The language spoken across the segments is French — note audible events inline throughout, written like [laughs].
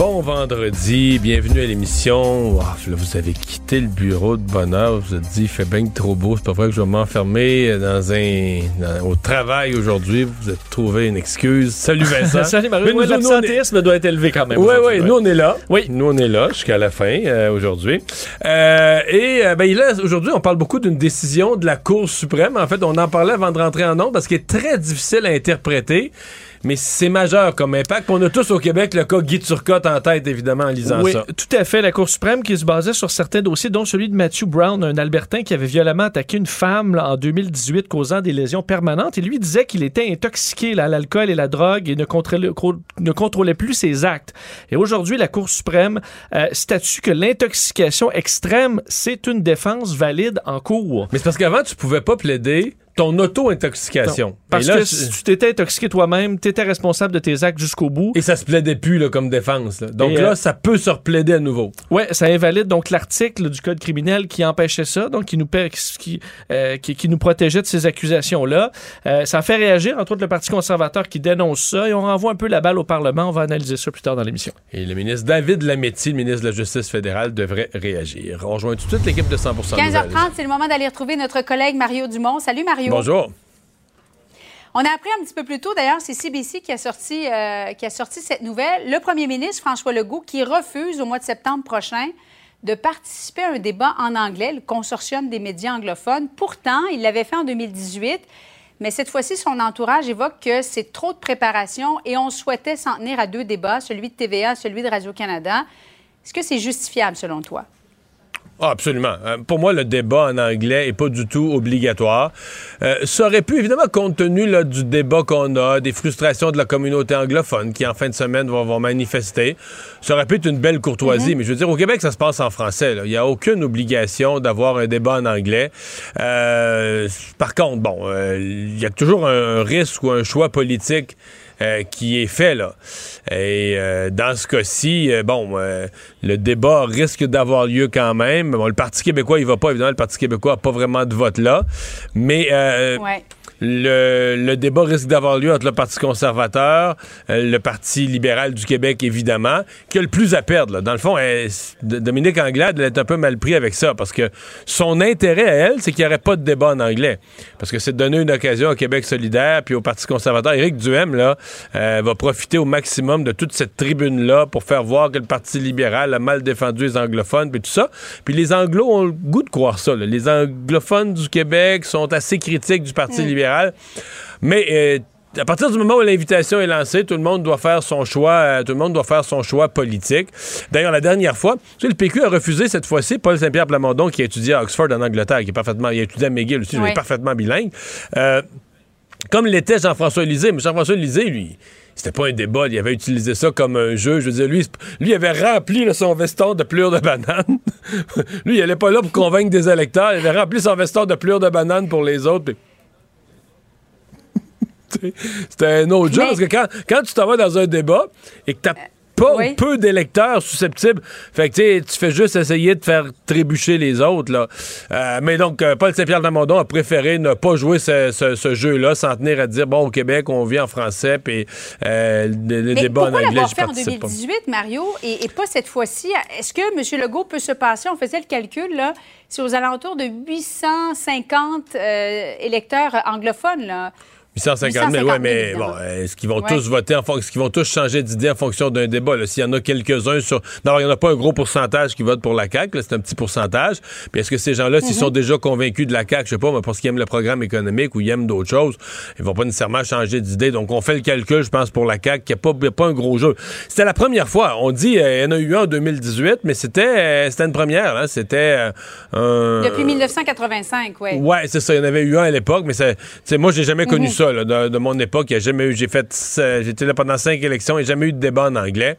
Bon vendredi, bienvenue à l'émission. Là, vous avez quitté le bureau de bonheur. Vous vous êtes dit, il fait bien trop beau. C'est pas vrai que je vais m'enfermer dans un, dans- au travail aujourd'hui. Vous avez trouvé une excuse. Salut Vincent. [laughs] Salut. Mais Ouais, on est- L'absentéisme doit être élevé quand même. Oui, oui, nous on est là. Oui. Nous on est là jusqu'à la fin euh, aujourd'hui. Euh, et euh, ben, là, aujourd'hui, on parle beaucoup d'une décision de la Cour suprême. En fait, on en parlait avant de rentrer en ondes parce qu'elle est très difficile à interpréter. Mais c'est majeur comme impact. Puis On a tous au Québec le cas Guy Turcotte en tête, évidemment, en lisant Oui, ça. tout à fait. La Cour suprême qui se basait sur certains dossiers, dont celui de Matthew Brown, un Albertain qui avait violemment attaqué une femme là, en 2018, causant des lésions permanentes. Et lui disait qu'il était intoxiqué là, à l'alcool et la drogue et ne contrôlait, cro- ne contrôlait plus ses actes. Et aujourd'hui, la Cour suprême euh, statue que l'intoxication extrême, c'est une défense valide en cours. Mais c'est parce qu'avant, tu pouvais pas plaider ton auto-intoxication. Parce Et là, que si tu t'étais intoxiqué toi-même, tu étais responsable de tes actes jusqu'au bout. Et ça se plaidait plus là, comme défense. là. Donc Et, là, euh, ça peut se replaider à nouveau. Ouais, ça invalide donc l'article du code criminel qui empêchait ça, donc qui nous pa- qui, euh, qui, qui nous protégeait de ces accusations-là. Euh, ça a fait réagir, entre autres, le Parti conservateur qui dénonce ça et on renvoie un peu la balle au Parlement. On va analyser ça plus tard dans l'émission. Et le ministre David Lametti, le ministre de la Justice fédérale, devrait réagir. On rejoint tout de suite l'équipe de 100 nouvelles. 15h30, c'est le moment d'aller retrouver notre collègue Mario Dumont. Salut Mario. Bonjour. On a appris un petit peu plus tôt, d'ailleurs, c'est CBC qui a, sorti, euh, qui a sorti cette nouvelle. Le premier ministre, François Legault, qui refuse au mois de septembre prochain de participer à un débat en anglais, le consortium des médias anglophones. Pourtant, il l'avait fait en 2018, mais cette fois-ci, son entourage évoque que c'est trop de préparation et on souhaitait s'en tenir à deux débats, celui de TVA, celui de Radio-Canada. Est-ce que c'est justifiable selon toi? Ah, absolument. Euh, pour moi, le débat en anglais est pas du tout obligatoire. Euh, ça aurait pu, évidemment, compte tenu là, du débat qu'on a, des frustrations de la communauté anglophone qui, en fin de semaine, vont, vont manifester, ça aurait pu être une belle courtoisie. Mais je veux dire, au Québec, ça se passe en français. Il n'y a aucune obligation d'avoir un débat en anglais. Euh, par contre, bon, il y a toujours un risque ou un choix politique euh, qui est fait là. Et euh, dans ce cas-ci, euh, bon, euh, le débat risque d'avoir lieu quand même. Bon, le Parti québécois, il va pas, évidemment, le Parti québécois n'a pas vraiment de vote là. Mais Ouais. Le, le débat risque d'avoir lieu entre le Parti conservateur, euh, le Parti libéral du Québec, évidemment, qui a le plus à perdre. là. Dans le fond, elle- D- Dominique Anglade elle est un peu mal pris avec ça, parce que son intérêt à elle, c'est qu'il n'y aurait pas de débat en anglais. Parce que c'est de donner une occasion au Québec solidaire, puis au Parti conservateur. Éric Duhem, là, euh, va profiter au maximum de toute cette tribune-là pour faire voir que le Parti libéral a mal défendu les anglophones, puis tout ça. Puis les anglos ont le goût de croire ça. là. Les anglophones du Québec sont assez critiques du Parti libéral. Mais euh, à partir du moment où l'invitation est lancée, tout le monde doit faire son choix, euh, tout le monde doit faire son choix politique. D'ailleurs, la dernière fois, tu sais, le PQ a refusé cette fois-ci Paul Saint-Pierre Plamondon qui a étudié à Oxford en Angleterre, qui est parfaitement, il a étudié à McGill aussi, il est parfaitement bilingue. Euh, comme l'était Jean-François Lisée, mais Jean-François Lisée, lui, c'était pas un débat, il avait utilisé ça comme un jeu. Je veux dire, lui, lui il avait rempli là, son veston de plures de banane. [laughs] lui, il allait pas là pour convaincre des électeurs, il avait rempli son veston de plures de banane pour les autres. puis- C'était un autre Mais- parce que quand, quand tu t'en vas dans un débat et que ta pas Oui. ou peu d'électeurs susceptibles. Fait que tu fais juste essayer de faire trébucher les autres. Là. Euh, mais donc, euh, Paul Saint-Pierre Lamondon a préféré ne pas jouer ce, ce- ce jeu-là, s'en tenir à dire bon, au Québec, on vit en français, puis euh, le, le Mais débat en anglais, je fait en participe pas. 2018, Mario, et, et pas cette fois-ci? Est-ce que M. Legault peut se passer, on faisait le calcul, là, c'est aux alentours de 850 euh, électeurs anglophones, là. 850 000, ouais, 850 000, mais bon, est-ce qu'ils vont Ouais. tous voter en fonction, est-ce qu'ils vont tous changer d'idée en fonction d'un débat? S'il y en a quelques-uns sur. Non, il n'y en a pas un gros pourcentage qui vote pour la CAQ, c'est un petit pourcentage. Puis est-ce que ces gens-là, s'ils Mhm. sont déjà convaincus de la CAQ, je sais pas, mais parce qu'ils aiment le programme économique ou ils aiment d'autres choses, ils vont pas nécessairement changer d'idée. Donc on fait le calcul, je pense, pour la CAQ, qu'il n'y a pas, a un gros jeu. C'était la première fois. On dit, euh, il y en a eu un en 2018, mais c'était euh, c'était une première. Hein? C'était euh, un. Depuis 1985, oui. Ouais, c'est ça. Il y en avait eu un à l'époque, mais moi, j'ai jamais connu ça de, mon époque. Il jamais eu. J'ai fait, j'étais là pendant cinq élections et jamais eu de débat en anglais.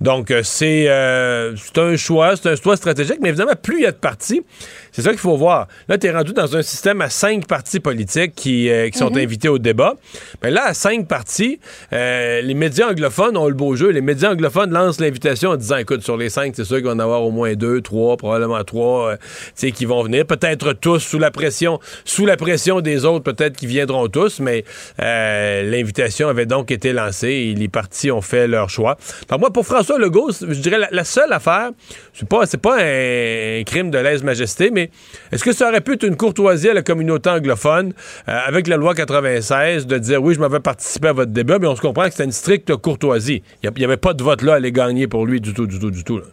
Donc, euh, c'est, euh, c'est un choix, c'est un choix stratégique. Mais évidemment, plus il y a de partis, c'est ça qu'il faut voir. Là, tu es rendu dans un système à cinq partis politiques qui, euh, qui sont invités au débat. Mais là, à cinq partis, euh, les médias anglophones ont le beau jeu. Les médias anglophones lancent l'invitation en disant, écoute, sur les cinq, c'est sûr qu'il va en avoir au moins deux, trois, probablement trois, euh, tu sais, qui vont venir. Peut-être tous sous la pression, sous la pression des autres, peut-être qu'ils viendront tous, mais euh, l'invitation avait donc été lancée et les partis ont fait leur choix. Donc moi, pour François Legault, je dirais la, la seule affaire, c'est pas, c'est pas un, crime de lèse-majesté, mais est-ce que ça aurait pu être une courtoisie à la communauté anglophone euh, avec la loi 96 de dire oui, je m'avais participé à votre débat, mais on se comprend que c'était une stricte courtoisie. Il n'y avait pas de vote là à aller gagner pour lui du tout, du tout, du tout. là.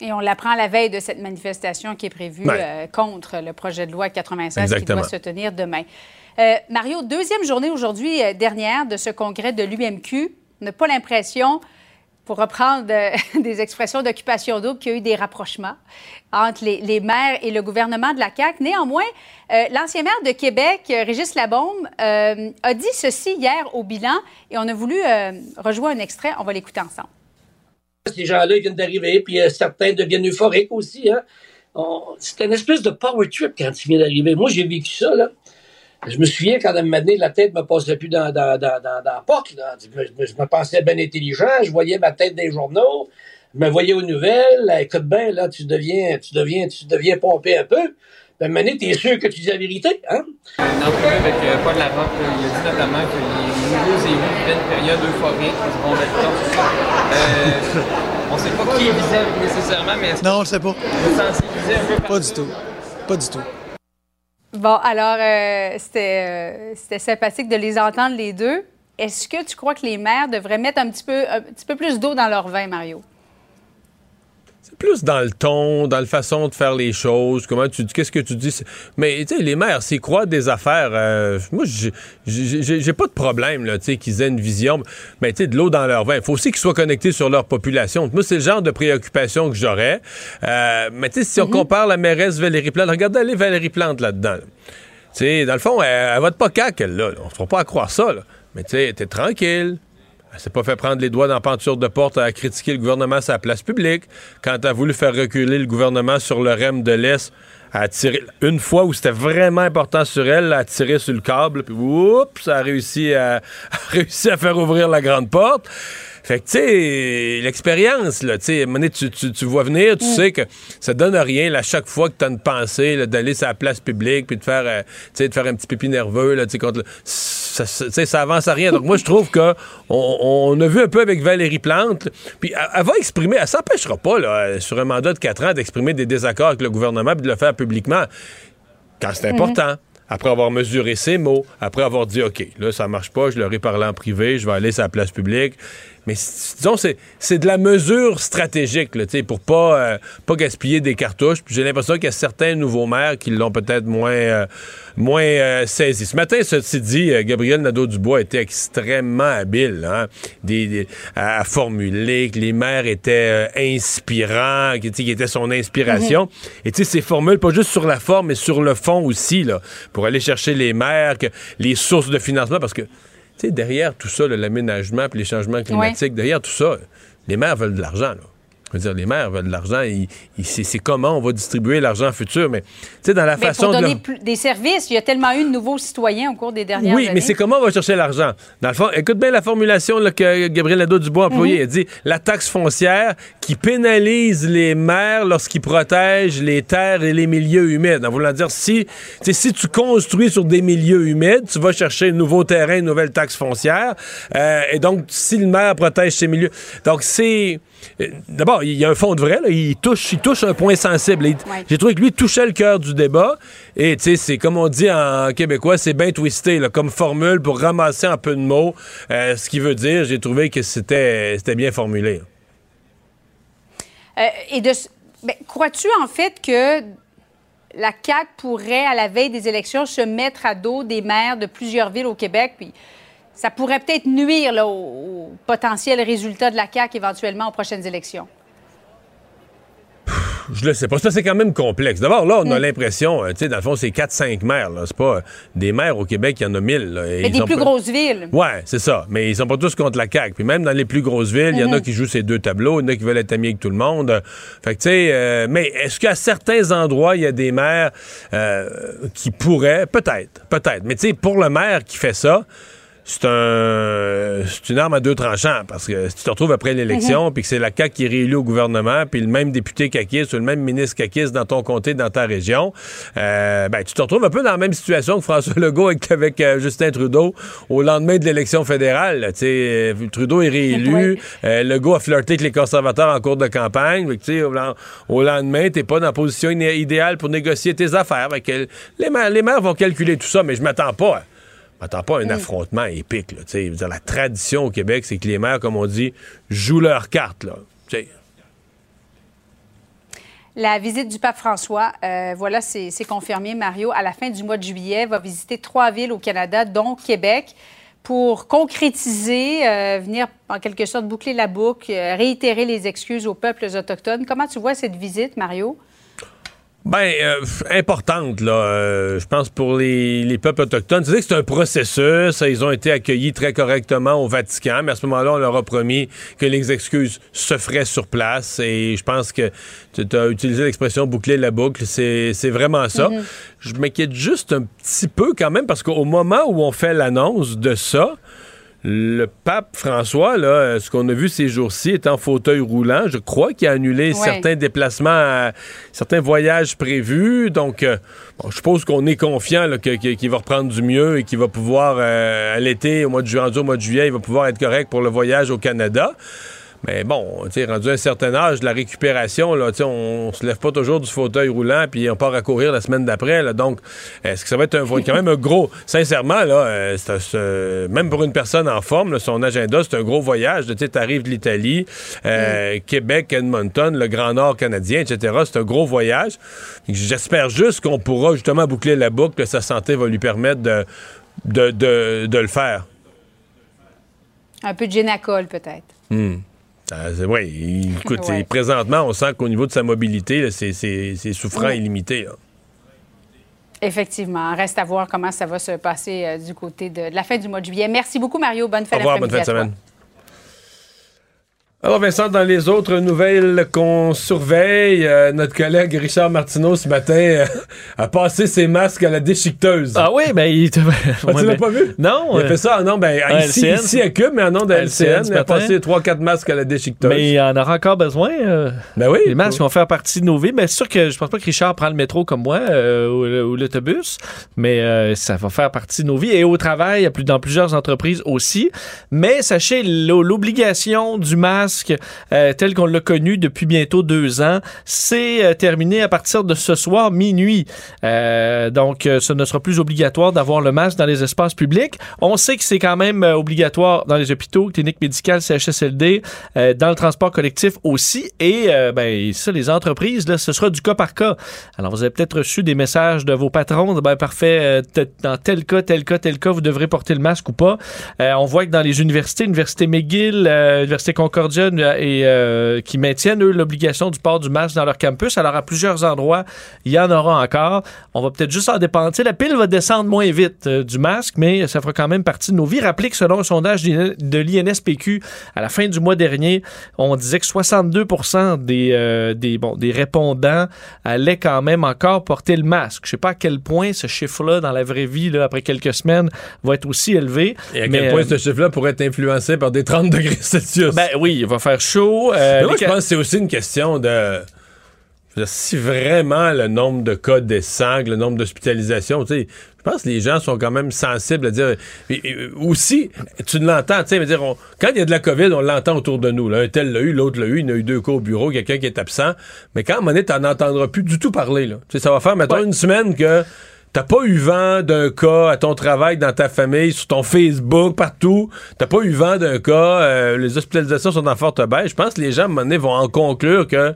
Et on l'apprend la veille de cette manifestation qui est prévue euh, contre le projet de loi 96 Exactement. qui doit se tenir demain. Euh, Mario, deuxième journée aujourd'hui, euh, dernière de ce congrès de l'UMQ. On n'a pas l'impression, pour reprendre euh, [laughs] des expressions d'occupation double, qu'il y a eu des rapprochements entre les, maires et le gouvernement de la CAQ. Néanmoins, euh, l'ancien maire de Québec, euh, Régis Labaume, a dit ceci hier au bilan et on a voulu rejouer un extrait. On va l'écouter ensemble. Ces gens-là ils viennent d'arriver, puis certains deviennent euphoriques aussi. Hein. C'est une espèce de power trip quand il vient d'arriver. Moi, j'ai vécu ça. Là. Je me souviens quand à un moment donné, la tête me passerait plus dans, dans, dans, dans, dans la porte. Là. Je, me, je me pensais bien intelligent. Je voyais ma tête dans les journaux. Je me voyais aux nouvelles. Là, écoute bien, là, tu deviens, tu deviens, tu deviens pompé un peu. Moment donné, t'es sûr que tu dis la vérité. Hein? Une entrevue avec euh, Paul Larocque, là, il a dit notamment que les nouveaux élus vivaient une période euphorique, ils compte de ça. Euh, on ne sait pas qui visait nécessairement, mais est-ce que Non, on le sait pas. vous un peu Pas du tout. Pas du tout. Bon, alors, euh, c'était euh, c'était sympathique de les entendre les deux. Est-ce que tu crois que les maires devraient mettre un petit peu, un petit peu plus d'eau dans leur vin, Mario? Plus dans le ton, dans la façon de faire les choses, comment tu dis, qu'est-ce que tu dis. Mais tu sais, les maires, s'ils croient des affaires, euh, moi, j'ai- pas de problème, là, tu sais, qu'ils aient une vision. Mais tu sais, de l'eau dans leur vin. Il faut aussi qu'ils soient connectés sur leur population. Moi, c'est le genre de préoccupation que j'aurais. Euh, mais tu sais, si on compare la mairesse Valérie Plante, regardez aller Valérie Plante là-dedans. là. Tu sais, dans le fond, elle, elle vote pas CAQ, elle, là. On se fera pas à croire ça, là. Mais tu sais, t'es tranquille. Elle s'est pas fait prendre les doigts dans la penture de porte à critiquer le gouvernement à sa place publique. Quand elle a voulu faire reculer le gouvernement sur le REM de l'Est, a tiré une fois où c'était vraiment important sur elle, a tiré sur le câble, puis oups, ça a réussi à, [laughs] a réussi à faire ouvrir la grande porte. Fait que, tu sais, l'expérience, là, tu sais, à un moment donné, tu, tu, tu vois venir, tu sais que ça donne rien, là, à chaque fois que tu as une pensée, d'aller sur la place publique, puis de faire, euh, tu sais, de faire un petit pipi nerveux, là, tu sais, contre le- ça, ça- avance à rien. Donc, moi, je trouve que on, on a vu un peu avec Valérie Plante, puis elle, va exprimer, elle s'empêchera pas, là, sur un mandat de quatre ans, d'exprimer des désaccords avec le gouvernement, puis de le faire publiquement quand c'est important. Après avoir mesuré ses mots, après avoir dit, OK, là, ça marche pas, je leur ai parlé en privé, je vais aller sur la place publique. Mais disons, c'est, de la mesure stratégique, là, tu sais, pour pas, euh, pas gaspiller des cartouches. J'ai l'impression qu'il y a certains nouveaux maires qui l'ont peut-être moins, euh, moins euh, saisi. Ce matin, ceci dit, Gabriel Nadeau-Dubois était extrêmement habile hein, des, des- à, formuler, que les maires étaient inspirants, qui, était son inspiration. Et tu sais, ces formules, pas juste sur la forme, mais sur le fond aussi, là, pour aller chercher les maires, que, les sources de financement, parce que, derrière tout ça, l'aménagement puis les changements climatiques, derrière tout ça, les maires veulent de l'argent, là. Je veux dire, les maires veulent de l'argent. C'est comment on va distribuer l'argent futur. Mais, tu sais, dans la Mais façon pour donner plus- des services, il y a tellement eu de nouveaux citoyens au cours des dernières Oui, années. mais c'est comment on va chercher l'argent? Dans le fond, écoute bien la formulation là, que Gabriel Nadeau-Dubois a employée. Elle dit la taxe foncière qui pénalise les maires lorsqu'ils protègent les terres et les milieux humides. En voulant dire, si, si tu construis sur des milieux humides, tu vas chercher un nouveau terrain, une nouvelle taxe foncière. Euh, et donc, si le maire protège ces milieux. Donc, c'est. Euh, D'abord, il y a un fond de vrai, là. il, touche, il touche un point sensible. Ouais. J'ai trouvé que lui touchait le cœur du débat. Et tu sais, c'est comme on dit en québécois, c'est bien twisté là, comme formule pour ramasser en peu de mots euh, ce qui veut dire. J'ai trouvé que c'était bien formulé. Euh, et de, ben, crois-tu en fait que la CAQ pourrait, à la veille des élections, se mettre à dos des maires de plusieurs villes au Québec, puis ça pourrait peut-être nuire là, au, potentiel résultat de la CAQ éventuellement aux prochaines élections? Je le sais pas. Ça, c'est quand même complexe. D'abord, là, on a l'impression, euh, tu sais, dans le fond, c'est 4-5 maires. C'est pas euh, des maires au Québec, il y en a 1000. là, et Mais ils des plus pas- grosses villes. Ouais, c'est ça. Mais ils sont pas tous contre la CAQ. Puis même dans les plus grosses villes, il y en a qui jouent ces deux tableaux, il y en a qui veulent être amis avec tout le monde. Fait que, tu sais, euh, mais est-ce qu'à certains endroits, il y a des maires euh, qui pourraient, peut-être, peut-être. Mais tu sais, pour le maire qui fait ça, c'est un c'est une arme à deux tranchants parce que si tu te retrouves après l'élection puis que c'est la CAQ qui est réélue au gouvernement puis le même député caquiste ou le même ministre caquiste dans ton comté dans ta région euh, ben tu te retrouves un peu dans la même situation que François [laughs] Legault avec, avec, euh, Justin Trudeau au lendemain de l'élection fédérale là. tu sais euh, Trudeau est réélu euh, Legault a flirté avec les conservateurs en cours de campagne Fait au, len- au lendemain t'es pas dans la position idéale pour négocier tes affaires Fait que les maires, les maires vont calculer tout ça mais je m'attends pas je m'attends pas un affrontement épique. Là, dire, la tradition au Québec, c'est que les maires, comme on dit, jouent leurs cartes. Là. La visite du pape François, euh, voilà, c'est c'est confirmé. Mario, à la fin du mois de juillet, va visiter trois villes au Canada, dont Québec, pour concrétiser, euh, venir en quelque sorte boucler la boucle, euh, réitérer les excuses aux peuples autochtones. Comment tu vois cette visite, Mario? Ben, euh, importante, là, euh, je pense, pour les, les peuples autochtones. Tu sais que c'est un processus. Ils ont été accueillis très correctement au Vatican, mais à ce moment-là, on leur a promis que les excuses se feraient sur place. Et je pense que tu as utilisé l'expression boucler la boucle. C'est c'est vraiment ça. Je m'inquiète juste un petit peu quand même, parce qu'au moment où on fait l'annonce de ça, le pape François, là, euh, ce qu'on a vu ces jours-ci, est en fauteuil roulant. Je crois qu'il a annulé Ouais. certains déplacements, à- certains voyages prévus. Donc, euh, bon, je suppose qu'on est confiant qu'il va reprendre du mieux et qu'il va pouvoir, euh, à l'été, au mois de juin, au mois de juillet, il va pouvoir être correct pour le voyage au Canada. Mais bon, tu sais, rendu à un certain âge, la récupération, là, tu sais, on, on se lève pas toujours du fauteuil roulant puis on part à courir la semaine d'après. Donc, est-ce que ça va être un, quand même un gros... Sincèrement, là, euh, même pour une personne en forme, là, son agenda, c'est un gros voyage. Tu sais, t'arrives de l'Italie, euh, Québec, Edmonton, le Grand Nord canadien, etc. C'est un gros voyage. J'espère juste qu'on pourra justement boucler la boucle, que sa santé va lui permettre de, de, de- de le faire. Un peu de génacol, peut-être. Oui, écoute, Ouais. présentement, on sent qu'au niveau de sa mobilité, c'est- souffrant Oui. et limité. là. Effectivement. Reste à voir comment ça va se passer euh, du côté de, de la fin du mois de juillet. Merci beaucoup, Mario. Bonne fin Au revoir, bonne d'après-midi fin de semaine. Alors Vincent, dans les autres nouvelles qu'on surveille, euh, notre collègue Richard Martineau ce matin euh, [laughs] a passé ses masques à la déchiqueteuse. Ah oui, ben il. [laughs] Ah, Ouais, tu l'as mais- pas vu? Non. Il a euh, fait ça, non, ben, à ici, LCN, ici à Cube, mais en nom de à LCN, il a passé 3-4 masques à la déchiqueteuse. Mais il en aura encore besoin. euh, ben oui. les masques vont faire partie de nos vies. Mais c'est sûr que je pense pas que Richard prend le métro comme moi euh, ou, l'autobus, mais euh, ça va faire partie de nos vies et au travail, dans plusieurs entreprises aussi. Mais sachez, l'o- l'obligation du masque euh, tel qu'on l'a connu depuis bientôt deux ans, c'est euh, terminé à partir de ce soir minuit. Euh, donc, ce ne sera plus obligatoire d'avoir le masque dans les espaces publics. On sait que c'est quand même obligatoire dans les hôpitaux, cliniques médicales, CHSLD, dans le transport collectif aussi. Et ben, ça, les entreprises, là, ce sera du cas par cas. Alors, vous avez peut-être reçu des messages de vos patrons. Ben, parfait, dans tel cas, tel cas, tel cas, vous devrez porter le masque ou pas. On voit que dans les universités, l'Université McGill, l'Université Concordia, jeunes euh, et euh, qui maintiennent, eux, l'obligation du port du masque dans leur campus. Alors, à plusieurs endroits, il y en aura encore. On va peut-être juste en dépendre. La pile va descendre moins vite euh, du masque, mais ça fera quand même partie de nos vies. Rappelez que selon un sondage de l'INSPQ, à la fin du mois dernier, on disait que 62 des, euh, des, bon, des répondants allaient quand même encore porter le masque. Je sais pas à quel point ce chiffre-là, dans la vraie vie, là, après quelques semaines, va être aussi élevé. Et à Mais, quel point ce chiffre-là pourrait être influencé par des 30 degrés Celsius? Ben oui, il va faire chaud. euh, moi, je ca- pense que c'est aussi une question de. dire, Si vraiment le nombre de cas descend, le nombre d'hospitalisations, tu sais, je pense que les gens sont quand même sensibles à dire. et aussi, tu l'entends, tu sais, dire, on- quand il y a de la COVID, on l'entend autour de nous. Là. Un tel l'a eu, l'autre l'a eu, il y a eu deux cas au bureau, quelqu'un qui est absent. Mais quand à un moment donné, t'en entendras plus du tout parler. Là. Tu sais, ça va faire, mettons, Ouais. une semaine que. T'as pas eu vent d'un cas à ton travail, dans ta famille, sur ton Facebook, partout? T'as pas eu vent d'un cas. euh, les hospitalisations sont en forte baisse? Je pense que les gens, à un moment donné, vont en conclure que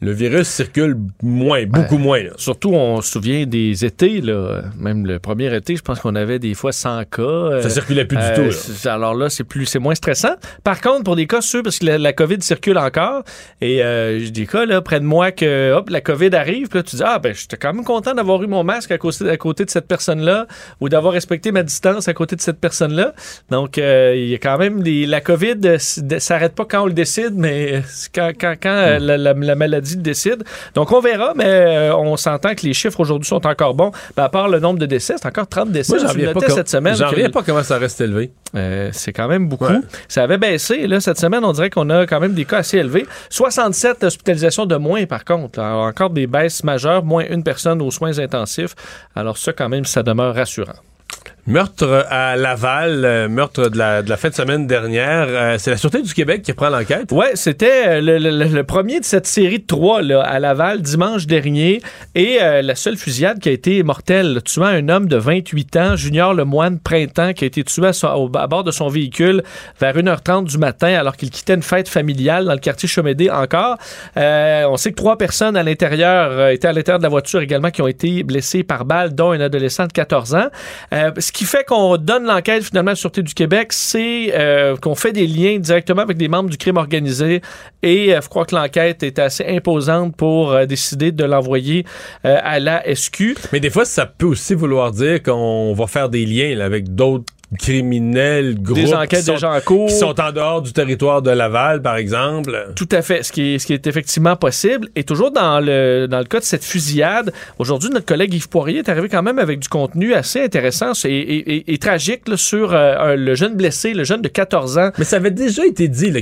le virus circule moins, beaucoup moins. là. Surtout, on se souvient des étés, là. Même le premier été, je pense qu'on avait des fois 100 cas. euh, Ça circulait plus du euh, tout. là. Alors là, c'est plus, c'est moins stressant. Par contre, pour des cas sûrs, parce que la, la COVID circule encore, et euh, j'ai des cas là près de moi que hop, la COVID arrive, puis là tu dis ah ben j'étais quand même content d'avoir eu mon masque à côté, à côté de cette personne-là, ou d'avoir respecté ma distance à côté de cette personne-là. Donc euh, il y a quand même des, la COVID s'arrête pas quand on le décide, mais quand, quand, quand la, la- la maladie le décide. Donc on verra, mais euh, on s'entend que les chiffres aujourd'hui sont encore bons. Ben, à part le nombre de décès, c'est encore 30 décès. Moi, reviens pas, cette semaine. j'en reviens pas comment ça reste élevé. euh, c'est quand même beaucoup. Ouais. Ça avait baissé. Là, cette semaine, on dirait qu'on a quand même des cas assez élevés. 67 hospitalisations de moins, par contre. Alors, encore des baisses majeures, moins une personne aux soins intensifs. Alors ça, quand même, ça demeure rassurant. Meurtre à Laval, euh, meurtre de la, de fin de semaine dernière. Euh, c'est la Sûreté du Québec qui prend l'enquête? Ouais, c'était euh, le, premier de cette série de trois là, à Laval dimanche dernier et la seule fusillade qui a été mortelle, tuant un homme de 28 ans, Junior Lemoine Printemps, qui a été tué à, bord de son véhicule vers 1h30 du matin alors qu'il quittait une fête familiale dans le quartier Chomédé encore. On sait que trois personnes à l'intérieur étaient à l'intérieur de la voiture également qui ont été blessées par balle, dont un adolescent de 14 ans. Qui fait qu'on donne l'enquête finalement à la Sûreté du Québec, c'est euh, qu'on fait des liens directement avec des membres du crime organisé et euh, je crois que l'enquête est assez imposante pour euh, décider de l'envoyer euh, à la SQ. Mais des fois, ça peut aussi vouloir dire qu'on va faire des liens là, avec d'autres criminels, groupes Des qui enquêtes sont, déjà en cours. qui sont en dehors du territoire de Laval, par exemple. Tout à fait, ce qui est, ce qui est effectivement possible. Et toujours dans le, dans le cas de cette fusillade, aujourd'hui, notre collègue Yves Poirier est arrivé quand même avec du contenu assez intéressant et, et- et- et tragique là, sur euh, le jeune blessé, le jeune de 14 ans. Mais ça avait déjà été dit,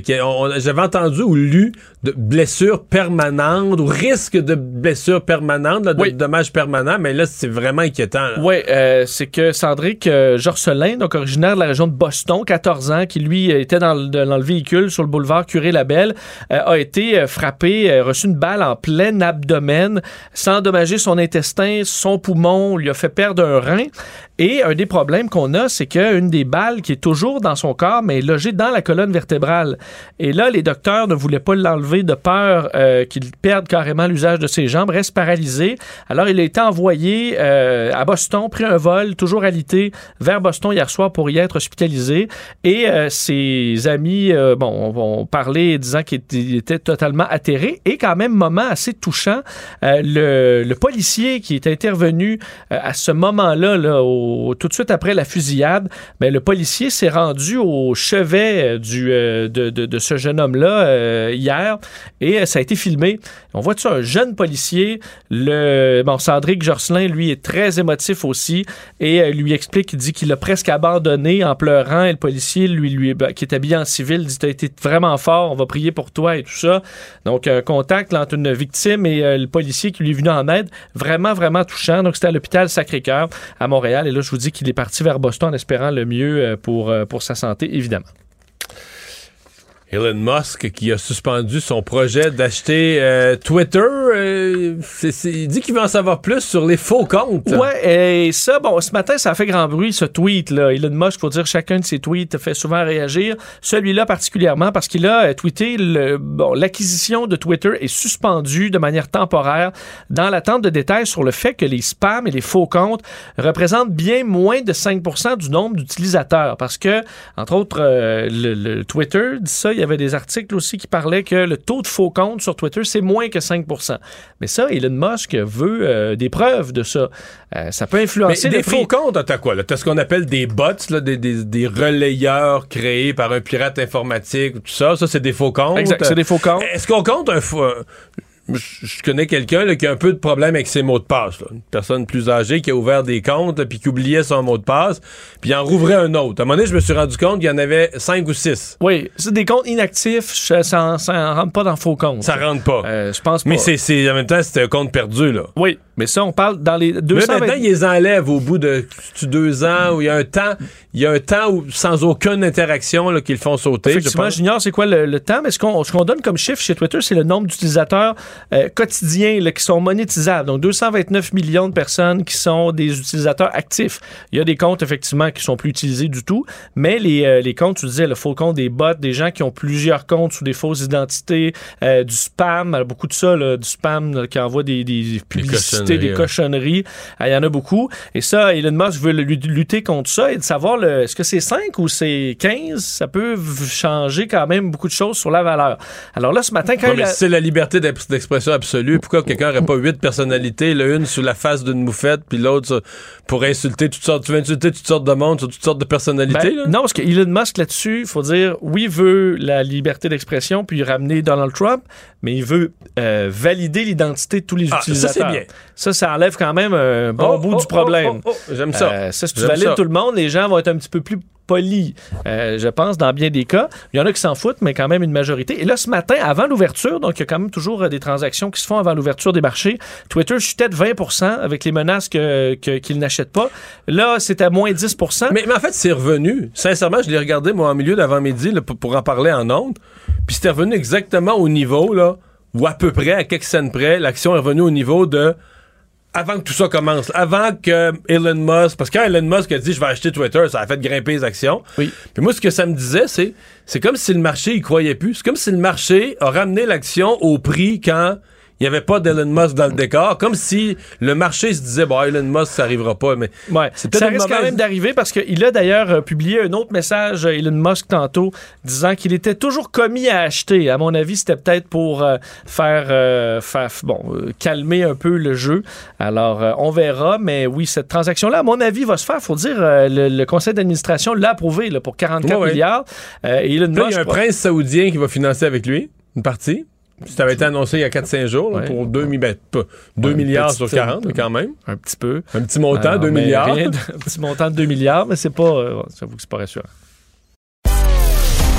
j'avais entendu ou lu de blessures permanentes ou risque de blessures permanentes, là, de Oui. dommages permanents, mais là, c'est vraiment inquiétant. là. Oui, c'est que Sandrick euh, Jorcelin, donc originaire de la région de Boston, 14 ans, qui lui était dans le, véhicule sur le boulevard Curé-Labelle, euh, a été euh, frappé, euh, reçu une balle en plein abdomen, sans endommager son intestin, son poumon, lui a fait perdre un rein. Et un des problèmes qu'on a, c'est qu'une des balles qui est toujours dans son corps, mais est logée dans la colonne vertébrale. Et là, les docteurs ne voulaient pas l'enlever de peur euh, qu'il perde carrément l'usage de ses jambes, reste paralysé. Alors, il a été envoyé euh, à Boston, pris un vol, toujours alité, vers Boston hier soir pour y être hospitalisé. Et euh, ses amis, bon, ont parlé disant qu'il était, totalement atterré. Et quand même, moment assez touchant, le, policier qui est intervenu à ce moment-là, là, tout de suite après la fusillade, ben, le policier s'est rendu au chevet euh, du, euh, de, de- ce jeune homme-là euh, hier et ça a été filmé. On voit un jeune policier, le bon, Sandrick Jorcelin, lui, est très émotif aussi et lui explique, il dit qu'il a presque abandonné en pleurant et le policier, lui, lui ben, qui est habillé en civil, dit, t'as été vraiment fort, on va prier pour toi et tout ça. Donc, un contact entre une victime et le policier qui lui est venu en aide, vraiment, vraiment touchant. Donc, c'était à l'hôpital Sacré-Cœur à Montréal. Et là, je vous dis qu'il est parti vers Boston en espérant le mieux euh, pour, euh, pour sa santé, évidemment. Elon Musk qui a suspendu son projet d'acheter euh, Twitter. euh, il dit qu'il veut en savoir plus sur les faux comptes. Ouais, et ça, bon, ce matin, ça a fait grand bruit, ce tweet-là. Elon Musk, faut dire, chacun de ses tweets fait souvent réagir. Celui-là particulièrement parce qu'il a euh, tweeté bon, l'acquisition de Twitter est suspendue de manière temporaire dans l'attente de détails sur le fait que les spams et les faux comptes représentent bien moins de 5% du nombre d'utilisateurs. Parce que, entre autres, le, le Twitter dit ça, il y avait des articles aussi qui parlaient que le taux de faux comptes sur Twitter, c'est moins que 5% Mais ça, Elon Musk veut euh, des preuves de ça. Euh, ça peut Mais influencer des le prix. faux comptes, t'as quoi? T'as ce qu'on appelle des bots, là, des, des, des relayeurs créés par un pirate informatique, tout ça. Ça, c'est des faux comptes. Exact, c'est des faux comptes. Est-ce qu'on compte un faux... Je connais quelqu'un qui a un peu de problème avec ses mots de passe. là. Une personne plus âgée qui a ouvert des comptes là, puis qui oubliait son mot de passe, puis il en rouvrait un autre. À un moment donné, je me suis rendu compte qu'il y en avait cinq ou six. Oui, c'est des comptes inactifs, ça, ça, ça rentre pas dans faux comptes. Ça rentre pas. Euh, je pense pas. Mais c'est, c'est en même temps, c'était un compte perdu. Là. Oui, mais ça, on parle dans les Mais 200 maintenant, ils les enlèvent au bout de deux ans où il y a un temps, il y a un temps où sans aucune interaction là, qu'ils font sauter. je Effectivement, pense. j'ignore c'est quoi le, le temps, mais ce qu'on ce qu'on donne comme chiffre chez Twitter, c'est le nombre d'utilisateurs euh, quotidiens là, qui sont monétisables. Donc, 229 millions de personnes qui sont des utilisateurs actifs. Il y a des comptes, effectivement, qui sont plus utilisés du tout, mais les, euh, les comptes, tu disais, le faux compte des bots, des gens qui ont plusieurs comptes sous des fausses identités, euh, du spam, euh, beaucoup de ça, là, du spam là, qui envoie des, des publicités, des cochonneries, cochonneries. Il y en a beaucoup. Et ça, Elon Musk veut lutter contre ça et de savoir, est-ce que c'est 5 ou c'est 15? Ça peut changer quand même beaucoup de choses sur la valeur. Alors là, ce matin, quand Ouais, il a- c'est la liberté d'ex- absolue. Pourquoi quelqu'un n'aurait pas huit personnalités, là, une sous la face d'une moufette, puis l'autre pour insulter toutes sortes, tu veux insulter toutes sortes de monde sur toutes sortes de personnalités, Ben, non, parce que Elon Musk là-dessus, il faut dire, oui, il veut la liberté d'expression puis ramener Donald Trump, mais il veut euh, valider l'identité de tous les Ah, ça, utilisateurs. c'est bien. Ça, ça enlève quand même un bon Oh, bout oh, du problème. oh, oh, oh, J'aime ça. Euh, ça, si tu valides ça. tout le monde, les gens vont être un petit peu plus polis, euh, je pense, dans bien des cas. Il y en a qui s'en foutent, mais quand même une majorité. Et là, ce matin, avant l'ouverture, donc il y a quand même toujours euh, des transactions qui se font avant l'ouverture des marchés, Twitter chutait de 20% avec les menaces que- que- qu'ils n'achètent pas. Là, c'est à moins 10 Mais, mais en fait, c'est revenu. Sincèrement, je l'ai regardé, moi, en milieu d'avant-midi, pour en parler en ondes. Puis c'était revenu exactement au niveau, là, ou à peu près, à quelques scènes près, l'action est revenue au niveau de. Avant que tout ça commence, avant que Elon Musk, parce que quand Elon Musk a dit je vais acheter Twitter, ça a fait grimper les actions. Oui. Puis moi, ce que ça me disait, c'est c'est comme si le marché, il croyait plus. C'est comme si le marché a ramené l'action au prix quand il n'y avait pas d'Elon Musk dans le décor. Comme si le marché se disait, bon, Elon Musk, ça arrivera pas. Mais Ouais. c'est peut-être Ça risque quand même d'arriver parce qu'il a d'ailleurs euh, publié un autre message, euh, Elon Musk, tantôt, disant qu'il était toujours commis à acheter. À mon avis, c'était peut-être pour euh, faire, faire, bon, calmer un peu le jeu. Alors, on verra. Mais oui, cette transaction-là, à mon avis, va se faire. faut dire, le, le conseil d'administration l'a approuvé là, pour 44 Ouais, ouais. milliards. Et Elon Là, il y Musk... a un prince saoudien qui va financer avec lui une partie. Ça avait été annoncé il y a 4-5 jours là, Ouais. pour 2, ben, pas 2 Ouais, milliards sur 40, mais quand même. Un petit peu. Un petit montant, Alors, 2 mais milliards. rien de- un petit montant de 2 milliards, mais c'est pas... euh, J'avoue que c'est pas rassurant.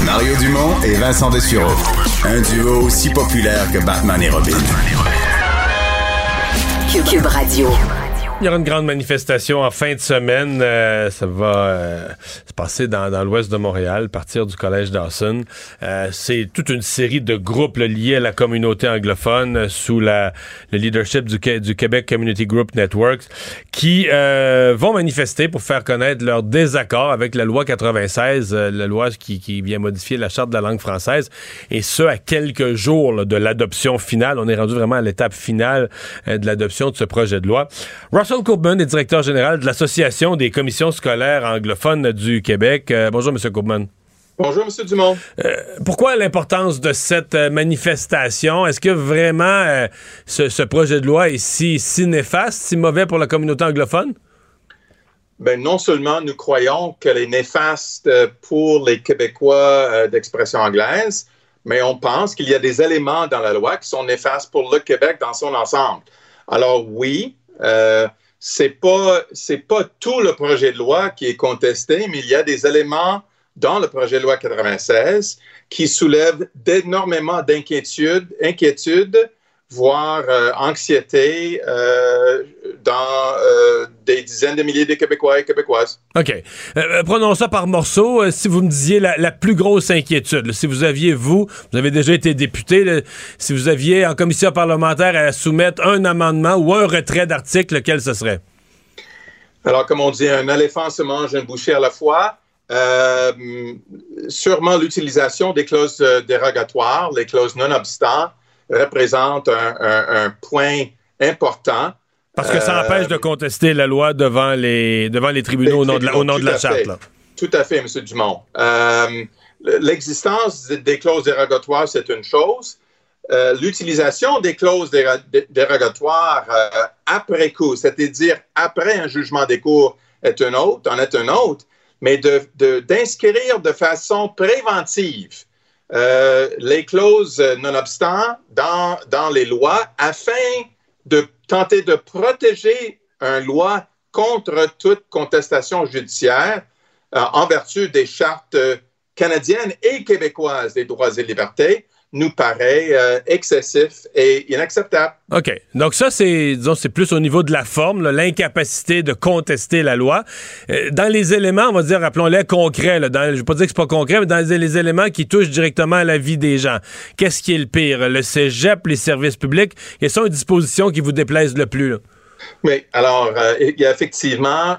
Mario Dumont et Vincent Dessureau. Un duo aussi populaire que Batman et Robin. Cube, Cube Radio. Il y aura une grande manifestation en fin de semaine. Euh, ça va euh, se passer dans, dans l'ouest de Montréal, partir du collège Dawson. Euh, c'est toute une série de groupes liés à la communauté anglophone euh, sous la, le leadership du, du Québec Community Group Networks qui euh, vont manifester pour faire connaître leur désaccord avec la loi 96, euh, la loi qui, qui vient modifier la charte de la langue française. Et ce, à quelques jours là, de l'adoption finale. On est rendu vraiment à l'étape finale de l'adoption de ce projet de loi. Russell Corbin est directeur général de l'Association des commissions scolaires anglophones du Québec. Euh, bonjour, M. Corbin. Bonjour, M. Dumont. Pourquoi l'importance de cette euh, manifestation? Est-ce que vraiment euh, ce, ce projet de loi est si, si néfaste, si mauvais pour la communauté anglophone? Ben, non seulement nous croyons qu'elle est néfaste euh, pour les Québécois euh, d'expression anglaise, mais on pense qu'il y a des éléments dans la loi qui sont néfastes pour le Québec dans son ensemble. Alors oui, euh, c'est pas c'est pas tout le projet de loi qui est contesté, mais il y a des éléments dans le projet de loi 96 qui soulèvent d'énormément d'inquiétudes, inquiétudes, voire euh, anxiété euh, dans euh, des dizaines de milliers de Québécois et Québécoises. OK. Prenons ça par morceaux. Si vous me disiez la, la plus grosse inquiétude, là, si vous aviez, vous, vous avez déjà été député, là, si vous aviez en commission parlementaire à soumettre un amendement ou un retrait d'article, lequel ce serait? Alors, comme on dit, un éléphant se mange une bouchée à la fois. Sûrement l'utilisation des clauses dérogatoires, les clauses non-obstant, représente un, un- un point important. Parce que ça Euh, empêche de contester la loi devant les, devant les tribunaux au nom de la, au nom de la charte. là. Tout à fait, M. Dumont. Euh, l'existence des clauses dérogatoires, c'est une chose. Euh, l'utilisation des clauses dérogatoires euh, après coup, c'est-à-dire après un jugement des cours, est une autre, en est une autre, mais d'inscrire de, de, façon préventive euh, les clauses nonobstant dans, dans les lois afin de tenter de protéger un loi contre toute contestation judiciaire en vertu des chartes canadiennes et québécoises des droits et libertés nous paraît euh, excessif et inacceptable. OK. Donc ça, c'est disons, c'est plus au niveau de la forme, l'incapacité de contester la loi. Euh, dans les éléments, on va dire, rappelons-les concrets, là, dans, je ne vais pas dire que c'est pas concret, mais dans les, éléments qui touchent directement à la vie des gens, qu'est-ce qui est le pire? Le cégep, les services publics? Quelles sont les dispositions qui vous déplaisent le plus? Là? Oui, alors, euh, il y a effectivement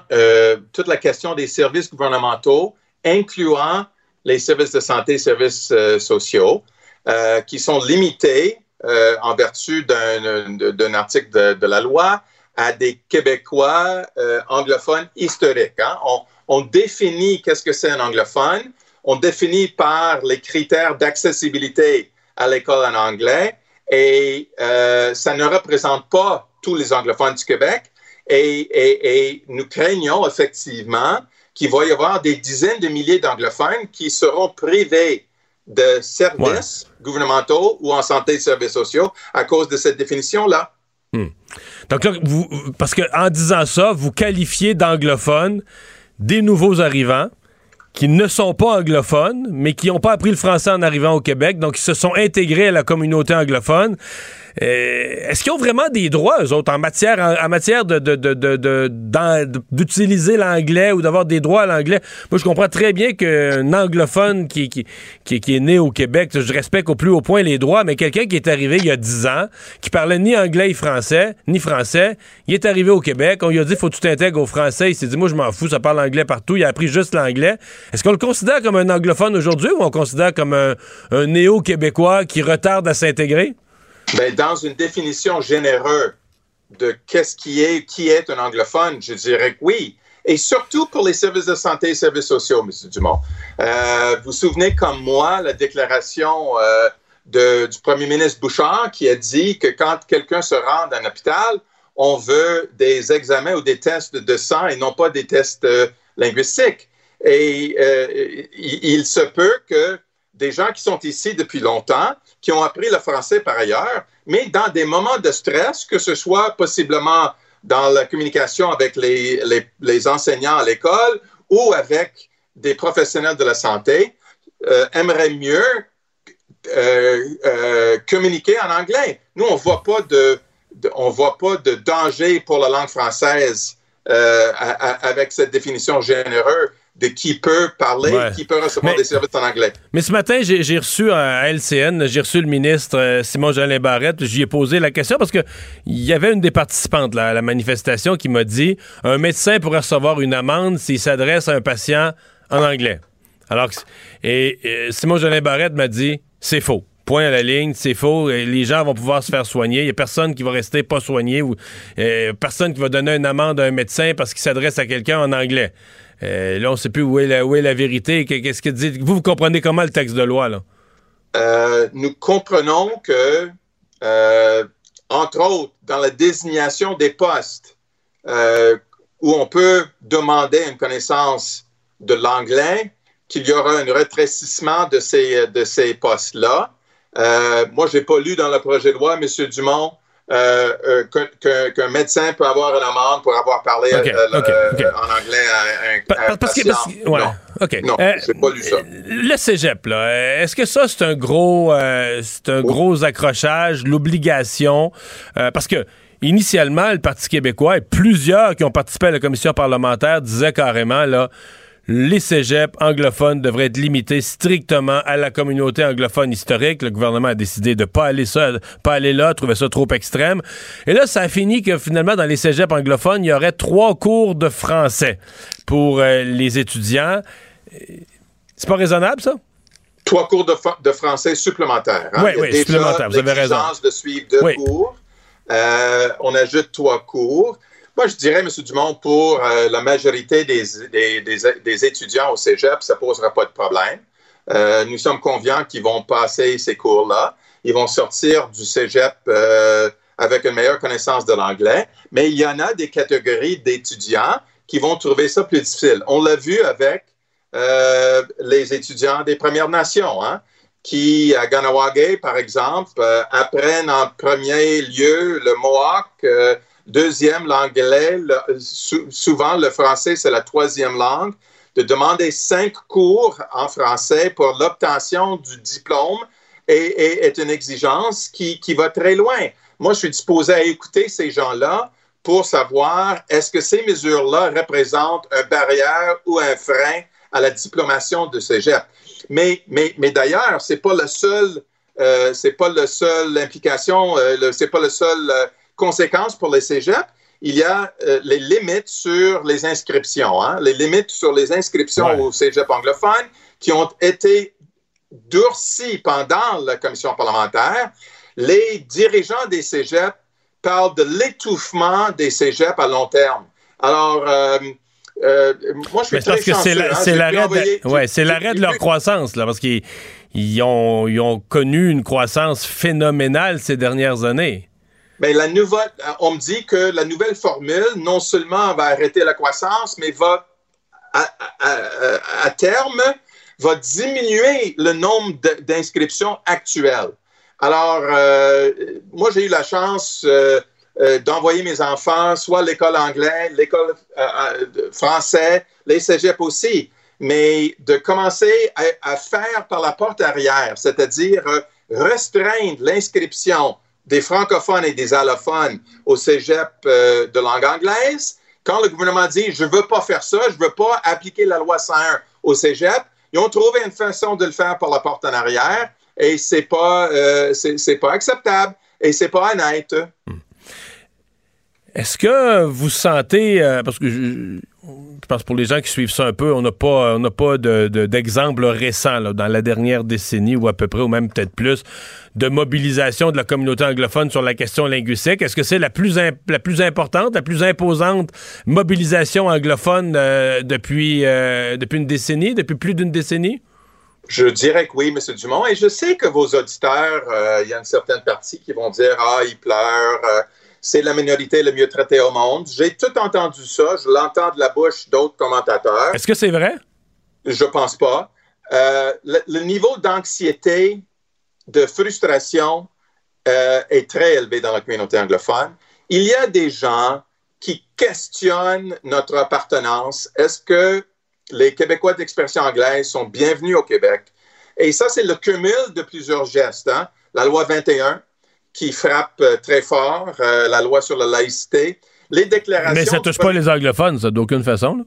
toute la question des services gouvernementaux, incluant les services de santé, services sociaux. Euh, qui sont limités euh, en vertu d'un article de, de, la loi à des Québécois euh, anglophones historiques. Hein. On, on, définit qu'est-ce que c'est un anglophone, on définit par les critères d'accessibilité à l'école en anglais et euh, ça ne représente pas tous les anglophones du Québec et, et, et nous craignons effectivement qu'il va y avoir des dizaines de milliers d'anglophones qui seront privés de services gouvernementaux ou en santé et services sociaux à cause de cette définition-là. Hmm. Donc là, vous, parce qu'en disant ça, vous qualifiez d'anglophones des nouveaux arrivants qui ne sont pas anglophones, mais qui n'ont pas appris le français en arrivant au Québec, donc qui se sont intégrés à la communauté anglophone. Euh, est-ce qu'ils ont vraiment des droits, eux autres, en matière, en, matière de, d'utiliser l'anglais ou d'avoir des droits à l'anglais? Moi, je comprends très bien qu'un anglophone qui, qui, qui, est né au Québec, je respecte au plus haut point les droits, mais quelqu'un qui est arrivé il y a 10 ans, qui parlait ni anglais ni français, ni français, il est arrivé au Québec, on lui a dit, faut que tu t'intègres au français, il s'est dit, moi, je m'en fous, ça parle anglais partout, il a appris juste l'anglais. Est-ce qu'on le considère comme un anglophone aujourd'hui ou on le considère comme un néo-québécois qui retarde à s'intégrer? Ben, dans une définition généreuse de qu'est-ce qui est, qui est un anglophone, je dirais que oui. Et surtout pour les services de santé et services sociaux, M. Dumont. Euh, vous vous souvenez comme moi la déclaration euh, du premier ministre Bouchard qui a dit que quand quelqu'un se rend dans un hôpital, on veut des examens ou des tests de sang et non pas des tests euh, linguistiques. Et euh, il, se peut que des gens qui sont ici depuis longtemps, qui ont appris le français par ailleurs, mais dans des moments de stress, que ce soit possiblement dans la communication avec les, enseignants à l'école ou avec des professionnels de la santé, euh, aimeraient mieux euh, communiquer en anglais. Nous, on voit pas de, voit pas de danger pour la langue française avec cette définition généreuse de qui peut parler, qui peut recevoir des services en anglais. Mais ce matin, j'ai reçu à LCN, j'ai reçu le ministre euh, Simon Jolin Barrette, j'y ai posé la question parce que il y avait une des participantes là, à la manifestation qui m'a dit un médecin pourrait recevoir une amende s'il s'adresse à un patient en anglais. Alors et, et Simon Jolin Barrette m'a dit c'est faux point à la ligne, c'est faux. Les gens vont pouvoir se faire soigner. Il n'y a personne qui va rester pas soigné ou euh, personne qui va donner une amende à un médecin parce qu'il s'adresse à quelqu'un en anglais. Euh, là, on ne sait plus où est la, où est la vérité. Qu'est-ce que dit vous, vous comprenez comment le texte de loi là? Euh, Nous comprenons que, euh, entre autres, dans la désignation des postes où on peut demander une connaissance de l'anglais, qu'il y aura un rétrécissement de ces, de ces postes-là. Euh, moi, j'ai pas lu dans le projet de loi, M. Dumont, euh, euh, qu'un qu médecin peut avoir une amende pour avoir parlé okay, euh, okay, okay. en anglais à un, patient. Que, parce, ouais, non, OK. non euh, j'ai pas lu ça. Le cégep, là, est-ce que ça, c'est un gros, euh, c'est un oh. gros accrochage, l'obligation? Euh, parce que initialement, le Parti québécois et plusieurs qui ont participé à la commission parlementaire disaient carrément, là, les cégeps anglophones devraient être limités strictement à la communauté anglophone historique. Le gouvernement a décidé de pas aller ça, pas aller là, trouver ça trop extrême. Et là, ça a fini que finalement, dans les cégeps anglophones, il y aurait trois cours de français pour euh, les étudiants. C'est pas raisonnable, ça? Trois cours de, de français supplémentaires. Hein? Oui, oui, supplémentaires, vous avez raison. de suivre deux oui. cours. Euh, on ajoute trois cours. Moi, je dirais, M. Dumont, pour euh, la majorité des, des, étudiants au cégep, ça ne posera pas de problème. Euh, nous sommes conviants qu'ils vont passer ces cours-là. Ils vont sortir du cégep euh, avec une meilleure connaissance de l'anglais. Mais il y en a des catégories d'étudiants qui vont trouver ça plus difficile. On l'a vu avec les étudiants des Premières Nations, hein, qui, à Ganawagé, par exemple, apprennent en premier lieu le Mohawk, deuxième l'anglais, souvent le français, c'est la troisième langue, de demander cinq cours en français pour l'obtention du diplôme est, une exigence qui, qui va très loin. Moi, je suis disposé à écouter ces gens-là pour savoir est-ce que ces mesures-là représentent une barrière ou un frein à la diplomation de cégep? Mais, mais, mais d'ailleurs, c'est pas euh, pas le seul implication, euh, c'est pas le seul euh, conséquence pour les cégeps. Il y a euh, les limites sur les inscriptions, hein, les limites sur les inscriptions Ouais. au cégep anglophone qui ont été durcies pendant la commission parlementaire. Les dirigeants des cégeps parlent de l'étouffement des cégeps à long terme. Alors, euh, euh, moi, je suis très parce que c'est chanceux, hein. l'arrêt de, ouais, de leur croissance, là, parce qu'ils ils ont, ils ont connu une croissance phénoménale ces dernières années. Mais la nouvelle, on me dit que la nouvelle formule, non seulement va arrêter la croissance, mais va, à, terme, va diminuer le nombre d'inscriptions actuelles. Alors, euh, moi, j'ai eu la chance euh, euh, d'envoyer mes enfants soit à l'école anglaise, l'école euh, euh, de- français, les cégeps aussi, mais de commencer à, faire par la porte arrière, c'est-à-dire euh, restreindre l'inscription des francophones et des allophones au cégep euh, de langue anglaise. Quand le gouvernement dit je veux pas faire ça, je veux pas appliquer la loi 101 au cégep, ils ont trouvé une façon de le faire par la porte en arrière et c'est pas euh, c'est pas acceptable et c'est pas honnête. Est-ce que vous sentez, euh, parce que je pense pour les gens qui suivent ça un peu, on n'a pas, pas de- de- d'exemple récent dans la dernière décennie ou à peu près, ou même peut-être plus, de mobilisation de la communauté anglophone sur la question linguistique. Est-ce que c'est la plus, la plus importante, la plus imposante mobilisation anglophone euh, depuis, euh, depuis une décennie, depuis plus d'une décennie? Je dirais que oui, M. Dumont, et je sais que vos auditeurs, euh, il y a une certaine partie qui vont dire Ah, ils pleurent, c'est la minorité le mieux traitée au monde. J'ai tout entendu ça, je l'entends de la bouche d'autres commentateurs. Est-ce que c'est vrai? Je pense pas. Euh, le, le niveau d'anxiété, de frustration euh, est très élevé dans la communauté anglophone. Il y a des gens qui questionnent notre appartenance. Est-ce que les Québécois d'expression anglaise sont bienvenus au Québec? Et ça, c'est le cumul de plusieurs gestes. hein. La loi 21 qui frappe euh, très fort, euh, la loi sur la laïcité, les déclarations... Mais ça touche pas les anglophones, ça, d'aucune façon. là?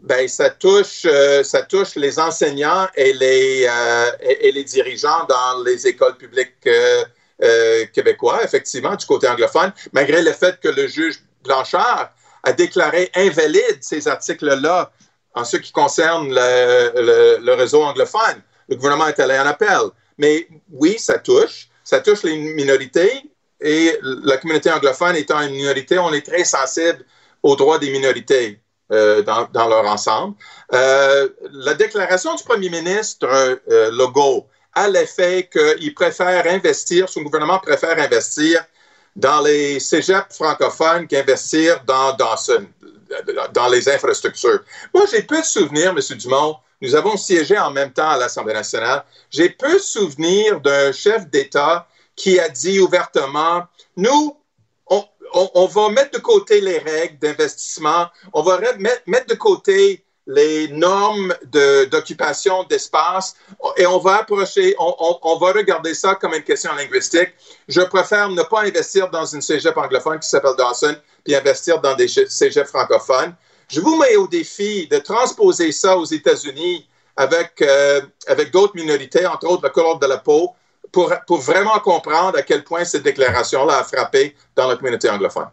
ben, ça touche, euh, ça touche les enseignants et les, euh, et, et les dirigeants dans les écoles publiques euh, euh, québécois, effectivement, du côté anglophone, malgré le fait que le juge Blanchard a déclaré invalide ces articles-là en ce qui concerne le, le- le réseau anglophone. Le gouvernement est allé en appel. Mais oui, ça touche. Ça touche les minorités et la communauté anglophone étant une minorité, on est très sensible aux droits des minorités euh, dans, dans leur ensemble. Euh, la déclaration du premier ministre euh, Legault a l'effet qu'il préfère investir, son gouvernement préfère investir dans les cégeps francophones qu'investir dans, dans, dans les infrastructures. Moi, j'ai peu de souvenirs, M. Dumont. Nous avons siégé en même temps à l'Assemblée nationale. J'ai peu de souvenirs d'un chef d'État qui a dit ouvertement, nous, on, va mettre de côté les règles d'investissement, on va re- mettre, de côté les normes d'occupation d'espace et on va approcher, on, va regarder ça comme une question linguistique. Je préfère ne pas investir dans une cégep anglophone qui s'appelle Dawson, puis investir dans des cégeps francophones. Je vous mets au défi de transposer ça aux États-Unis avec, euh, avec d'autres minorités, entre autres la couleur de la peau, pour, pour vraiment comprendre à quel point cette déclaration-là a frappé dans la communauté anglophone.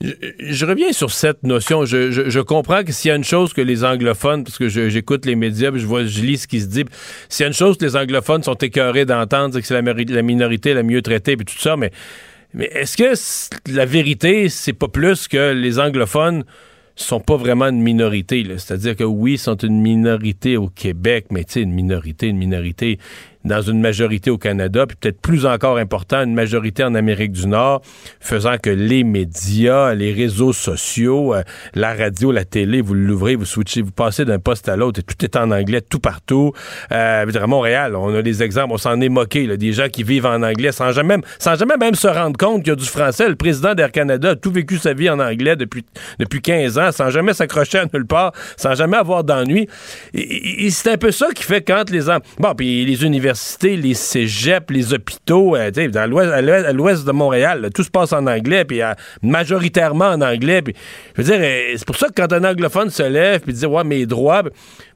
Je, reviens sur cette notion. Je, je- comprends que s'il y a une chose que les anglophones, parce que j'écoute les médias, puis je vois, je lis ce qui se dit, s'il y a une chose que les anglophones sont écœurés d'entendre, c'est que c'est la, minorité la mieux traitée, puis tout ça, mais, mais, est-ce que la vérité, c'est pas plus que les anglophones sont pas vraiment une minorité. C'est-à-dire que oui, ils sont une minorité au Québec, mais tu sais, une minorité, une minorité dans une majorité au Canada, puis peut-être plus encore important, une majorité en Amérique du Nord, faisant que les médias, les réseaux sociaux, euh, la radio, la télé, vous l'ouvrez, vous switchez, vous passez d'un poste à l'autre, et tout est en anglais, tout partout. Euh, à Montréal, on a des exemples, on s'en est moqué, là, des gens qui vivent en anglais sans jamais, sans jamais même se rendre compte qu'il y a du français. Le président d'Air Canada a tout vécu sa vie en anglais depuis, depuis 15 ans, sans jamais s'accrocher à nulle part, sans jamais avoir d'ennui. C'est un peu ça qui fait quand les... Bon, puis les universités, les cégeps, les hôpitaux, euh, l'ouest- à l'ouest de Montréal, tout se passe en anglais, puis euh, majoritairement en anglais. Je veux dire, euh, c'est pour ça que quand un anglophone se lève puis dit ouais mes droits,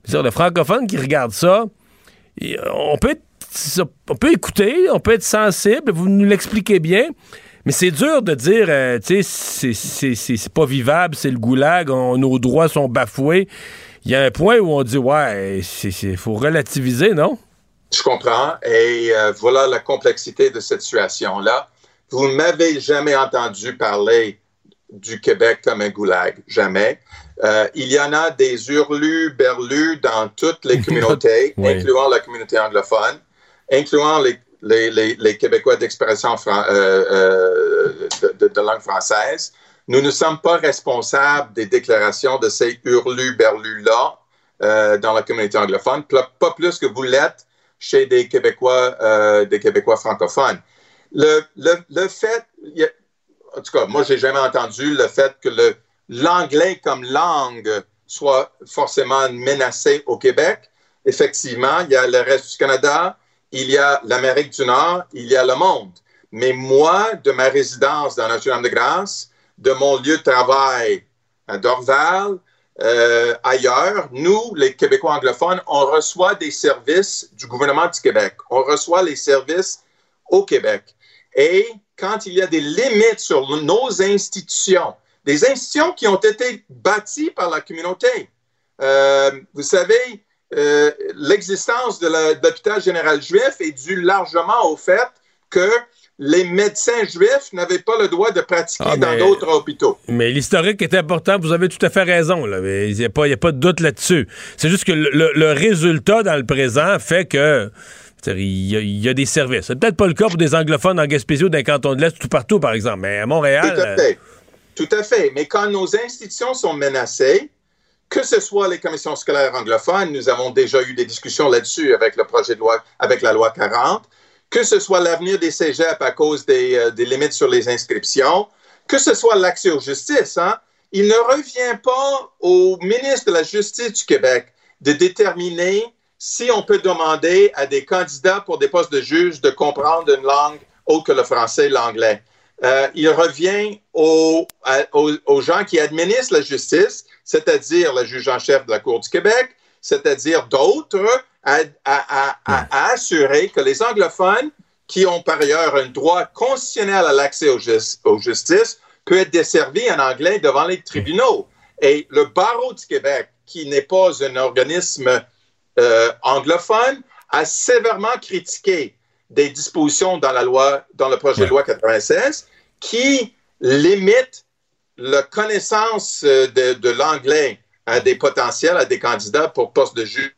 dire, le francophone qui regarde ça, il- on peut on peut écouter, on peut être sensible, vous nous l'expliquez bien. Mais c'est dur de dire, euh, tu sais, c'est- pas vivable, c'est le goulag, nos droits sont bafoués. Il y a un point où on dit, ouais, il faut relativiser, non? Je comprends. Et euh, voilà la complexité de cette situation-là. Vous ne m'avez jamais entendu parler du Québec comme un goulag. Jamais. Euh, il y en a des hurlus, berlus dans toutes les [laughs] communautés, Oui. incluant la communauté anglophone, incluant les, les, les, les Québécois d'expression fran- euh, euh, de, langue française. Nous ne sommes pas responsables des déclarations de ces hurlus, berlus-là dans la communauté anglophone, pas plus que vous l'êtes chez des Québécois, euh, des Québécois francophones. Le, le, le fait, en tout cas, moi, j'ai jamais entendu le fait que le, l'anglais comme langue soit forcément menacé au Québec. Effectivement, il y a le reste du Canada, il y a l'Amérique du Nord, il y a le monde. Mais moi, de ma résidence dans Notre-Dame-de-Grâce, de mon lieu de travail à Dorval, euh, ailleurs, nous, les Québécois anglophones, on reçoit des services du gouvernement du Québec. On reçoit les services au Québec. Et quand il y a des limites sur nos institutions, des institutions qui ont été bâties par la communauté, euh, vous savez, euh, l'existence de l'hôpital général juif est due largement au fait que les médecins juifs n'avaient pas le droit de pratiquer Ah, dans mais- d'autres hôpitaux. Mais l'historique est important, vous avez tout à fait raison. Il n'y a, pas- a de doute là-dessus. C'est juste que le, résultat dans le présent fait que. Il y, y a des services. C'est peut-être pas le cas pour des anglophones en Gaspésie ou dans le canton de l'Est, tout partout, par exemple. Mais à Montréal. Tout à fait. Tout à fait. Mais quand nos institutions sont menacées, que ce soit les commissions scolaires anglophones, nous avons déjà eu des discussions là-dessus avec le projet de loi, avec la loi 40, que ce soit l'avenir des cégeps à cause des, euh, des limites sur les inscriptions, que ce soit l'accès aux justice, hein, il ne revient pas au ministre de la Justice du Québec de déterminer si on peut demander à des candidats pour des postes de juge de comprendre une langue autre que le français et l'anglais. Euh, il revient aux, aux, aux gens qui administrent la justice, c'est-à-dire le juge en chef de la Cour du Québec, c'est-à-dire d'autres, à, à- à- à- à assurer que les anglophones, qui ont par ailleurs un droit constitutionnel à l'accès aux, jus- aux justices, peuvent être desservis en anglais devant les tribunaux. Et le barreau du Québec, qui n'est pas un organisme euh, anglophone, a sévèrement critiqué des dispositions dans la loi, dans le projet de loi 96, qui limitent la connaissance euh, de, de l'anglais à des potentiels, à des candidats pour poste de juge,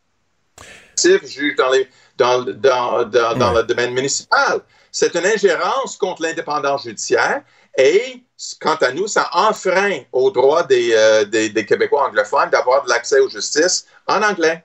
juge dans, les, dans, dans, dans, dans le domaine municipal. C'est une ingérence contre l'indépendance judiciaire et, quant à nous, ça enfreint au droit des, euh, des, des Québécois anglophones d'avoir de l'accès aux justices en anglais.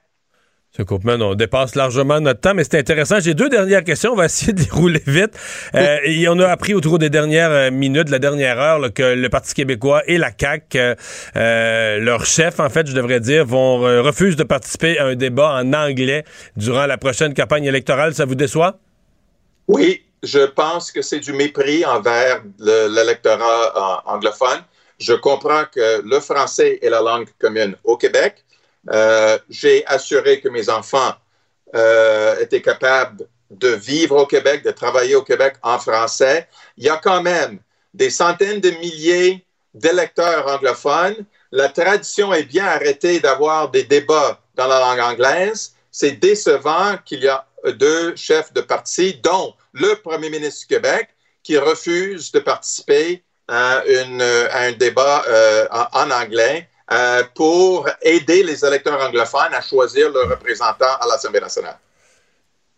M. Coupman, on dépasse largement notre temps, mais c'est intéressant. J'ai deux dernières questions. On va essayer de les rouler vite. Euh, et on a appris au cours des dernières euh, minutes, de la dernière heure, là, que le Parti québécois et la CAQ, euh, euh, leur chef, en fait, je devrais dire, vont euh, refusent de participer à un débat en anglais durant la prochaine campagne électorale. Ça vous déçoit? Oui, je pense que c'est du mépris envers le- l'électorat euh, anglophone. Je comprends que le français est la langue commune au Québec. Euh, J'ai assuré que mes enfants euh, étaient capables de vivre au Québec, de travailler au Québec en français. Il y a quand même des centaines de milliers d'électeurs anglophones. La tradition est bien arrêtée d'avoir des débats dans la langue anglaise. C'est décevant qu'il y a deux chefs de parti, dont le premier ministre du Québec, qui refuse de participer à, un débat euh, en anglais euh, pour aider les électeurs anglophones à choisir leurs représentants à l'Assemblée nationale.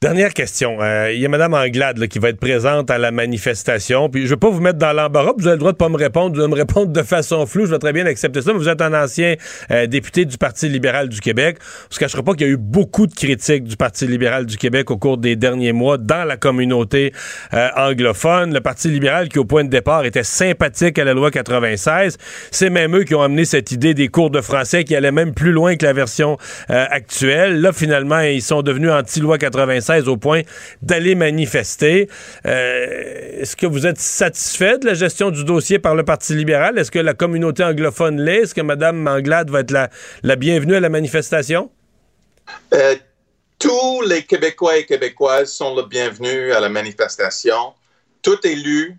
Dernière question. Euh, il y a Mme Anglade qui va être présente à la manifestation. Puis je ne veux pas vous mettre dans l'embarras. Vous avez le droit de pas me répondre. Vous allez me répondre de façon floue. Je vais très bien accepter ça. vous êtes un ancien euh, député du Parti libéral du Québec. On se cachera pas qu'il y a eu beaucoup de critiques du Parti libéral du Québec au cours des derniers mois dans la communauté euh, anglophone. Le Parti libéral qui, au point de départ, était sympathique à la loi 96. C'est même eux qui ont amené cette idée des cours de français qui allait même plus loin que la version actuelle. Là, finalement, ils sont devenus anti-loi 96 au point d'aller manifester. Euh, est-ce que vous êtes satisfait de la gestion du dossier par le Parti libéral? Est-ce que la communauté anglophone l'est? Est-ce que Mme Manglade va être la, bienvenue à la manifestation? Euh, tous les Québécois et Québécoises sont le bienvenus à la manifestation. Tout élu,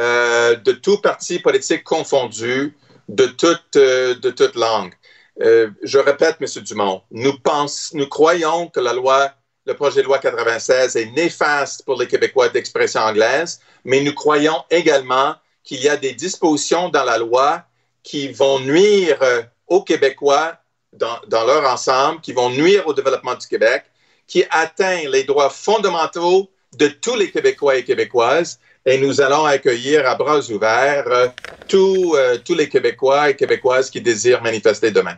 euh, de tout parti politique confondu, de toute, de toute langue. je répète, M. Dumont, nous, pensons, nous croyons que la loi le projet de loi 96 est néfaste pour les Québécois d'expression anglaise, mais nous croyons également qu'il y a des dispositions dans la loi qui vont nuire euh, aux Québécois dans, leur ensemble, qui vont nuire au développement du Québec, qui atteint les droits fondamentaux de tous les Québécois et Québécoises. Et nous allons accueillir à bras ouverts euh, tous, euh, tous les Québécois et Québécoises qui désirent manifester demain.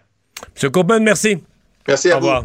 M. Coupman, merci. Merci à Au revoir.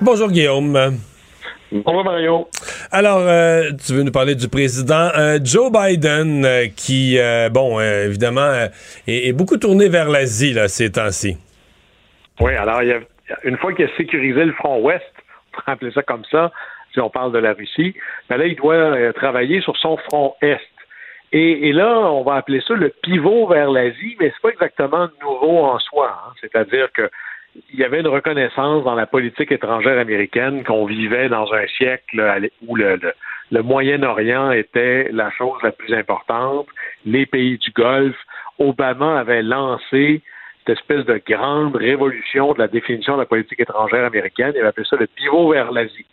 Bonjour Guillaume. Bonjour Mario. Alors, euh, tu veux nous parler du président euh, Joe Biden euh, qui, bon, évidemment, est, beaucoup tourné vers l'Asie là, ces temps-ci. Oui, alors, il y a, une fois qu'il a sécurisé le front ouest, on peut appeler ça comme ça, si on parle de la Russie, ben là, il doit travailler sur son front est. Et, là, on va appeler ça le pivot vers l'Asie, mais c'est pas exactement nouveau en soi. Hein. C'est-à-dire que il y avait une reconnaissance dans la politique étrangère américaine qu'on vivait dans un siècle où le, Moyen-Orient était la chose la plus importante, les pays du Golfe. Obama avait lancé cette espèce de grande révolution de la définition de la politique étrangère américaine. Il avait appelé ça le pivot vers l'Asie.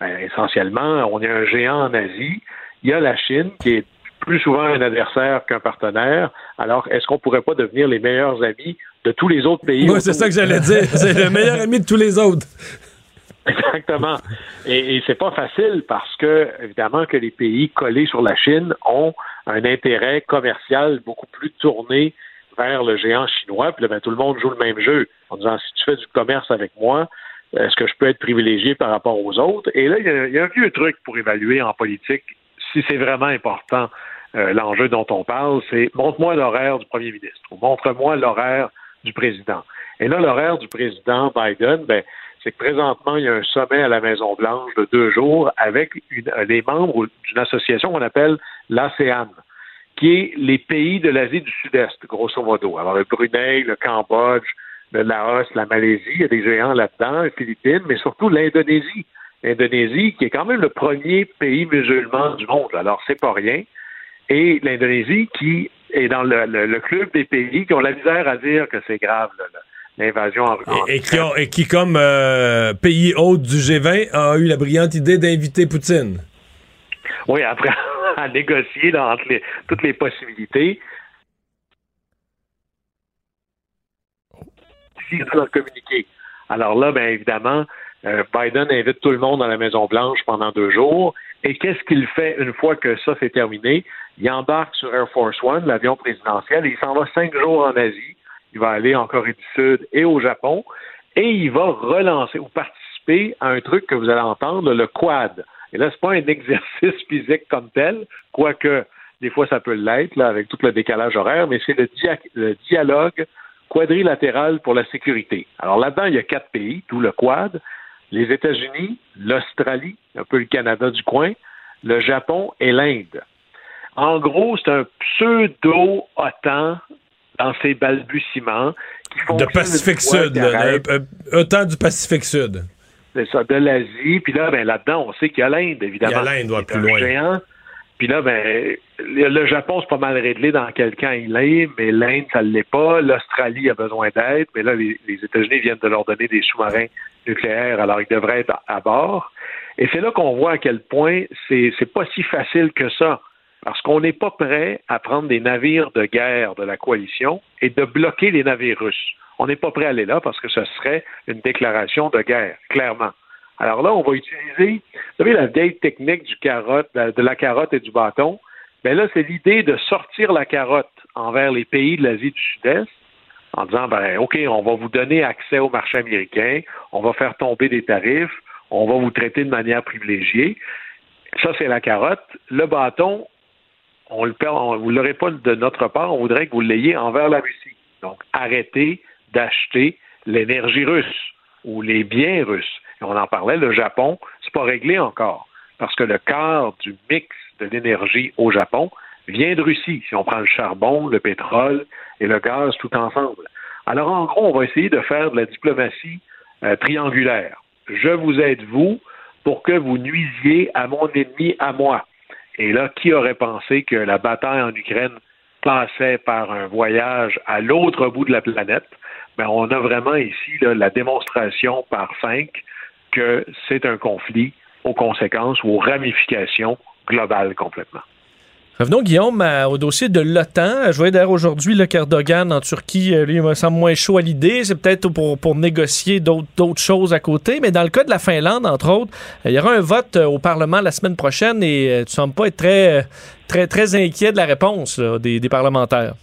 Ben, essentiellement, on est un géant en Asie. Il y a la Chine qui est plus souvent un adversaire qu'un partenaire. Alors, est-ce qu'on pourrait pas devenir les meilleurs amis de tous les autres pays? Oui, c'est ça que j'allais dire. C'est le meilleur ami de tous les autres. [laughs] Exactement. Et, et c'est pas facile parce que, évidemment, que les pays collés sur la Chine ont un intérêt commercial beaucoup plus tourné vers le géant chinois. Puis là, ben, tout le monde joue le même jeu en disant si tu fais du commerce avec moi, est-ce que je peux être privilégié par rapport aux autres? Et là, il y, a, un vieux truc pour évaluer en politique si c'est vraiment important euh, l'enjeu dont on parle, c'est montre-moi l'horaire du premier ministre ou montre-moi l'horaire du président. Et là, l'horaire du président Biden, ben, c'est que présentement, il y a un sommet à la Maison-Blanche de deux jours avec les membres d'une association qu'on appelle l'ASEAN, qui est les pays de l'Asie du Sud-Est, grosso modo. Alors, le Brunei, le Cambodge, le Laos, la Malaisie, il y a des géants là-dedans, les Philippines, mais surtout l'Indonésie. L'Indonésie, qui est quand même le premier pays musulman du monde. Alors, c'est pas rien et l'Indonésie qui est dans le, club des pays qui ont la misère à dire que c'est grave, l'invasion en, et, qui et, qui comme euh, pays hôte du G20, a eu la brillante idée d'inviter Poutine. Oui, après, [laughs] à négocier là, entre les- toutes les possibilités. Alors là, bien évidemment, euh, Biden invite tout le monde à la Maison-Blanche pendant deux jours. Et qu'est-ce qu'il fait une fois que ça c'est terminé? Il embarque sur Air Force One, l'avion présidentiel, et il s'en va cinq jours en Asie. Il va aller en Corée du Sud et au Japon. Et il va relancer ou participer à un truc que vous allez entendre, le quad. Et là, c'est pas un [laughs] exercice physique comme tel, quoique des fois ça peut l'être, là, avec tout le décalage horaire, mais c'est le, le dialogue quadrilatéral pour la sécurité. Alors là-dedans, il y a quatre pays, tout le quad, les États-Unis, l'Australie, un peu le Canada du coin, le Japon et l'Inde. En gros, c'est un pseudo-OTAN dans ses balbutiements qui De Pacifique Sud, un- autant du Pacifique Sud. c'est ça, de l'Asie. Puis là, ben, là-dedans, on sait qu'il y a l'Inde, évidemment. Il y a l'Inde, plus un loin. géant. Puis là, ben, le Japon, c'est pas mal réglé dans quel camp il est, mais l'Inde, ça ne l'est pas. L'Australie a besoin d'aide, mais là, les, États-Unis viennent de leur donner des sous-marins nucléaires, alors ils devraient être à, à bord. Et c'est là qu'on voit à quel point c'est c'est pas si facile que ça. Parce qu'on n'est pas prêt à prendre des navires de guerre de la coalition et de bloquer les navires russes. On n'est pas prêt à aller là parce que ce serait une déclaration de guerre, clairement. Alors là, on va utiliser, vous savez, la vieille technique du carotte, de la carotte et du bâton. Mais là, c'est l'idée de sortir la carotte envers les pays de l'Asie du Sud-Est en disant, ben, OK, on va vous donner accès au marché américain, on va faire tomber des tarifs, on va vous traiter de manière privilégiée. Ça, c'est la carotte. Le bâton, on- vous ne l'aurez pas de notre part, on voudrait que vous l'ayez envers la Russie. Donc, arrêtez d'acheter l'énergie russe ou les biens russes. Et on en parlait, le Japon, c'est pas réglé encore. Parce que le quart du mix de l'énergie au Japon vient de Russie. Si on prend le charbon, le pétrole et le gaz tout ensemble. Alors, en gros, on va essayer de faire de la diplomatie euh, triangulaire. Je vous aide, vous, pour que vous nuisiez à mon ennemi, à moi. Et là, qui aurait pensé que la bataille en Ukraine passait par un voyage à l'autre bout de la planète? Ben, on a vraiment ici la démonstration par cinq que c'est un conflit aux conséquences ou aux ramifications globales complètement. Revenons, Guillaume, à- au dossier de l'OTAN. Je voyais d'ailleurs aujourd'hui le qu'Erdogan en Turquie, euh, lui, il me semble moins chaud à l'idée. C'est peut-être pour, pour négocier d'autres choses à côté. Mais dans le cas de la Finlande, entre autres, euh, il y aura un vote euh, au Parlement la semaine prochaine et tu sembles pas être très, très, très inquiet de la réponse là, des, des parlementaires.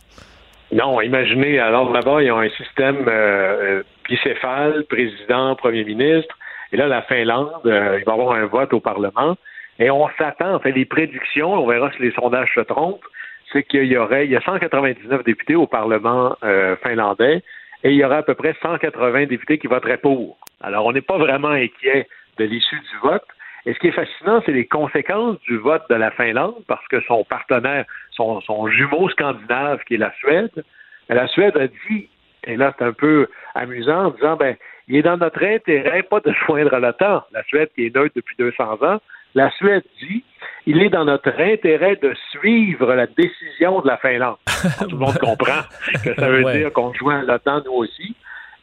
Non, imaginez, alors là-bas, ils ont un système euh, bicéphale, président, premier ministre, et là, la Finlande, euh, il va y avoir un vote au Parlement, et on s'attend, en fait, les prédictions, on verra si les sondages se trompent, c'est qu'il y aurait, il y a 199 députés au Parlement euh, finlandais, et il y aura à peu près 180 députés qui voteraient pour. Alors, on n'est pas vraiment inquiet de l'issue du vote. Et ce qui est fascinant, c'est les conséquences du vote de la Finlande, parce que son partenaire, son, son jumeau scandinave, qui est la Suède, la Suède a dit, et là c'est un peu amusant, en disant, ben, il est dans notre intérêt pas de joindre à l'OTAN, la Suède qui est neutre depuis 200 ans, la Suède dit, il est dans notre intérêt de suivre la décision de la Finlande. [laughs] Tout le monde comprend que ça veut Ouais. dire qu'on joint à l'OTAN nous aussi.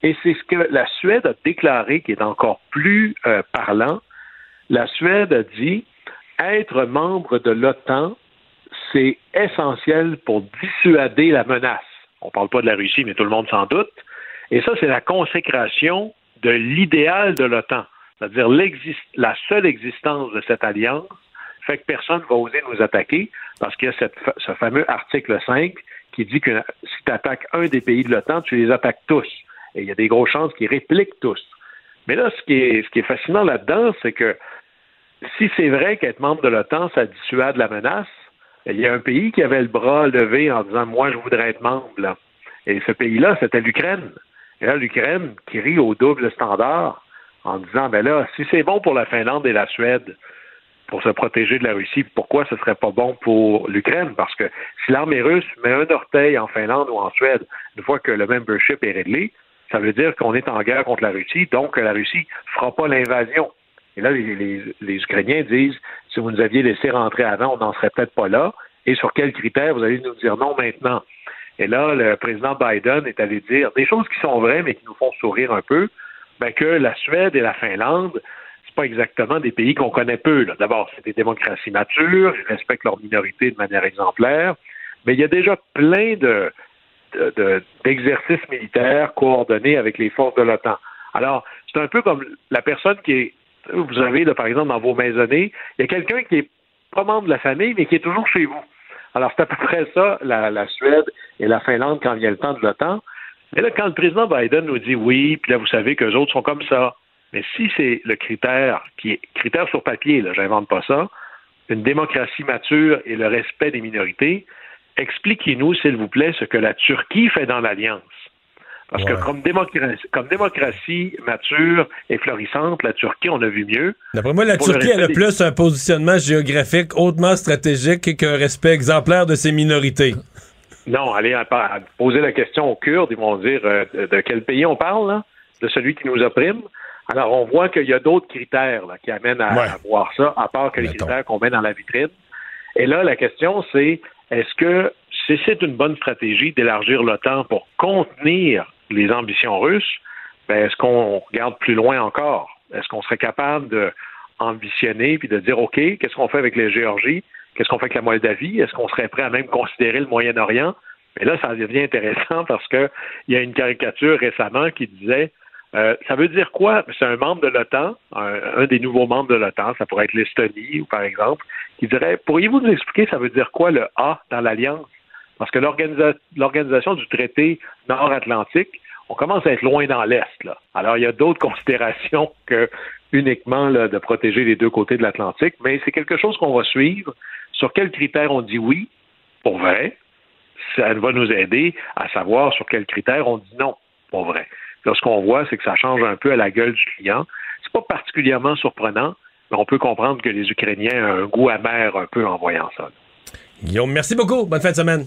Et c'est ce que la Suède a déclaré qui est encore plus euh, parlant. La Suède a dit être membre de l'OTAN, c'est essentiel pour dissuader la menace. On ne parle pas de la Russie, mais tout le monde s'en doute. Et ça, c'est la consécration de l'idéal de l'OTAN, c'est-à-dire la seule existence de cette alliance fait que personne ne va oser nous attaquer parce qu'il y a ce fameux article 5 qui dit que si tu attaques un des pays de l'OTAN, tu les attaques tous. Et il y a des grosses chances qu'ils répliquent tous. Mais là, ce qui est, fascinant là-dedans, c'est que si c'est vrai qu'être membre de l'OTAN, ça dissuade la menace, il y a un pays qui avait le bras levé en disant Moi, je voudrais être membre. Et ce pays-là, c'était l'Ukraine. Et là, l'Ukraine qui rit au double standard en disant Ben là, si c'est bon pour la Finlande et la Suède pour se protéger de la Russie, pourquoi ce serait pas bon pour l'Ukraine? Parce que si l'armée russe met un orteil en Finlande ou en Suède, une fois que le membership est réglé, ça veut dire qu'on est en guerre contre la Russie, donc la Russie fera pas l'invasion. Et là, les, les- les Ukrainiens disent, si vous nous aviez laissé rentrer avant, on n'en serait peut-être pas là. Et sur quels critères vous allez nous dire non maintenant? Et là, le président Biden est allé dire des choses qui sont vraies, mais qui nous font sourire un peu, ben, que la Suède et la Finlande, c'est pas exactement des pays qu'on connaît peu. D'abord, c'est des démocraties matures, ils respectent leur minorité de manière exemplaire, mais il y a déjà plein de de- de- d'exercices militaires coordonnés avec les forces de l'OTAN. Alors, c'est un peu comme la personne qui est, vous avez, par exemple, dans vos maisonnées, il y a quelqu'un qui est pas membre de la famille, mais qui est toujours chez vous. Alors, c'est à peu près ça, la, Suède et la Finlande quand a le temps de l'OTAN. Mais là, quand le président Biden nous dit oui, puis là, vous savez qu'eux autres sont comme ça. Mais si c'est le critère qui est critère sur papier, là, j'invente pas ça, une démocratie mature et le respect des minorités, expliquez-nous, s'il vous plaît, ce que la Turquie fait dans l'Alliance. Parce que comme démocratie, comme démocratie mature et florissante, la Turquie, on a vu mieux. D'après moi, la Pour le Turquie, a des- plus un positionnement géographique hautement stratégique qu'un respect exemplaire de ses minorités. Non, allez poser la question aux Kurdes, ils vont dire euh, de, quel pays on parle, là? de celui qui nous opprime. Alors, on voit qu'il y a d'autres critères là, qui amènent à, à voir ça, à part que les critères qu'on met dans la vitrine. Et là, la question, c'est est-ce que c'est une bonne stratégie d'élargir l'OTAN pour contenir les ambitions russes, ben, est-ce qu'on regarde plus loin encore? Est-ce qu'on serait capable de ambitionner puis de dire OK, qu'est-ce qu'on fait avec les Géorgies? Qu'est-ce qu'on fait avec la Moldavie? Est-ce qu'on serait prêt à même considérer le Moyen-Orient? Mais là, ça devient intéressant [laughs] parce que il y a une caricature récemment qui disait euh, ça veut dire quoi? C'est un membre de l'OTAN, un, un des nouveaux membres de l'OTAN, ça pourrait être l'Estonie, ou par exemple, qui dirait Pourriez-vous nous expliquer ça veut dire quoi le A dans l'Alliance? Parce que l'organisa- l'organisation du traité nord-atlantique, on commence à être loin dans l'Est. Alors, il y a d'autres [laughs] considérations que uniquement là, de protéger les deux côtés de l'Atlantique, mais c'est quelque chose qu'on va suivre. Sur quels critères on dit oui, pour vrai, ça va nous aider à savoir sur quels critères on dit non, pour vrai. Là, ce qu'on voit, c'est que ça change un peu à la gueule du client. C'est pas particulièrement surprenant, mais on peut comprendre que les Ukrainiens ont un goût amer un peu en voyant ça. Guillaume, merci beaucoup. Bonne fin de semaine.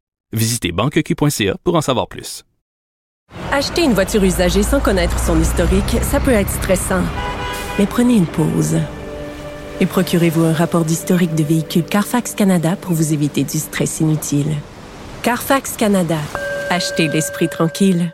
Visitez banqueq.ca pour en savoir plus. Acheter une voiture usagée sans connaître son historique, ça peut être stressant. Mais prenez une pause. Et procurez-vous un rapport d'historique de véhicule Carfax Canada pour vous éviter du stress inutile. Carfax Canada. Achetez l'esprit tranquille.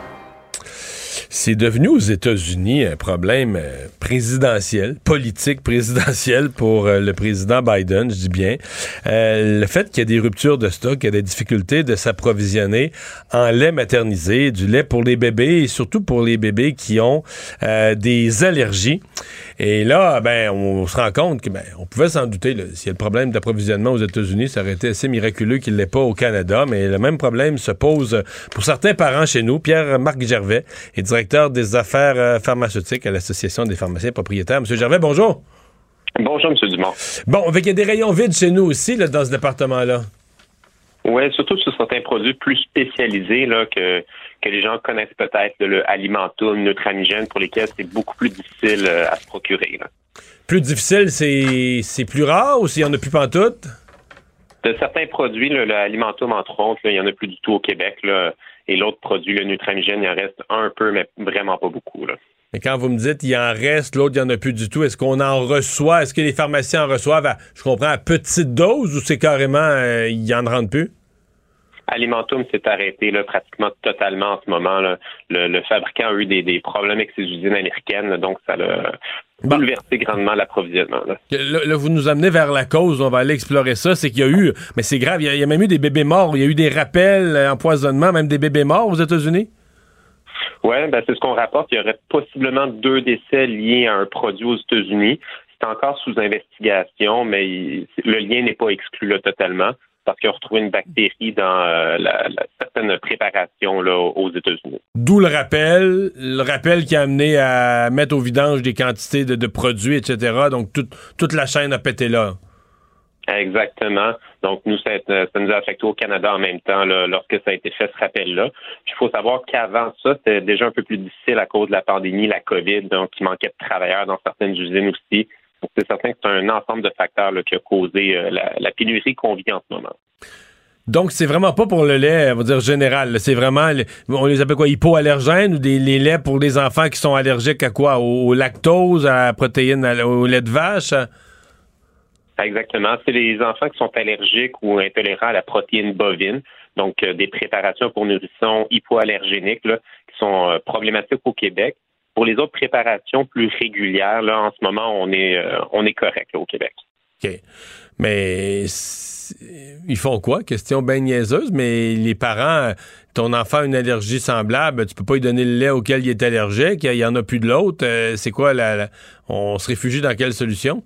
C'est devenu aux États-Unis un problème euh, présidentiel, politique présidentiel pour euh, le président Biden, je dis bien. Euh, le fait qu'il y a des ruptures de stock, qu'il y a des difficultés de s'approvisionner en lait maternisé, du lait pour les bébés et surtout pour les bébés qui ont des allergies. Et là, ben, on se rend compte que ben, on pouvait s'en douter. S'il y a le problème d'approvisionnement aux États-Unis, ça aurait été assez miraculeux qu'il ne l'ait pas au Canada. Mais le même problème se pose pour certains parents chez nous. Pierre-Marc Gervais est directeur des affaires euh, pharmaceutiques à l'Association des pharmaciens propriétaires. Monsieur Gervais, bonjour. Bonjour, M. Dumont. Bon, il y a des rayons vides chez nous aussi, là, dans ce département-là. Oui, surtout sur certains produits plus spécialisés là, que, que les gens connaissent peut-être, le Alimentum, Nutramigène, pour lesquels c'est beaucoup plus difficile euh, à se procurer. là. Plus difficile, c'est plus rare ou s'il y en a plus pantoute? De certains produits, là, le Alimentum, entre autres, il n'y en a plus du tout au Québec. Là, et l'autre produit, le Nutramigène, il en reste un peu, mais vraiment pas beaucoup. Là. Mais quand vous me dites il en reste, l'autre, il n'y en a plus du tout, est-ce qu'on en reçoit? Est-ce que les pharmaciens en reçoivent, à, je comprends, à petite dose ou c'est carrément, euh, il n'y en rentre plus? Alimentum s'est arrêté là, pratiquement totalement en ce moment. là. Le, le fabricant a eu des, des problèmes avec ses usines américaines, là, donc ça a bouleversé grandement l'approvisionnement. là. Là, là, vous nous amenez vers la cause, on va aller explorer ça. C'est qu'il y a eu, mais c'est grave, il y, a, il y a même eu des bébés morts, il y a eu des rappels, euh, empoisonnements, même des bébés morts aux États-Unis? Oui, ben c'est ce qu'on rapporte. Il y aurait possiblement deux décès liés à un produit aux États-Unis. C'est encore sous investigation, mais il- le lien n'est pas exclu là, totalement parce qu'ils ont retrouvé une bactérie dans euh, la, la- certaines préparations là, aux États-Unis. D'où le rappel, le rappel qui a amené à mettre au vidange des quantités de, de produits, etc. Donc, toute- toute la chaîne a pété là. Exactement. Donc, nous, ça, ça nous a affecté au Canada en même temps là, lorsque ça a été fait, ce rappel-là. Il faut savoir qu'avant ça, c'était déjà un peu plus difficile à cause de la pandémie, la COVID, donc il manquait de travailleurs dans certaines usines aussi. Donc, c'est certain que c'est un ensemble de facteurs là, qui a causé euh, la, la pénurie qu'on vit en ce moment. Donc, c'est vraiment pas pour le lait, on va dire général. C'est vraiment, on les appelle quoi, hypoallergènes ou des les laits pour les enfants qui sont allergiques à quoi? Au, au lactose, à la protéine, à- au lait de vache? à- Exactement. C'est les enfants qui sont allergiques ou intolérants à la protéine bovine, donc euh, des préparations pour nourrissons hypoallergéniques là, qui sont euh, problématiques au Québec. Pour les autres préparations plus régulières, là, en ce moment, on est euh, on est correct là, au Québec. OK. Mais ils font quoi? Question bien niaiseuse, mais les parents, ton enfant a une allergie semblable, tu peux pas lui donner le lait auquel il est allergique, il y en a plus de l'autre. Euh, c'est quoi la, On se réfugie dans quelle solution?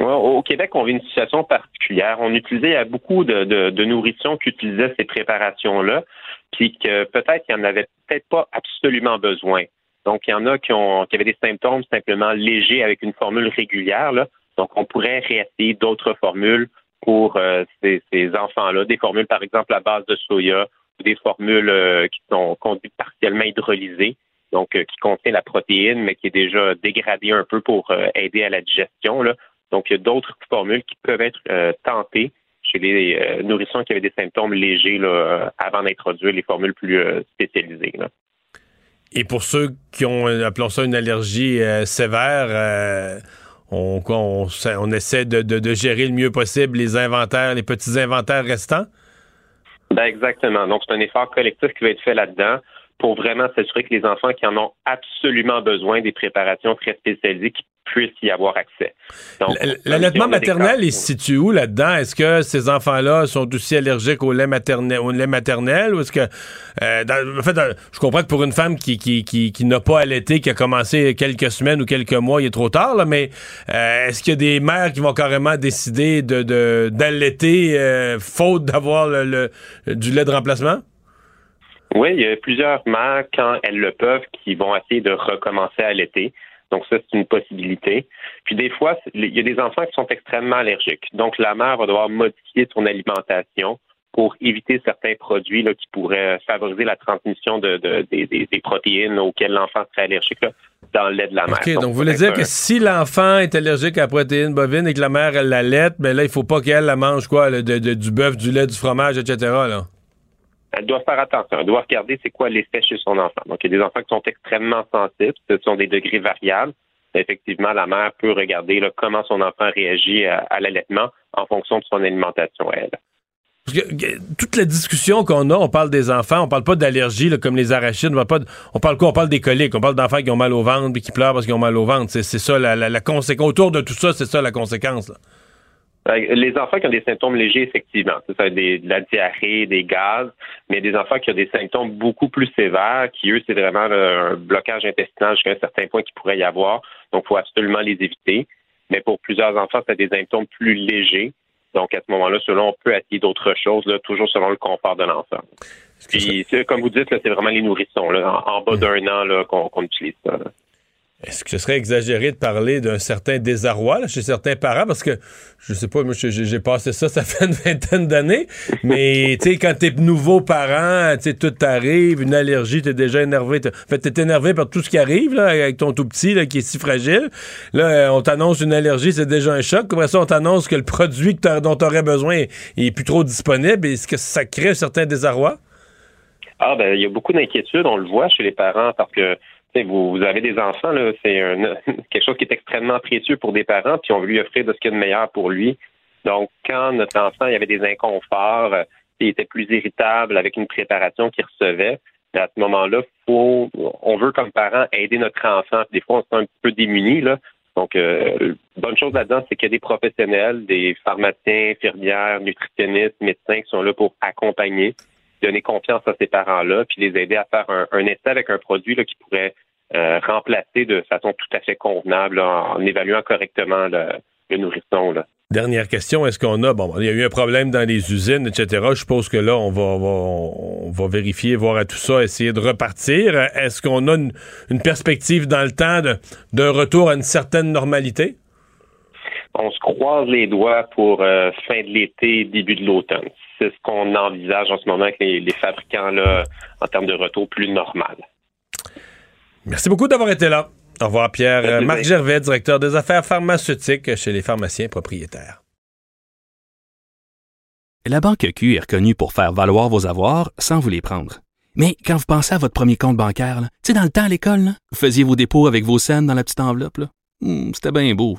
Au Québec, on vit une situation particulière. On utilisait il y a beaucoup de, de, de nourrissons qui utilisaient ces préparations-là, puis que peut-être qu'il n'y en avait peut-être pas absolument besoin. Donc, il y en a qui, ont, qui avaient des symptômes simplement légers avec une formule régulière. Là. Donc, on pourrait réessayer d'autres formules pour euh, ces, enfants-là, des formules, par exemple, à base de soya ou des formules euh, qui sont conduites partiellement hydrolysées, donc euh, qui contiennent la protéine, mais qui est déjà dégradée un peu pour aider à la digestion. Donc, il y a d'autres formules qui peuvent être tentées chez les nourrissons qui avaient des symptômes légers avant d'introduire les formules plus spécialisées. Et pour ceux qui ont, appelons ça, une allergie sévère, on, on, on essaie de, de- de gérer le mieux possible les inventaires, les petits inventaires restants? Ben exactement. Donc, c'est un effort collectif qui va être fait là-dedans pour vraiment s'assurer que les enfants qui en ont absolument besoin des préparations très spécialisées qui puissent y avoir accès. L'allaitement maternel, il se situe où là-dedans? Est-ce que ces enfants-là sont aussi allergiques au lait maternel, au lait maternel ou est-ce que, euh, dans- en fait, dans- je comprends que pour une femme qui, qui, qui, qui n'a pas allaité, qui a commencé quelques semaines ou quelques mois, il est trop tard, là, mais euh, est-ce qu'il y a des mères qui vont carrément décider de, de- d'allaiter euh, faute d'avoir le, le- du lait de remplacement? Oui, il y a plusieurs mères, quand elles le peuvent, qui vont essayer de recommencer à allaiter. Donc ça, c'est une possibilité. Puis des fois, il y a des enfants qui sont extrêmement allergiques. Donc la mère va devoir modifier son alimentation pour éviter certains produits là, qui pourraient favoriser la transmission de, de- des, des- des protéines auxquelles l'enfant serait allergique là, dans le lait de la mère. OK, donc, vous voulez dire un- que si l'enfant est allergique à la protéine bovine et que la mère, elle l'allaite, ben là, il faut pas qu'elle la mange quoi, là, de- de- du bœuf, du lait, du fromage, etc., là? Elle doit faire attention. Elle doit regarder c'est quoi l'effet chez son enfant. Donc, il y a des enfants qui sont extrêmement sensibles. Ce sont des degrés variables. Effectivement, la mère peut regarder là, comment son enfant réagit à, l'allaitement en fonction de son alimentation, elle. Parce que, que- toute la discussion qu'on a, on parle des enfants, on parle pas d'allergies comme les arachides, on parle quoi? On parle des coliques, on parle d'enfants qui ont mal au ventre et qui pleurent parce qu'ils ont mal au ventre. C'est ça la, conséquence. Autour de tout ça, c'est ça la conséquence. Les enfants qui ont des symptômes légers, effectivement, ça, des, de la diarrhée, des gaz, mais des enfants qui ont des symptômes beaucoup plus sévères, qui eux, c'est vraiment un blocage intestinal jusqu'à un certain point qu'il pourrait y avoir. Donc, il faut absolument les éviter. Mais pour plusieurs enfants, c'est des symptômes plus légers. Donc, à ce moment-là, selon, on peut essayer d'autres choses, là, toujours selon le confort de l'enfant. Puis, comme vous dites, c'est vraiment les nourrissons, là, en, en bas d'un an, qu'on utilise ça. là. Est-ce que ce serait exagéré de parler d'un certain désarroi là, chez certains parents? Parce que, je sais pas, moi, j'ai passé ça, ça fait une vingtaine d'années. Mais, tu sais, quand t'es nouveau parent, tu sais, tout t'arrive, une allergie, t'es déjà énervé. En fait, t'es énervé par tout ce qui arrive, là, avec ton tout petit, là, qui est si fragile. Là, euh, on t'annonce une allergie, c'est déjà un choc. Après ça, on t'annonce que le produit que dont t'aurais besoin il est plus trop disponible. Est-ce que ça crée un certain désarroi? Ah ben il y a beaucoup d'inquiétudes, on le voit chez les parents parce que vous, avez des enfants, c'est [laughs] quelque chose qui est extrêmement précieux pour des parents, puis on veut lui offrir de ce qu'il y a de meilleur pour lui. Donc, quand notre enfant il avait des inconforts, euh, il était plus irritable avec une préparation qu'il recevait, à ce moment-là, faut, on veut comme parents aider notre enfant. Des fois, on se sent un peu démuni, là. Donc, euh, bonne chose là-dedans, c'est qu'il y a des professionnels, des pharmaciens, infirmières, nutritionnistes, médecins qui sont là pour accompagner donner confiance à ces parents-là, puis les aider à faire un, essai avec un produit là, qui pourrait euh, remplacer de façon tout à fait convenable en, évaluant correctement le, le nourrisson. Dernière question, est-ce qu'on a, bon, il y a eu un problème dans les usines, etc. Je suppose que là, on va, va, vérifier, voir à tout ça, essayer de repartir. Est-ce qu'on a une, une perspective dans le temps d'un retour à une certaine normalité? On se croise les doigts pour euh, fin de l'été, début de l'automne. C'est ce qu'on envisage en ce moment avec les, les fabricants là, en termes de retour plus normal. Merci beaucoup d'avoir été là. Au revoir, Pierre. Merci Euh, Marc bien. Gervais, directeur des affaires pharmaceutiques chez les pharmaciens propriétaires. La Banque Q est reconnue pour faire valoir vos avoirs sans vous les prendre. Mais quand vous pensez à votre premier compte bancaire, là, tu sais, dans le temps à l'école, là, vous faisiez vos dépôts avec vos scènes dans la petite enveloppe. là. Hmm, C'était bien beau.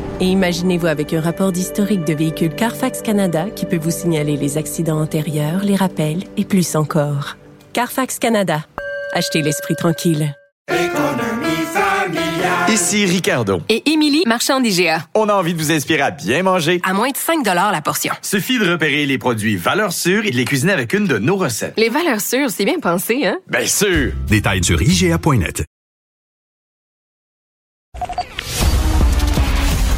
Et imaginez-vous avec un rapport d'historique de véhicule Carfax Canada qui peut vous signaler les accidents antérieurs, les rappels et plus encore. Carfax Canada. Achetez l'esprit tranquille. Ici Ricardo. Et Émilie, marchand d'IGA. On a envie de vous inspirer à bien manger. À moins de 5 la portion. Suffit de repérer les produits valeurs sûres et de les cuisiner avec une de nos recettes. Les valeurs sûres, c'est bien pensé, hein? Bien sûr! Détails sur IGA.net.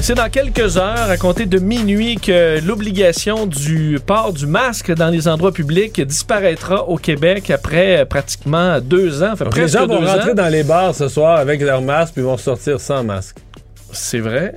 C'est dans quelques heures, à compter de minuit, que l'obligation du port du masque dans les endroits publics disparaîtra au Québec après pratiquement deux ans. Donc, les gens vont deux rentrer ans. dans les bars ce soir avec leur masque puis vont sortir sans masque. C'est vrai.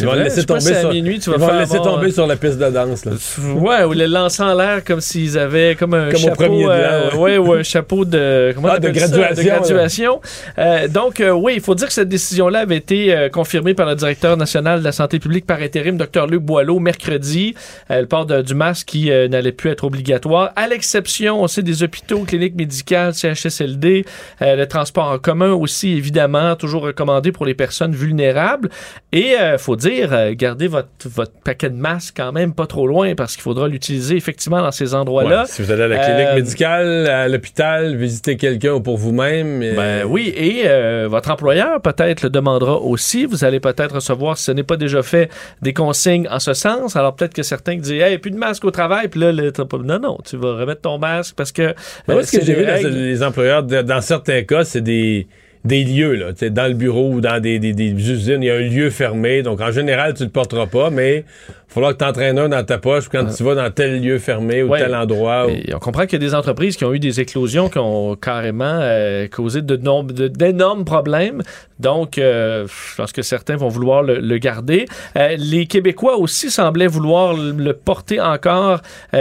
Ils vont laisser tomber, si sur, minuit, tu ils vas vont le laisser avoir, tomber sur la piste de danse. Là. Ouais, ou le lancer en l'air comme s'ils avaient comme un Comme au chapeau, euh, ouais. ouais, ou un chapeau de comment Ah, de ça? graduation, de graduation. Euh, donc euh, oui, il faut dire que cette décision-là avait été confirmée par le directeur national de la santé publique par intérim, Dr Luc Boileau, mercredi. Le port de- du masque qui n'allait plus être obligatoire, à l'exception, on sait des hôpitaux, cliniques médicales, CHSLD, le transport en commun aussi évidemment toujours recommandé pour les personnes vulnérables. Et euh, faut dire, euh, gardez votre votre paquet de masque quand même pas trop loin parce qu'il faudra l'utiliser effectivement dans ces endroits-là. Ouais, si vous allez à la clinique Euh, médicale, à l'hôpital, visiter quelqu'un ou pour vous-même. Ben oui, et euh, votre employeur peut-être le demandera aussi. Vous allez peut-être recevoir, si ce n'est pas déjà fait, des consignes en ce sens. Alors peut-être que certains disent, hey, plus de masque au travail, puis là, le- t'as pas- non, non, tu vas remettre ton masque parce que. Ben, euh, moi, ce que j'ai vu dans les employeurs, dans certains cas, c'est des, des lieux, là, dans le bureau ou dans des usines, il y a un lieu fermé. Donc, en général, tu ne le porteras pas, mais il faudra que tu entraînes un dans ta poche quand tu vas dans tel lieu fermé ou Ouais. tel endroit. ou- Et on comprend qu'il y a des entreprises qui ont eu des éclosions qui ont carrément euh, causé de nombre- de- d'énormes problèmes. Donc, euh, je pense que certains vont vouloir le, le garder. Euh, les Québécois aussi semblaient vouloir le, porter encore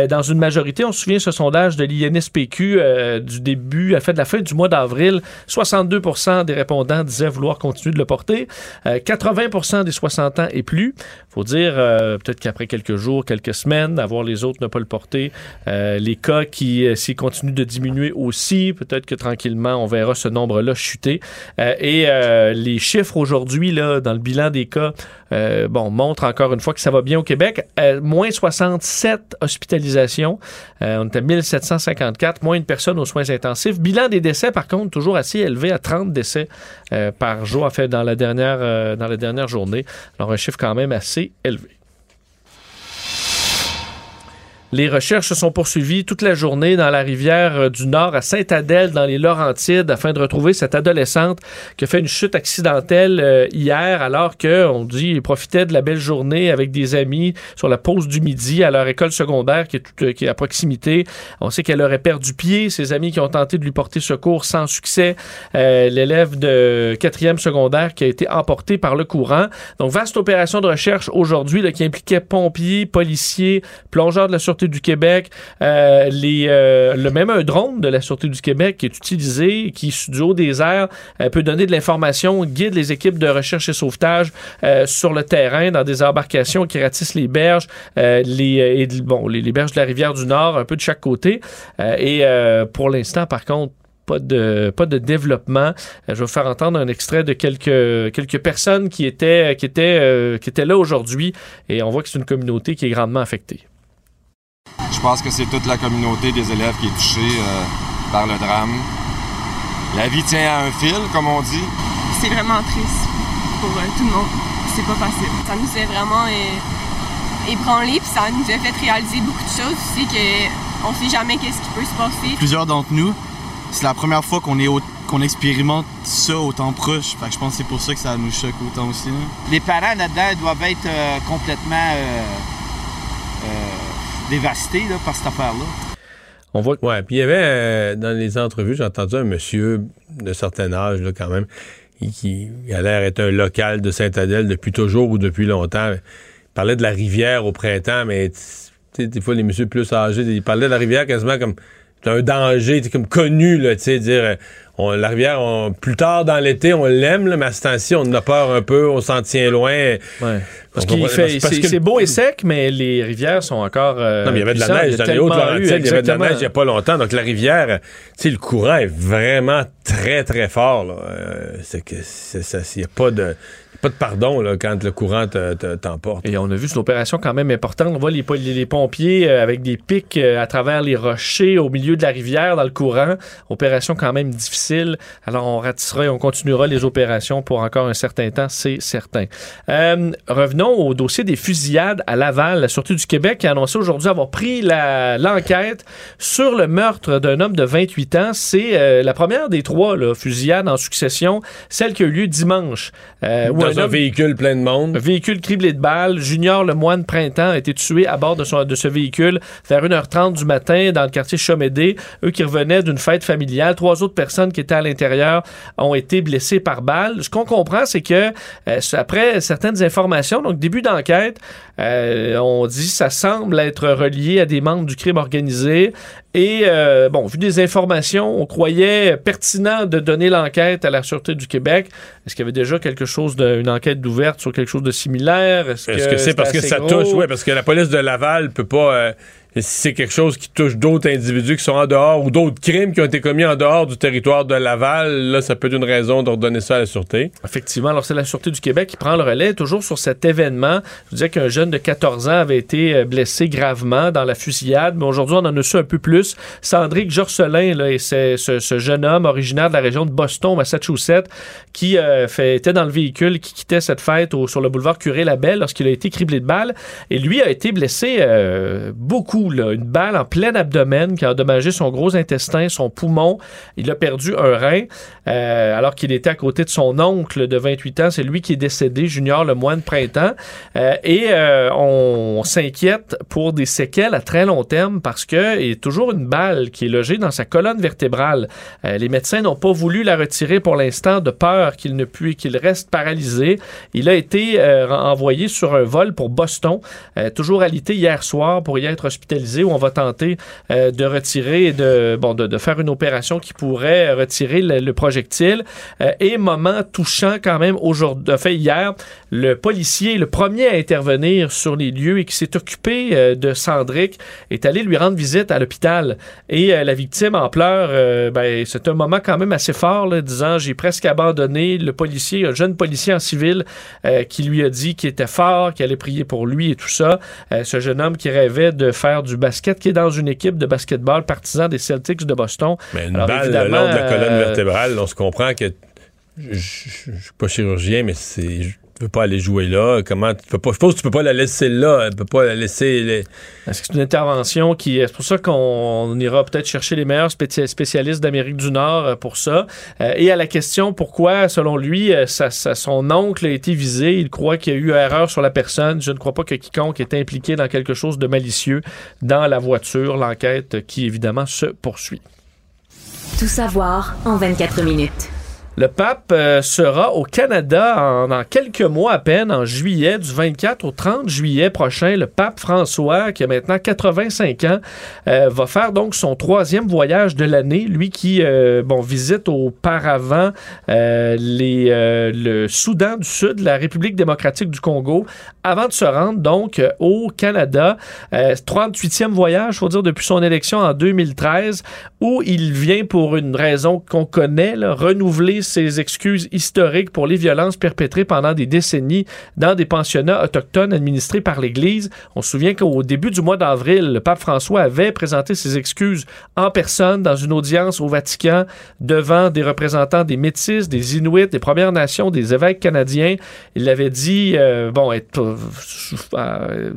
dans une majorité. On se souvient ce sondage de l'INSPQ du début, à fait de la fin du mois d'avril. 62% des répondants disaient vouloir continuer de le porter. Euh, 80% des 60 ans et plus. faut dire, peut-être qu'après quelques jours, quelques semaines, avoir les autres ne pas le porter. Euh, les cas qui, euh, continuent de diminuer aussi, peut-être que tranquillement, on verra ce nombre-là chuter. Euh, et euh, les chiffres aujourd'hui, là, dans le bilan des cas, bon, montrent encore une fois que ça va bien au Québec. Moins 67 hospitalisations. On était à 1754, moins une personne aux soins intensifs. Bilan des décès, par contre, toujours assez élevé à 30 décès par jour, en fait, dans la dernière, dans la dernière journée. Alors, un chiffre quand même assez élevé. Les recherches se sont poursuivies toute la journée dans la rivière euh, du Nord à Sainte-Adèle, dans les Laurentides, afin de retrouver cette adolescente qui a fait une chute accidentelle euh, hier, alors que on dit il profitait de la belle journée avec des amis sur la pause du midi à leur école secondaire qui est, tout- euh, qui est à proximité. On sait qu'elle aurait perdu pied. Ses amis qui ont tenté de lui porter secours sans succès. L'élève de quatrième secondaire qui a été emporté par le courant. Donc vaste opération de recherche aujourd'hui qui impliquait pompiers, policiers, plongeurs de la sûreté Du Québec, euh, euh, le même un drone de la Sûreté du Québec qui est utilisé, qui du haut des airs euh, peut donner de l'information, guide les équipes de recherche et sauvetage sur le terrain dans des embarcations qui ratissent les berges, les, bon, les, berges de la rivière du Nord, un peu de chaque côté. Et pour l'instant, par contre, pas de, pas de développement. Je vais vous faire entendre un extrait de quelques, quelques personnes qui étaient, qui, étaient, qui étaient là aujourd'hui et on voit que c'est une communauté qui est grandement affectée. Je pense que c'est toute la communauté des élèves qui est touchée euh, par le drame. La vie tient à un fil, comme on dit. C'est vraiment triste pour euh, tout le monde. C'est pas facile. Ça nous a vraiment euh, ébranlé, puis ça nous a fait réaliser beaucoup de choses aussi qu'on sait jamais qu'est-ce qui peut se passer. Plusieurs d'entre nous, c'est la première fois qu'on est au- qu'on expérimente ça autant proche. Fait que je pense que c'est pour ça que ça nous choque autant aussi. là. Les parents là-dedans doivent être euh, complètement euh, euh, dévastés là, par cette affaire-là. On voit... Ouais, puis il y avait, euh, dans les entrevues, j'ai entendu un monsieur de certain âge, là, quand même, qui, a l'air être un local de Saint-Adèle depuis toujours ou depuis longtemps. Il parlait de la rivière au printemps, mais des fois, les messieurs plus âgés, ils parlaient de la rivière quasiment comme un danger, c'est comme connu, là, tu sais, dire, euh, on, la rivière, on- plus tard dans l'été, on l'aime, là, mais à ce temps-ci, on en a peur un peu, on s'en tient loin. Ouais. Parce On qu'il comprend- fait, parce c'est que- c'est beau et sec, mais les rivières sont encore. euh, Non, mais il y avait de la neige dans les hautes tellement eu, Laurentides, il y avait de la neige il n'y a pas longtemps. Donc la rivière, tu sais, le courant est vraiment très, très fort. là. Euh, c'est que c'est ça, il n'y a pas de. Pas de pardon là, quand le courant te- te- t'emporte. Et on a vu cette opération quand même importante. On voit les, pompiers euh, avec des pics euh, à travers les rochers au milieu de la rivière dans le courant. Opération quand même difficile. Alors on ratissera et on continuera les opérations pour encore un certain temps, c'est certain. Euh, revenons au dossier des fusillades à Laval. La Sûreté du Québec a annoncé aujourd'hui avoir pris l'enquête sur le meurtre d'un homme de 28 ans. C'est la première des trois là, fusillades en succession, celle qui a eu lieu dimanche. Dans un véhicule plein de monde. un véhicule criblé de balles. Junior Lemoine Printemps a été tué à bord de, son, de ce véhicule vers 1h30 du matin dans le quartier Chomédé. Eux qui revenaient d'une fête familiale. Trois autres personnes qui étaient à l'intérieur ont été blessées par balles. Ce qu'on comprend, c'est que euh, après certaines informations, donc début d'enquête, euh, on dit ça semble être relié à des membres du crime organisé. Et euh, bon, vu des informations, on croyait pertinent de donner l'enquête à la Sûreté du Québec. Est-ce qu'il y avait déjà quelque chose d'une enquête d'ouverte sur quelque chose de similaire? Est-ce que c'est parce que ça gros? touche, oui, parce que la police de Laval peut pas. euh, si c'est quelque chose qui touche d'autres individus qui sont en dehors ou d'autres crimes qui ont été commis en dehors du territoire de Laval, là, ça peut être une raison d'ordonner ça à la sûreté. Effectivement, alors c'est la Sûreté du Québec qui prend le relais toujours sur cet événement. Je vous disais qu'un jeune de 14 ans avait été euh, blessé gravement dans la fusillade, mais aujourd'hui on en a su un peu plus. Sandrick Jorcelin, là, ce, jeune homme originaire de la région de Boston, Massachusetts, qui euh, fait, était dans le véhicule qui quittait cette fête sur le boulevard Curé-Labelle lorsqu'il a été criblé de balles. Et lui a été blessé euh, beaucoup, une balle en plein abdomen qui a endommagé son gros intestin, son poumon. Il a perdu un rein euh, alors qu'il était à côté de son oncle de 28 ans. C'est lui qui est décédé, Junior le moine printemps. Euh, et euh, on, s'inquiète pour des séquelles à très long terme parce que il y a toujours une balle qui est logée dans sa colonne vertébrale. Les médecins n'ont pas voulu la retirer pour l'instant de peur qu'il ne puisse qu'il reste paralysé. Il a été envoyé sur un vol pour Boston, toujours alité hier soir pour y être hospitalisé où on va tenter euh, de retirer et de bon de, faire une opération qui pourrait retirer le, le projectile. Euh, et moment touchant quand même aujourd'hui, fait hier, le policier, le premier à intervenir sur les lieux et qui s'est occupé euh, de Sandrick, est allé lui rendre visite à l'hôpital. Et la victime en pleurs, ben, c'est un moment quand même assez fort, disant j'ai presque abandonné le policier, un jeune policier en civil qui lui a dit qu'il était fort, qu'il allait prier pour lui et tout ça. Ce jeune homme qui rêvait de faire du basket, qui est dans une équipe de basketball partisan des Celtics de Boston. Mais une Alors, balle le long de la colonne euh, vertébrale, on se comprend que je je- je suis pas chirurgien, mais c'est je peux pas aller jouer là. Comment tu peux pas Je pense que tu peux pas la laisser là. Tu peux pas la laisser. les- Est-ce que c'est une intervention qui. C'est pour ça qu'on ira peut-être chercher les meilleurs spéci- spécialistes d'Amérique du Nord euh, pour ça? Euh, et à la question pourquoi, selon lui, euh, son oncle a été visé, il croit qu'il y a eu erreur sur la personne. Je ne crois pas que quiconque est impliqué dans quelque chose de malicieux dans la voiture. L'enquête qui, évidemment, se poursuit. Tout savoir en 24 minutes. Le pape euh, sera au Canada en, quelques mois à peine, en juillet, du 24 au 30 juillet prochain. Le pape François, qui a maintenant 85 ans, euh, va faire donc son troisième voyage de l'année. Lui qui, euh, visite auparavant le Soudan du Sud, la République démocratique du Congo, avant de se rendre donc au Canada. Euh, 38e voyage, faut dire, depuis son élection en 2013, où il vient pour une raison qu'on connaît, là, renouveler ses excuses historiques pour les violences perpétrées pendant des décennies dans des pensionnats autochtones administrés par l'Église. On se souvient qu'au début du mois d'avril, le pape François avait présenté ses excuses en personne dans une audience au Vatican devant des représentants des Métis, des Inuits, des Premières Nations, des évêques canadiens. Il avait dit, euh, bon, euh, euh,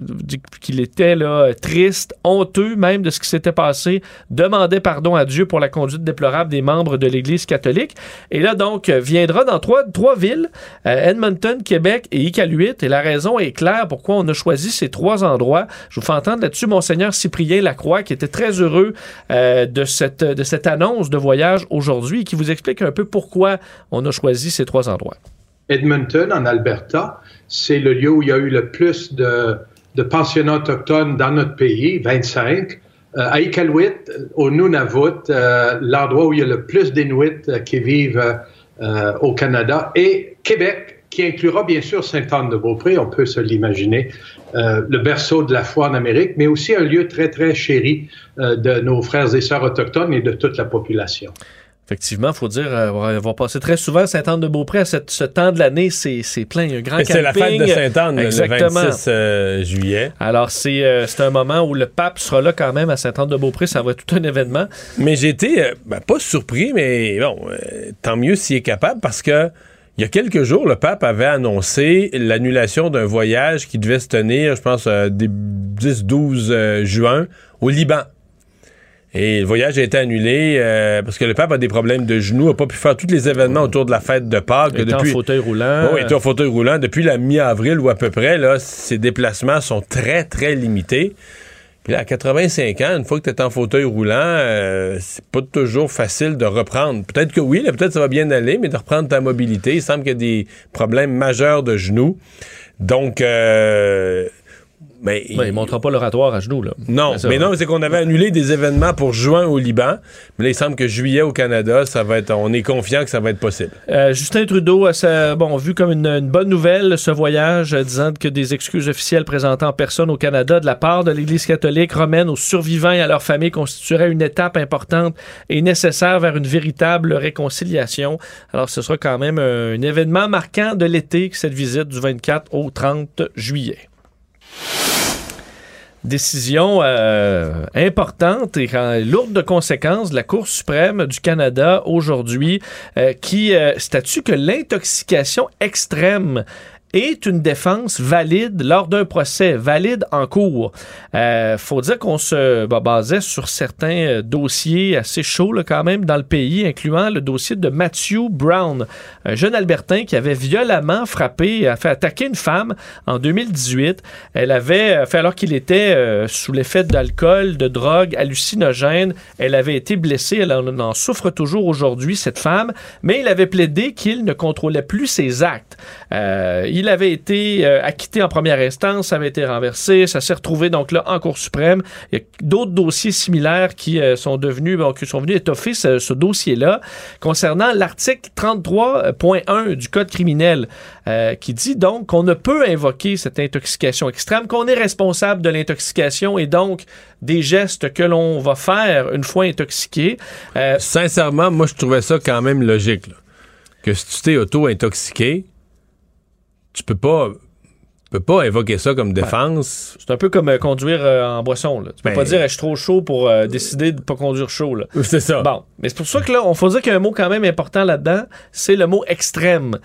qu'il était là, triste, honteux même de ce qui s'était passé, demandait pardon à Dieu pour la conduite déplorable des membres de l'Église catholique. Et là, donc, euh, viendra dans trois, villes, euh, Edmonton, Québec et Iqaluit. Et la raison est claire pourquoi on a choisi ces trois endroits. Je vous fais entendre là-dessus Monseigneur Cyprien Lacroix, qui était très heureux euh, de, cette, annonce de voyage aujourd'hui et qui vous explique un peu pourquoi on a choisi ces trois endroits. Edmonton, en Alberta, c'est le lieu où il y a eu le plus de, de pensionnats autochtones dans notre pays, 25. Euh, à Iqaluit, au Nunavut, euh, l'endroit où il y a le plus d'Inuits euh, qui vivent euh, euh, au Canada, et Québec, qui inclura bien sûr Sainte-Anne-de-Beaupré, on peut se l'imaginer, euh, le berceau de la foi en Amérique, mais aussi un lieu très, très chéri euh, de nos frères et sœurs autochtones et de toute la population. Effectivement, il faut dire, euh, on va passer très souvent à Sainte-Anne-de-Beaupré à cette- ce temps de l'année. C'est plein, il y a un grand Et C'est la fête de Sainte-Anne, le Exactement. 26 euh, juillet. Alors, c'est euh, c'est un moment où le pape sera là quand même à Sainte-Anne-de-Beaupré. Ça va être tout un événement. Mais j'ai été, euh, ben, pas surpris, mais bon, euh, tant mieux s'il est capable parce que il y a quelques jours, le pape avait annoncé l'annulation d'un voyage qui devait se tenir, je pense, euh, des 10-12 euh, juin au Liban. Et le voyage a été annulé euh, parce que le pape a des problèmes de genoux, n'a pas pu faire tous les événements autour de la fête de Pâques. Il était en fauteuil roulant. Oui, il était en fauteuil roulant. Depuis la mi-avril ou à peu près, là, ses déplacements sont très, très limités. Puis là, à 85 ans, une fois que tu es en fauteuil roulant, euh, c'est pas toujours facile de reprendre. Peut-être que oui, peut-être ça va bien aller, mais de reprendre ta mobilité. Il semble qu'il y a des problèmes majeurs de genoux. Donc, euh, Ben, il ne montrera pas l'oratoire à genoux. Là. non, ça. mais non, c'est qu'on avait annulé des événements pour juin au Liban. Mais là, il semble que juillet au Canada, ça va être. On est confiant que ça va être possible. Euh, Justin Trudeau a ça, bon, vu comme une, une bonne nouvelle ce voyage, euh, disant que des excuses officielles présentées en personne au Canada de la part de l'Église catholique romaine aux survivants et à leurs familles constituerait une étape importante et nécessaire vers une véritable réconciliation. Alors, ce sera quand même un, un événement marquant de l'été, cette visite du 24 au 30 juillet. Décision euh, importante et lourde de conséquences de la Cour suprême du Canada aujourd'hui euh, qui euh, statue que l'intoxication extrême est une défense valide lors d'un procès, valide en cours. Euh, faut dire qu'on se basait sur certains euh, dossiers assez chauds quand même dans le pays, incluant le dossier de Matthew Brown, un jeune Albertain qui avait violemment frappé, a fait attaquer une femme en 2018. Elle avait euh, fait alors qu'il était euh, sous l'effet d'alcool, de drogue, hallucinogène. Elle avait été blessée. Elle en, en souffre toujours aujourd'hui, cette femme. Mais il avait plaidé qu'il ne contrôlait plus ses actes. Euh, il avait été euh, acquitté en première instance, ça avait été renversé, ça s'est retrouvé donc là en Cour suprême. Il y a d'autres dossiers similaires qui euh, sont devenus, bon, qui sont venus étoffer ce, ce dossier-là concernant l'article 33.1 du Code criminel euh, qui dit donc qu'on ne peut invoquer cette intoxication extrême, qu'on est responsable de l'intoxication et donc des gestes que l'on va faire une fois intoxiqué. Euh, Sincèrement, moi, je trouvais ça quand même logique. là. Que si tu t'es auto-intoxiqué, tu peux pas, peux pas invoquer ça comme défense. C'est un peu comme euh, conduire euh, en boisson. Là. Tu peux Ben- pas dire je suis trop chaud pour euh, décider de pas conduire chaud. [laughs] C'est ça. Bon, mais c'est pour ça que là, on faut dire qu'il y a un mot quand même important là-dedans, c'est le mot extrême.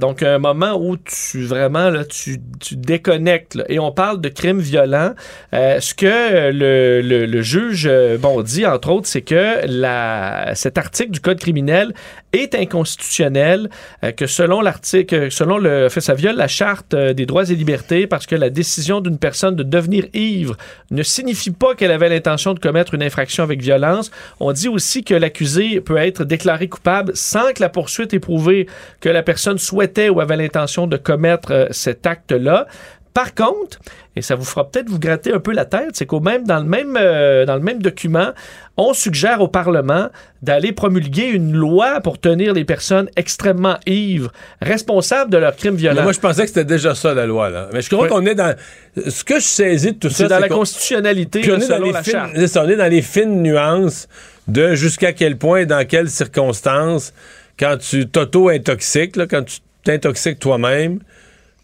Donc un moment où tu vraiment là, tu, tu déconnectes. là. Et on parle de crimes violents. Ce que le, le- le juge bon dit entre autres, c'est que la, cet article du code criminel est inconstitutionnel, que selon l'article, selon le fait, ça viole la charte des droits et et libertés parce que la décision d'une personne de devenir ivre ne signifie pas qu'elle avait l'intention de commettre une infraction avec violence. On dit aussi que l'accusé peut être déclaré coupable sans que la poursuite ait prouvé que la personne souhaitait ou avait l'intention de commettre euh, cet acte-là. Par contre, et ça vous fera peut-être vous gratter un peu la tête, c'est qu'au même dans le même euh, dans le même document, on suggère au Parlement d'aller promulguer une loi pour tenir les personnes extrêmement ivres responsables de leurs crimes violents. Mais moi, je pensais que c'était déjà ça la loi là. Mais je crois qu'on est dans ce que je saisis de tout ça, c'est dans la constitutionnalité Puis on est, dans les la fines, on est dans les fines nuances de jusqu'à quel point, dans quelles circonstances, quand tu t'auto-intoxiques, quand tu t'intoxiques toi-même,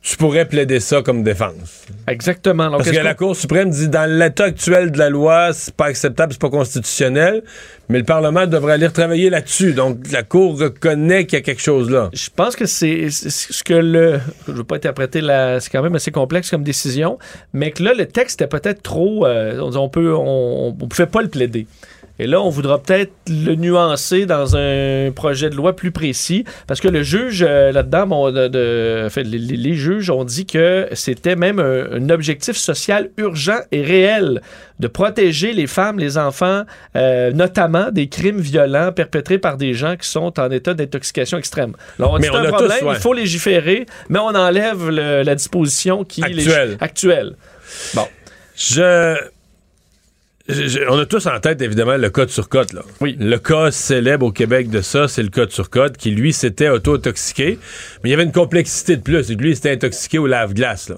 tu pourrais plaider ça comme défense. Exactement. Parce que la Cour suprême dit dans l'état actuel de la loi, c'est pas acceptable, c'est pas constitutionnel, mais le Parlement devrait aller retravailler là-dessus. Donc la Cour reconnaît qu'il y a quelque chose là. Je pense que c'est ce que le. Je veux pas interpréter la. C'est quand même assez complexe comme décision, mais que là, le texte était peut-être trop. euh, on, on peut. On, on pouvait pas le plaider. Et là, on voudra peut-être le nuancer dans un projet de loi plus précis, parce que le juge, euh, là-dedans, bon, de, de- en fait, les, juges ont dit que c'était même un, un objectif social urgent et réel de protéger les femmes, les enfants, euh, notamment des crimes violents perpétrés par des gens qui sont en état d'intoxication extrême. Alors, on dit c'est on un a problème, tous, ouais. il faut légiférer, mais on enlève le- la disposition qui Actuelle. actuelle. Bon. Je... je- on a tous en tête, évidemment, le code sur code. Là. Oui. Le cas célèbre au Québec de ça, c'est le code sur code, qui, lui, s'était auto-intoxiqué. Mais il y avait une complexité de plus. Lui, il s'était intoxiqué au lave-glace. Là.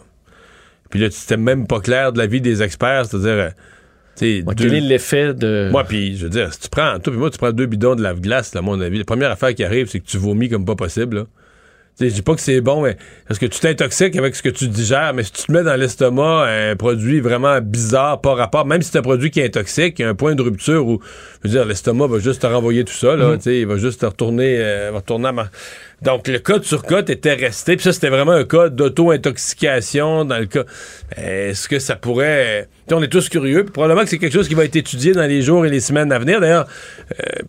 Puis là, c'était même pas clair de la vie des experts. C'est-à-dire... euh, tu sais, Ouais, deux- Quel est l'effet de. Moi, puis, je veux dire, si tu prends, toi, puis moi, tu prends deux bidons de lave-glace, là, à mon avis, la première affaire qui arrive, c'est que tu vomis comme pas possible, là. Je dis pas que c'est bon, mais parce que tu t'intoxiques avec ce que tu digères, mais si tu te mets dans l'estomac un produit vraiment bizarre, pas rapport, même si c'est un produit qui est intoxique, il y a un point de rupture où, je veux dire, l'estomac va juste te renvoyer tout ça, là, Mhm. tu sais, il va juste te retourner, euh, va retourner à ma- Donc, le code sur code était resté, puis ça, c'était vraiment un cas d'auto-intoxication dans le cas. Est-ce que ça pourrait. Tu sais, on est tous curieux, puis probablement que c'est quelque chose qui va être étudié dans les jours et les semaines à venir. D'ailleurs, euh,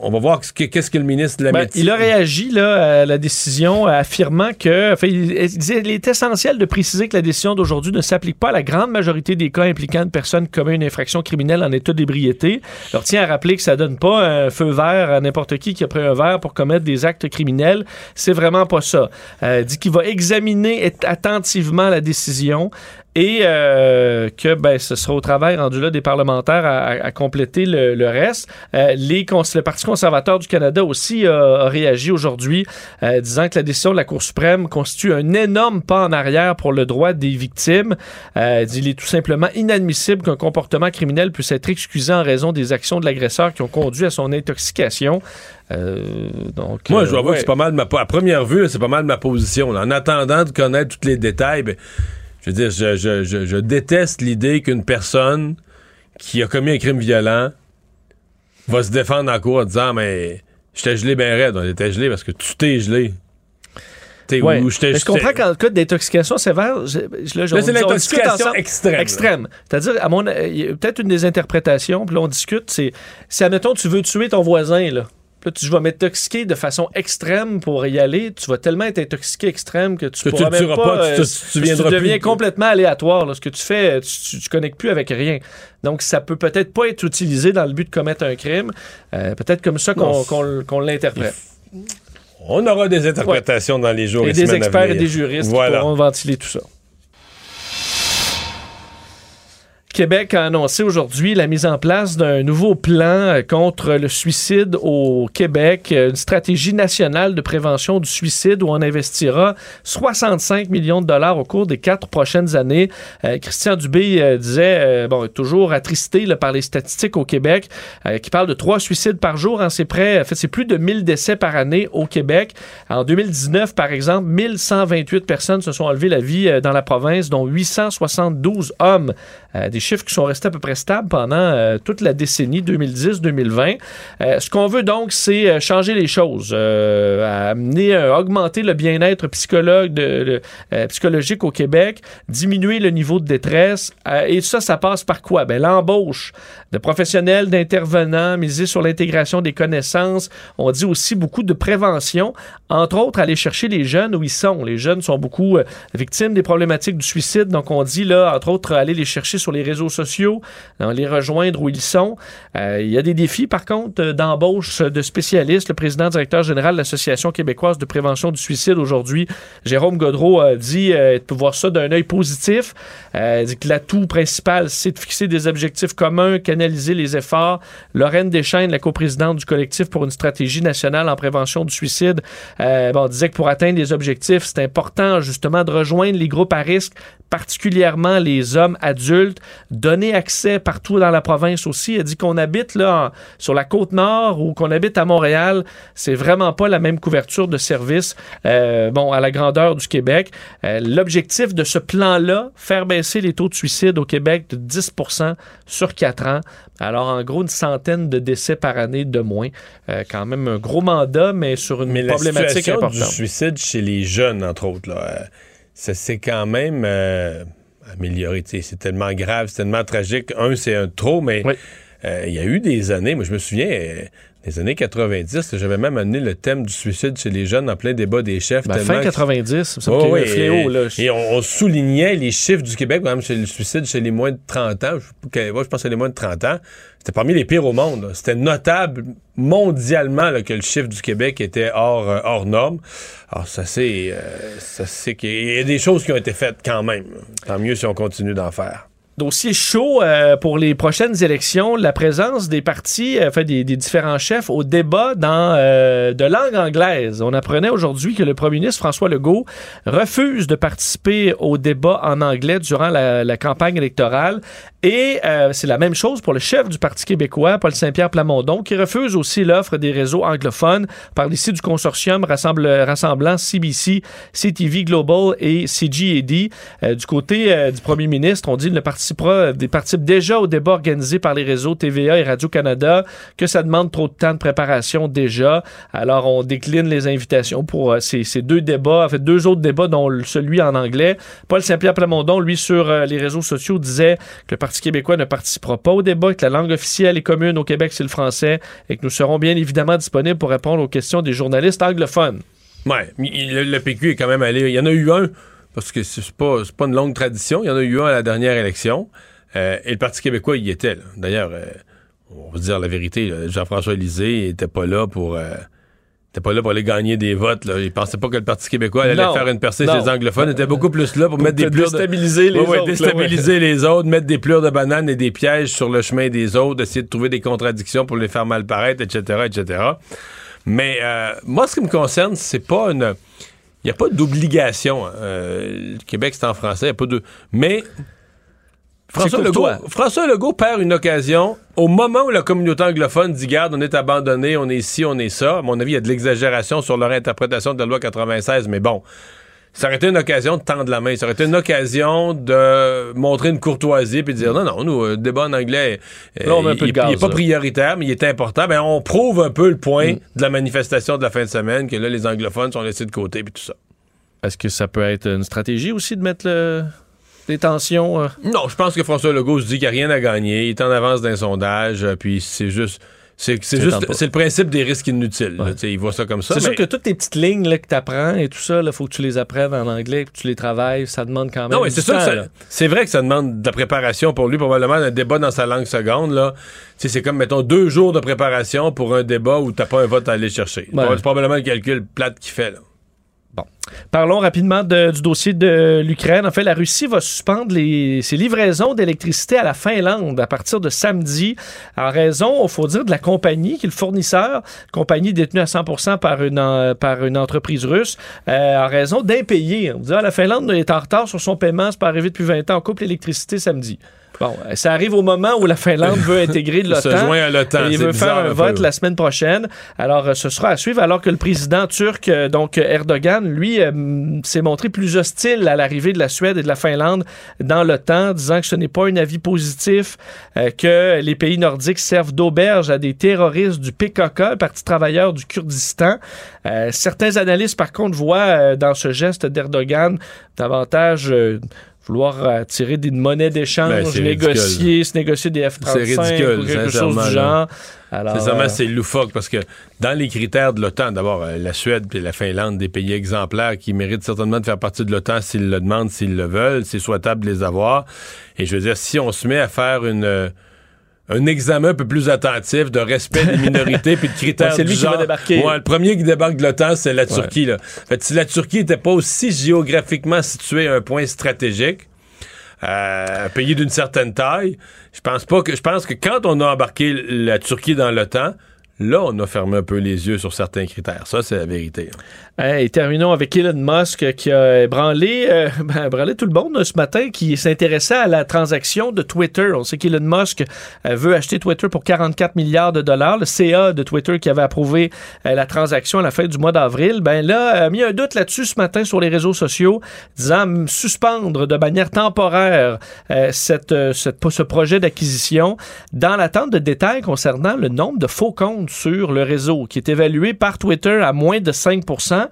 on va voir ce que- qu'est-ce que le ministre de la Ben, Médecine. il a réagi là, à la décision, affirmant que enfin, il, il disait il est essentiel de préciser que la décision d'aujourd'hui ne s'applique pas à la grande majorité des cas impliquant une personne qui commet une infraction criminelle en état d'ébriété. Alors, tient à rappeler que ça donne pas un feu vert à n'importe qui qui a pris un verre pour commettre des actes criminels. C'est vraiment pas ça. Euh, dit qu'il va examiner attentivement la décision et euh, que ben, ce sera au travail rendu là des parlementaires à, à- à compléter le, le reste. Euh, les le Parti conservateur du Canada aussi a réagi aujourd'hui, euh, disant que la décision de la Cour suprême constitue un énorme pas en arrière pour le droit des victimes. Il est tout simplement inadmissible qu'un comportement criminel puisse être excusé en raison des actions de l'agresseur qui ont conduit à son intoxication. Euh, donc, Moi, je dois ouais. que c'est pas mal ma à première vue, c'est pas mal ma position. là. En attendant de connaître tous les détails, ben, je veux dire, je, je- je- je déteste l'idée qu'une personne qui a commis un crime violent va se défendre en cour en disant mais j'étais gelé bien raide, on était gelé parce que tu t'es gelé. Ouais. où? Je comprends qu'en cas d'intoxication sévère, je- je- là, Là, c'est l'intoxication extrême. Extrême. C'est-à-dire, à mon, peut-être une des interprétations, puis là, on discute, c'est, si, admettons, tu veux tuer ton voisin, là, là, tu vas m'intoxiquer de façon extrême pour y aller, tu vas tellement être intoxiqué extrême que tu tu pourras même pas... pas, tu te- euh, tu viendras deviens plus. complètement aléatoire. là. Ce que tu fais, tu, tu, tu connectes plus avec rien. Donc, ça peut peut-être pas être utilisé dans le but de commettre un crime. Euh, peut-être comme ça qu'on, l'interprète. On aura des interprétations dans les jours et, Et des semaines à experts et des juristes Voilà. qui pourront ventiler tout ça. Québec a annoncé aujourd'hui la mise en place d'un nouveau plan euh, contre le suicide au Québec, euh, une stratégie nationale de prévention du suicide où on investira 65 millions de dollars au cours des quatre prochaines années. Euh, Christian Dubé disait, bon, toujours attristé par les statistiques au Québec, qui parle de trois suicides par jour. Hein, c'est près, en fait, c'est plus de 1000 décès par année au Québec. En 2019, par exemple, 1128 personnes se sont enlevées la vie dans la province, dont 872 hommes. Chiffres qui sont restés à peu près stables pendant euh, toute la décennie 2010-2020. Euh, ce qu'on veut donc, c'est euh, changer les choses, amener, augmenter le bien-être psychologique au Québec, diminuer le niveau de détresse. Et ça, ça passe par quoi? Ben, l'embauche de professionnels, d'intervenants, miser sur l'intégration des connaissances. On dit aussi beaucoup de prévention, entre autres aller chercher les jeunes où ils sont. Les jeunes sont beaucoup victimes des problématiques du suicide, donc on dit là, entre autres, aller les chercher sur les réseaux sociaux, hein, les rejoindre où ils sont. Euh, il y a des défis, par contre, euh, d'embauche de spécialistes. Le président directeur général de l'Association québécoise de prévention du suicide aujourd'hui, Jérôme Godreau, a dit euh, de voir ça d'un œil positif. Euh, dit que l'atout principal, c'est de fixer des objectifs communs, canaliser les efforts. Lorraine Deschaines, la coprésidente du collectif pour une stratégie nationale en prévention du suicide, euh, disait que pour atteindre les objectifs, c'est important justement de rejoindre les groupes à risque, particulièrement les hommes adultes, donner accès partout dans la province aussi. Elle dit qu'on habite là en- sur la côte nord ou qu'on habite à Montréal, c'est vraiment pas la même couverture de services, euh, bon, à la grandeur du Québec. Euh, L'objectif de ce plan-là, faire baisser les taux de suicide au Québec de 10 sur 4 ans. Alors, en gros, une centaine de décès par année de moins. Euh, quand même un gros mandat, mais sur une Mais problématique importante. du suicide chez les jeunes, entre autres, là, s'est quand même euh, sais, C'est tellement grave, c'est tellement tragique. Un, c'est un trop, mais euh, il y a eu des années, moi je me souviens, des années 90, là, j'avais même amené le thème du suicide chez les jeunes en plein débat des chefs. Ben, fin que- 90, ça me Oh, oui, un fléau. Là. Et, on, on soulignait les chiffres du Québec, exemple, chez le suicide chez les moins de 30 ans. Je, moi, je pense que les moins de 30 ans. C'était parmi les pires au monde. C'était notable mondialement là, que le chiffre du Québec était hors, euh, hors norme. Alors, ça, c'est. euh, ça, c'est qu'il y a des choses qui ont été faites quand même. Tant mieux si on continue d'en faire. Dossier chaud euh, pour les prochaines élections, la présence des partis, euh, fait des, différents chefs au débat dans euh, de langue anglaise. On apprenait aujourd'hui que le premier ministre François Legault refuse de participer au débat en anglais durant la, campagne électorale. Et c'est la même chose pour le chef du Parti québécois, Paul Saint-Pierre Plamondon, qui refuse aussi l'offre des réseaux anglophones. Parle ici du consortium rassemblant CBC, CTV Global et CGAD. Du côté du premier ministre, on dit ne participera, des participe déjà au débat organisé par les réseaux TVA et Radio-Canada, que ça demande trop de temps de préparation déjà. Alors, on décline les invitations pour euh, ces, ces deux débats, en fait, deux autres débats, dont celui en anglais. Paul Saint-Pierre Plamondon, lui, sur euh, les réseaux sociaux, disait que le Parti québécois ne participera pas au débat, que la langue officielle et commune au Québec, c'est le français, et que nous serons bien évidemment disponibles pour répondre aux questions des journalistes anglophones. Ouais, le PQ est quand même allé. Il y en a eu un, parce que c'est pas, pas une longue tradition. Il y en a eu un à la dernière élection. Euh, et le Parti québécois y était. D'ailleurs, euh, on va dire la vérité, Jean-François Lisée était pas là pour. euh, était pas là pour aller gagner des votes. Là. Il pensait pas que le Parti québécois allait Non. faire une percée Non. chez les anglophones. Il était beaucoup plus là pour, Pour mettre des te pleurs de... déstabiliser les Ouais, ouais, autres, là, déstabiliser ouais. les autres, mettre des pleurs de bananes et des pièges sur le chemin des autres, essayer de trouver des contradictions pour les faire mal paraître, etc., etc. Mais euh, moi, ce qui me concerne, c'est pas une. Il n'y a pas d'obligation. Euh, le Québec, c'est en français. il a pas de. Mais. François Legault. François Legault perd une occasion au moment où la communauté anglophone dit Garde, on est abandonné, on est ici, on est ça. À mon avis, il y a de l'exagération sur leur interprétation de la loi 96, mais bon. Ça aurait été une occasion de tendre la main. Ça aurait été une occasion de montrer une courtoisie puis de dire non, non, nous, euh, le débat en anglais, euh, il, de gaz, il est pas prioritaire, mais il est important. Ben, on prouve un peu le point Mm. de la manifestation de la fin de semaine, que là, les anglophones sont laissés de côté puis tout ça. Est-ce que ça peut être une stratégie aussi de mettre le- les tensions? euh? Non, je pense que François Legault se dit qu'il n'y a rien à gagner. Il est en avance d'un sondage, euh, puis c'est juste. C'est juste c'est le principe des risques inutiles. là. Voit ça comme ça. C'est sûr que toutes tes petites lignes là, que tu apprends et tout ça, il faut que tu les apprennes en anglais, que tu les travailles. Ça demande quand même. Non, c'est c'est vrai que ça demande de la préparation pour lui, probablement un débat dans sa langue seconde. Là. Tu sais, c'est comme, mettons, deux jours de préparation pour un débat où t'as pas un vote à aller chercher. Ouais. C'est probablement le calcul plate qu'il fait. Là. Parlons rapidement de- du dossier de l'Ukraine. En fait, la Russie va suspendre ses livraisons d'électricité à la Finlande à partir de samedi en raison, il faut dire, de la compagnie qui est le fournisseur, compagnie détenue à 100 par une, par une entreprise russe, euh, en raison d'impayés. On dit, ah, la Finlande est en retard sur son paiement, c'est pas arrivé depuis 20 ans, on coupe l'électricité samedi. Bon, euh, ça arrive au moment où la Finlande veut intégrer [laughs] Se l'OTAN. joint à l'OTAN, Il veut faire un un vote peu. la semaine prochaine. Alors, euh, ce sera à suivre. Alors que le président turc, euh, donc Erdogan, lui, euh, s'est montré plus hostile à l'arrivée de la Suède et de la Finlande dans l'OTAN, disant que ce n'est pas un avis positif, euh, que les pays nordiques servent d'auberge à des terroristes du PKK, le Parti travailleur du Kurdistan. Euh, certains analystes, par contre, voient dans ce geste d'Erdogan davantage vouloir euh, tirer des monnaies d'échange, Ben, négocier, se négocier des F-35 C'est ridicule, ou quelque chose du genre. Sincèrement, euh, c'est loufoque parce que dans les critères de l'OTAN, d'abord, euh, la Suède et la Finlande, des pays exemplaires qui méritent certainement de faire partie de l'OTAN s'ils le demandent, s'ils le veulent, c'est souhaitable de les avoir. Et je veux dire, si on se met à faire une un examen un peu plus attentif de respect des minorités puis de [laughs] critères Ouais, c'est du lui qui genre. va débarquer. Ouais, le premier qui débarque de l'OTAN, c'est la Turquie. Là. Fait, si la Turquie n'était pas aussi géographiquement située à un point stratégique, euh, un pays d'une certaine taille, je pense pas que je pense que quand on a embarqué la Turquie dans l'OTAN, là on a fermé un peu les yeux sur certains critères. Ça, c'est la vérité. Et terminons avec Elon Musk qui a ébranlé, euh, [laughs] ben, ébranlé tout le monde euh, ce matin, qui s'intéressait à la transaction de Twitter. On sait qu'Elon Musk euh, veut acheter Twitter pour 44 milliards de dollars. Le CA de Twitter qui avait approuvé euh, la transaction à la fin du mois d'avril, ben là, a mis un doute là-dessus ce matin sur les réseaux sociaux, disant suspendre de manière temporaire euh, euh, cette- ce projet d'acquisition dans l'attente de détails concernant le nombre de faux comptes sur le réseau, qui est évalué par Twitter à moins de 5%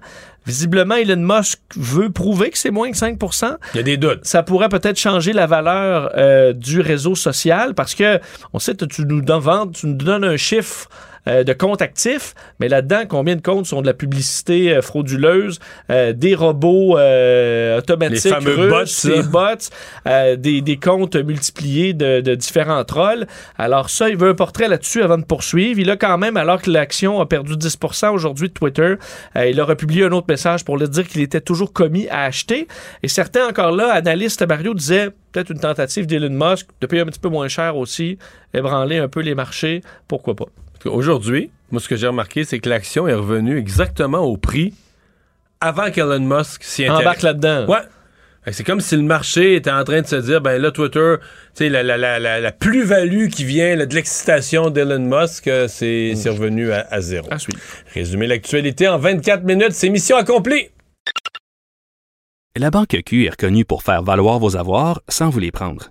Visiblement, Elon Musk veut prouver que c'est moins que 5% Il y a des doutes. Ça pourrait peut-être changer la valeur euh, du réseau social parce que on sait que tu nous vends- tu nous donnes un chiffre euh, de comptes actifs, mais là-dedans, combien de comptes sont de la publicité euh, frauduleuse, euh, des robots automatiques Les fameux russes, bots, des là. bots, des, des comptes multipliés de, de différents trolls. Alors ça, il veut un portrait là-dessus avant de poursuivre. Il a quand même, alors que l'action a perdu 10% aujourd'hui de Twitter, il a republié un autre message pour le dire qu'il était toujours commis à acheter. Et certains encore là, analystes Mario, disaient peut-être une tentative d'Elon Musk de payer un petit peu moins cher aussi, ébranler un peu les marchés, pourquoi pas. Aujourd'hui, moi, ce que j'ai remarqué, c'est que l'action est revenue exactement au prix avant qu'Elon Musk s'y intéresse. Embarque là-dedans. Ouais. C'est comme si le marché était en train de se dire, ben là, Twitter, tu sais, la, la, la, la, la plus-value qui vient là, de l'excitation d'Elon Musk, euh, c'est c'est revenu à, à zéro. À suivre. Résumer l'actualité en 24 minutes, c'est mission accomplie. La Banque Q est reconnue pour faire valoir vos avoirs sans vous les prendre.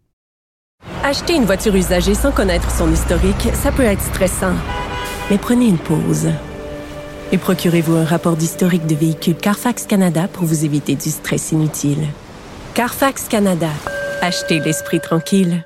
Acheter une voiture usagée sans connaître son historique, ça peut être stressant. Mais prenez une pause. Et procurez-vous un rapport d'historique de véhicule Carfax Canada pour vous éviter du stress inutile. Carfax Canada. Achetez l'esprit tranquille.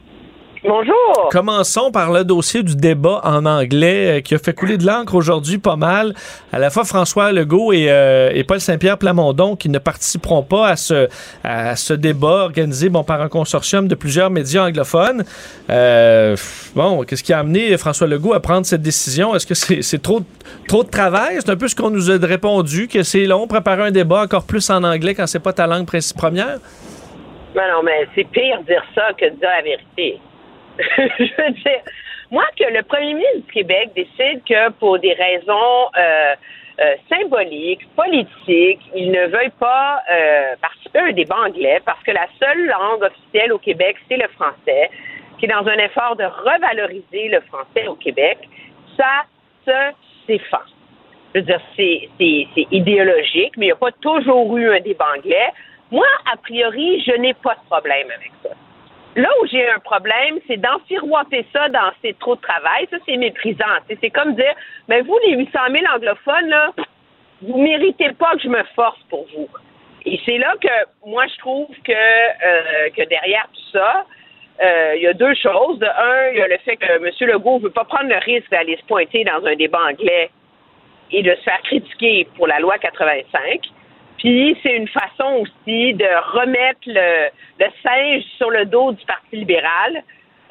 Bonjour. Commençons par le dossier du débat en anglais euh, qui a fait couler de l'encre aujourd'hui pas mal. À la fois François Legault et, euh, et Paul Saint-Pierre Plamondon qui ne participeront pas à ce, à ce débat organisé bon, par un consortium de plusieurs médias anglophones. Euh, bon, qu'est-ce qui a amené François Legault à prendre cette décision? Est-ce que c'est trop, trop de travail? C'est un peu ce qu'on nous a répondu, que c'est long, préparer un débat encore plus en anglais quand c'est pas ta langue première? Non, non, mais c'est pire dire ça que de dire la vérité. [laughs] Je veux dire, moi, que le premier ministre du Québec décide que pour des raisons euh, euh, symboliques, politiques, il ne veuille pas euh, participer à un débat anglais parce que la seule langue officielle au Québec, c'est le français, qui est dans un effort de revaloriser le français au Québec, ça se défend. Je veux dire, c'est idéologique, mais il n'y a pas toujours eu un débat anglais. Moi, a priori, je n'ai pas de problème avec ça. Là où j'ai un problème, c'est d'enfiroiter ça dans ces trop de travail. Ça, c'est méprisant. C'est comme dire, mais vous, les 800 000 anglophones, là, vous méritez pas que je me force pour vous. Et c'est là que moi, je trouve que, euh, que derrière tout ça, euh, il y a deux choses. De un, il y a le fait que M. Legault ne veut pas prendre le risque d'aller se pointer dans un débat anglais et de se faire critiquer pour la loi 85. Puis c'est une façon aussi de remettre le, le singe sur le dos du Parti libéral.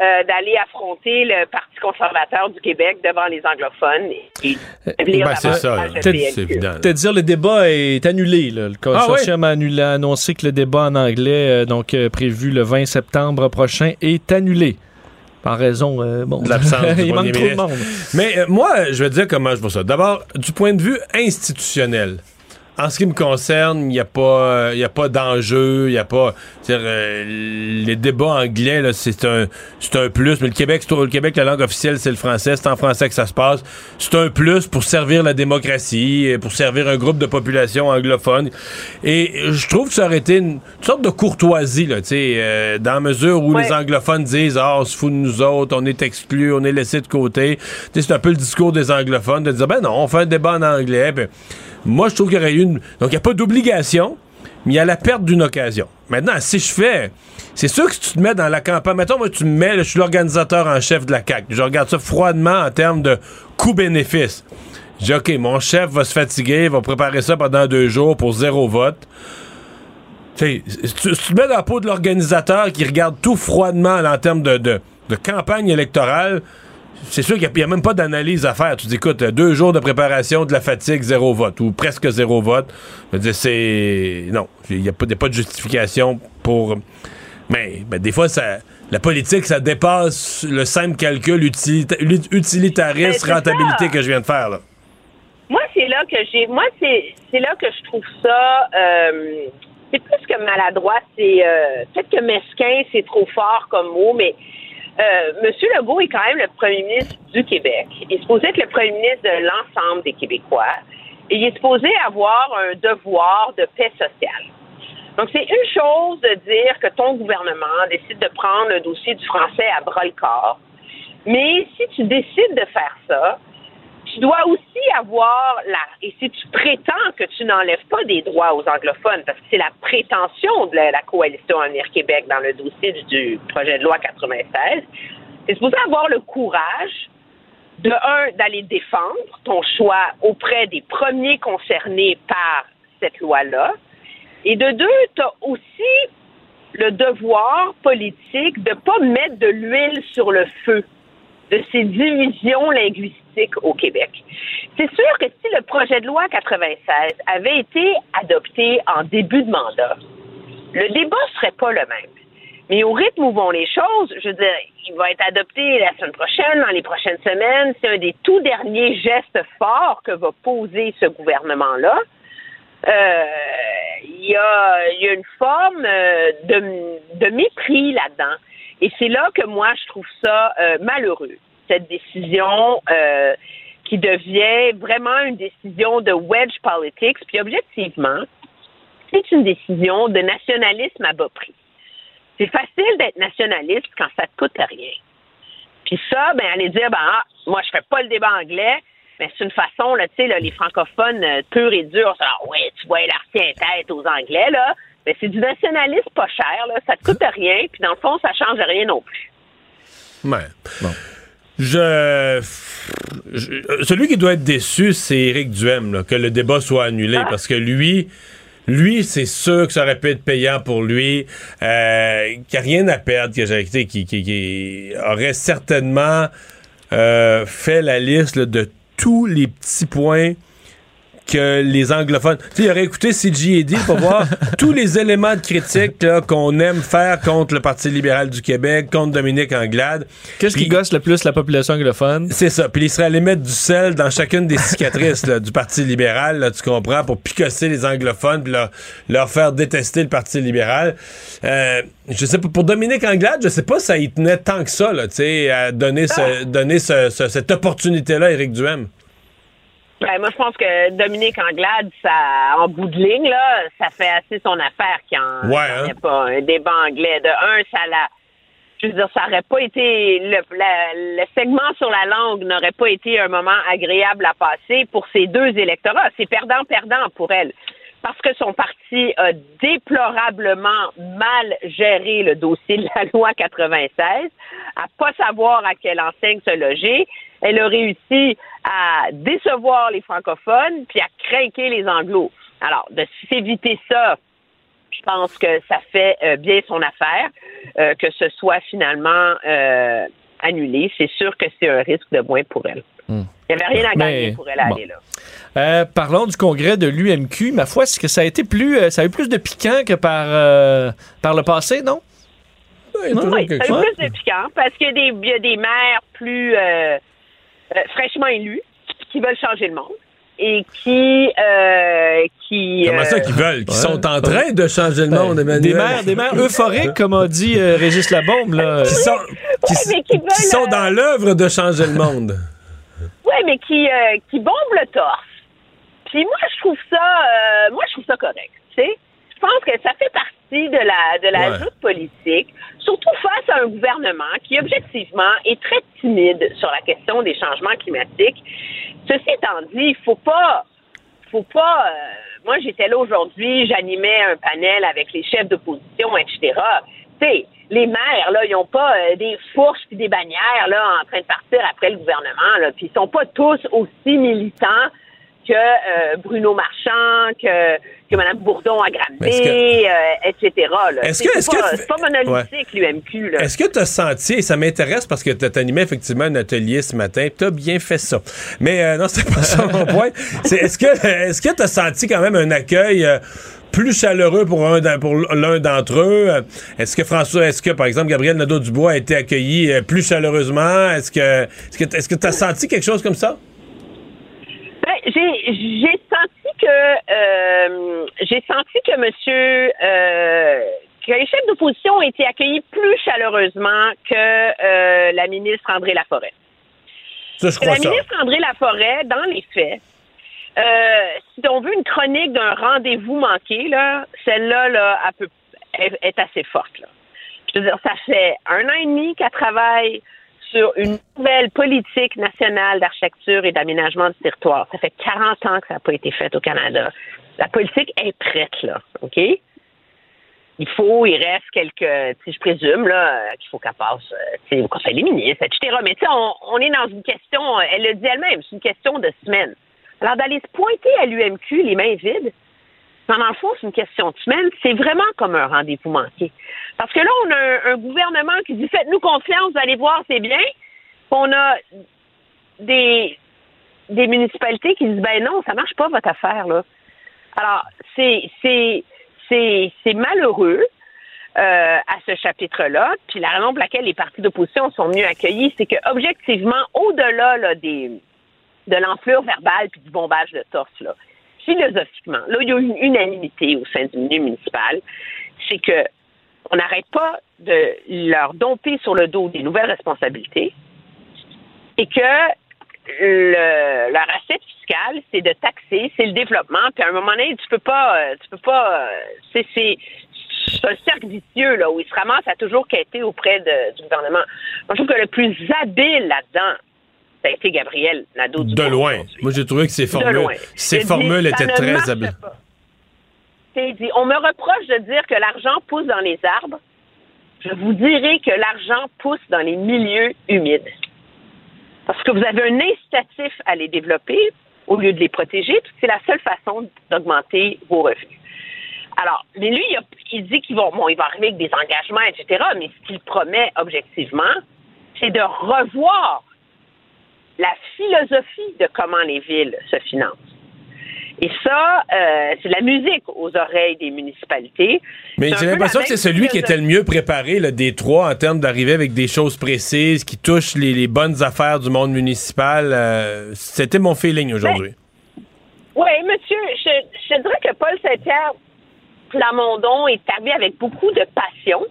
Euh, d'aller affronter le Parti conservateur du Québec devant les anglophones et ben, c'est ça, c'est évident. C'est-à-dire le débat est annulé. Là. Le consortium a, annulé, a annoncé que le débat en anglais, euh, donc euh, prévu le 20 septembre prochain, est annulé. Par raison bon, de l'absence [laughs] Il manque trop de monde. Mais moi, je vais dire comment je vois ça. D'abord, du point de vue institutionnel, en ce qui me concerne, il n'y a pas, il a pas d'enjeu, il n'y a pas, euh, les débats anglais c'est un, c'est un plus. Mais le Québec, le Québec, la langue officielle c'est le français, c'est en français que ça se passe. C'est un plus pour servir la démocratie, pour servir un groupe de population anglophone. Et je trouve que ça aurait été une, sorte de courtoisie là, tu sais, euh, dans la mesure où les anglophones disent, ah, on se fout de nous autres, on est exclus, on est laissé de côté. c'est un peu le discours des anglophones de dire, ben non, on fait un débat en anglais. Moi, je trouve qu'il y aurait eu une. Donc, il n'y a pas d'obligation, mais il y a la perte d'une occasion. Maintenant, si je fais. C'est sûr que si tu te mets dans la campagne. Mettons, moi, tu me mets, je suis l'organisateur en chef de la CAQ. Je regarde ça froidement en termes de coût-bénéfice. Je dis, OK, mon chef va se fatiguer, va préparer ça pendant deux jours pour zéro vote. si tu, te mets dans la peau de l'organisateur qui regarde tout froidement en termes de campagne électorale, c'est sûr qu'il n'y a, même pas d'analyse à faire. Tu dis, écoute, deux jours de préparation, de la fatigue, zéro vote, ou presque zéro vote. Je veux dire, c'est. Non, il n'y a, pas de justification pour. Mais ben, des fois, ça, la politique, ça dépasse le simple calcul utilitariste, ben, rentabilité que je viens de faire. Là. Moi, c'est là que j'ai. Moi, c'est là que je trouve ça. Euh, c'est plus que maladroit. C'est euh, peut-être que mesquin, c'est trop fort comme mot, mais euh, Monsieur Legault est quand même le premier ministre du Québec. Il est supposé être le premier ministre de l'ensemble des Québécois. Et il est supposé avoir un devoir de paix sociale. Donc, c'est une chose de dire que ton gouvernement décide de prendre le dossier du français à bras le corps. Mais si tu décides de faire ça, tu dois aussi avoir la. Et si tu prétends que tu n'enlèves pas des droits aux anglophones, parce que c'est la prétention de la, coalition Avenir Québec dans le dossier du, projet de loi 96, c'est supposé avoir le courage de un, d'aller défendre ton choix auprès des premiers concernés par cette loi-là, et de deux, tu as aussi le devoir politique de ne pas mettre de l'huile sur le feu de ces divisions linguistiques au Québec. C'est sûr que si le projet de loi 96 avait été adopté en début de mandat, le débat serait pas le même. Mais au rythme où vont les choses, je veux dire, il va être adopté la semaine prochaine, dans les prochaines semaines. C'est un des tout derniers gestes forts que va poser ce gouvernement-là. Euh, il y, a, une forme euh, de, de mépris là-dedans. Et c'est là que moi, je trouve ça euh, malheureux, cette décision euh, qui devient vraiment une décision de wedge politics. Puis objectivement, c'est une décision de nationalisme à bas prix. C'est facile d'être nationaliste quand ça te coûte rien. Puis ça, ben, aller dire, ben, ah, moi, je fais pas le débat anglais, mais c'est une façon, là, tu sais, les francophones euh, purs et durs, ah, ouais, tu vois l'artien tête aux Anglais, là. Mais c'est du nationalisme pas cher, là. Ça te coûte rien, puis dans le fond, ça change rien non plus. Ouais. Je... Celui qui doit être déçu, c'est Éric Duhem, que le débat soit annulé, ah. parce que lui, lui, c'est sûr que ça aurait pu être payant pour lui, euh, qui a rien à perdre, qui, qui, qui, aurait certainement euh, fait la liste de tous les petits points que les anglophones. Tu sais, il aurait écouté CGED pour voir [laughs] tous les éléments de critique qu'on aime faire contre le Parti libéral du Québec, contre Dominique Anglade. Qu'est-ce qui gosse le plus la population anglophone? c'est ça. Puis il serait allé mettre du sel dans chacune des cicatrices là, du Parti libéral, là, tu comprends, pour picosser les anglophones puis leur, leur faire détester le Parti libéral. Euh, je sais pas, pour Dominique Anglade, je sais pas si ça y tenait tant que ça, là, tu sais, à donner, ce- donner ce- ce- cette opportunité-là à Éric Duhem. Ben, moi, je pense que Dominique Anglade, ça, en bout de ligne, là, ça fait assez son affaire qu'il n'y en, Ouais, hein? ait pas un débat anglais. De un, ça l'a. Je veux dire, ça n'aurait pas été. Le, la- le segment sur la langue n'aurait pas été un moment agréable à passer pour ces deux électorats. C'est perdant-perdant pour elle. Parce que son parti a déplorablement mal géré le dossier de la loi 96, à pas savoir à quelle enseigne se loger. Elle a réussi à décevoir les francophones puis à craquer les anglos. Alors, de s'éviter ça, je pense que ça fait euh, bien son affaire, euh, que ce soit finalement euh, annulé. C'est sûr que c'est un risque de moins pour elle. Hmm. Il n'y avait rien à gagner Mais, pour elle à bon. aller là. Parlons du congrès de l'UMQ. Ma foi, est-ce que ça a été plus, ça a eu plus de piquant que par, par le passé, non? Non? Oui, ça a eu plus de piquant parce qu'il y a des maires plus euh, fraîchement élus qui veulent changer le monde et qui... euh, qui Comment ça euh, qu'ils veulent? Qui sont en train de changer le monde, Emmanuel? Des maires, des maires euphoriques, comme a dit euh, Régis Labombe. Là. Qui sont, qui, Ouais, mais qui veulent, qui sont dans l'œuvre de changer le monde. Oui, mais qui, euh, qui bombe le torse. Puis moi, je trouve ça, euh, moi, je trouve ça correct. Tu sais, je pense que ça fait partie de la de la Ouais. joute politique, surtout face à un gouvernement qui, objectivement, est très timide sur la question des changements climatiques. Ceci étant dit, il faut pas, faut pas. euh, moi, j'étais là aujourd'hui, j'animais un panel avec les chefs d'opposition, etc. Tu sais, les maires, là, ils n'ont pas euh, des fourches puis des bannières, là, en train de partir après le gouvernement, là. Puis ils sont pas tous aussi militants que euh, Bruno Marchand, que, que Mme Bourdon est-ce Granby, euh, etc. Est-ce C'est que- pas, que- pas monolithique, l'UMQ. Est-ce que tu as senti, et ça m'intéresse parce que tu animé effectivement un atelier ce matin, tu as bien fait ça. Mais euh, non, c'est pas ça mon point. Est-ce que est-ce que tu as senti quand même un accueil plus chaleureux pour un d'en- pour l'un d'entre eux? Est-ce que François, est-ce que par exemple Gabriel Nadeau-Dubois a été accueilli plus chaleureusement? Est-ce que est-ce que est-ce que tu as senti quelque chose comme ça? J'ai j'ai senti que euh, j'ai senti que Monsieur euh, que les chefs d'opposition ont été accueillis plus chaleureusement que euh, la ministre André Laforêt. Ça, je crois la ça. ministre André Laforêt, dans les faits, si on veut une chronique d'un rendez-vous manqué, là, celle-là, là, elle peut- est, est assez forte. Là. Je veux dire, ça fait un an et demi qu'elle travaille sur une nouvelle politique nationale d'architecture et d'aménagement du territoire. Ça fait 40 ans que ça n'a pas été fait au Canada. La politique est prête, là, OK? Il faut, il reste quelques, je présume, là, qu'il faut qu'elle passe, euh, au Conseil des ministres, etc. Mais tu sais, on, on est dans une question, euh, elle le dit elle-même, c'est une question de semaine. Alors, d'aller se pointer à l'UMQ les mains vides, dans le fond, c'est une question de semaine, c'est vraiment comme un rendez-vous manqué. Parce que là, on a un, gouvernement qui dit faites-nous confiance, vous allez voir, c'est bien. Puis on a des, municipalités qui disent ben non, ça marche pas votre affaire, là. Alors, c'est malheureux euh, à ce chapitre-là. Puis la raison pour laquelle les partis d'opposition sont mieux accueillis, c'est que objectivement, au-delà là, des de l'enflure verbale puis du bombage de torse, là, philosophiquement, là, il y a une unanimité au sein du milieu municipal, c'est que on n'arrête pas de leur dompter sur le dos des nouvelles responsabilités et que le, leur assiette fiscale, c'est de taxer, c'est le développement. Puis à un moment donné, tu peux pas, euh, tu peux pas, euh, c'est, un cercle vicieux là où ils se ramassent à toujours quêter auprès du gouvernement. Moi, je trouve que le plus habile là-dedans, ça a été Gabriel Nadeau. De loin. Moi, j'ai trouvé que ses De formules, dit, formules étaient très habiles. dit, on me reproche de dire que l'argent pousse dans les arbres. Je vous dirai que l'argent pousse dans les milieux humides. Parce que vous avez un incitatif à les développer au lieu de les protéger, c'est la seule façon d'augmenter vos revenus. Alors, mais lui, il, a- il dit qu'il va, bon, il va arriver avec des engagements, etc., mais ce qu'il promet objectivement, c'est de revoir la philosophie de comment les villes se financent. Et ça, euh, c'est de la musique aux oreilles des municipalités. Mais j'ai l'impression que c'est celui qui était le mieux préparé là, des trois en termes d'arriver avec des choses précises qui touchent les, les bonnes affaires du monde municipal. Euh, C'était mon feeling aujourd'hui. Oui, monsieur, je, dirais que Paul Saint-Pierre Plamondon est arrivé avec beaucoup de passion.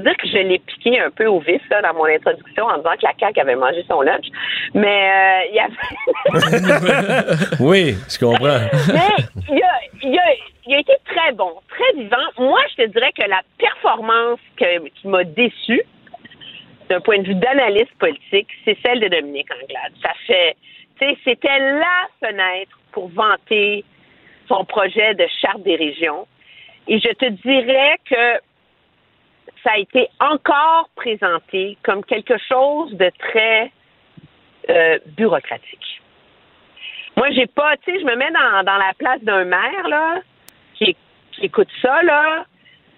Dire que je l'ai piqué un peu au vif là, dans mon introduction en disant que la CAQ avait mangé son lunch. Mais euh, il y avait. [laughs] oui, je comprends. Mais il a, il, a, il a été très bon, très vivant. Moi, je te dirais que la performance que- qui m'a déçue, d'un point de vue d'analyste politique, c'est celle de Dominique Anglade. Ça fait, tu sais, c'était la fenêtre pour vanter son projet de charte des régions. Et je te dirais que ça a été encore présenté comme quelque chose de très euh, bureaucratique. Moi, j'ai pas, tu sais, je me mets dans, la place d'un maire, là, qui, écoute ça, là,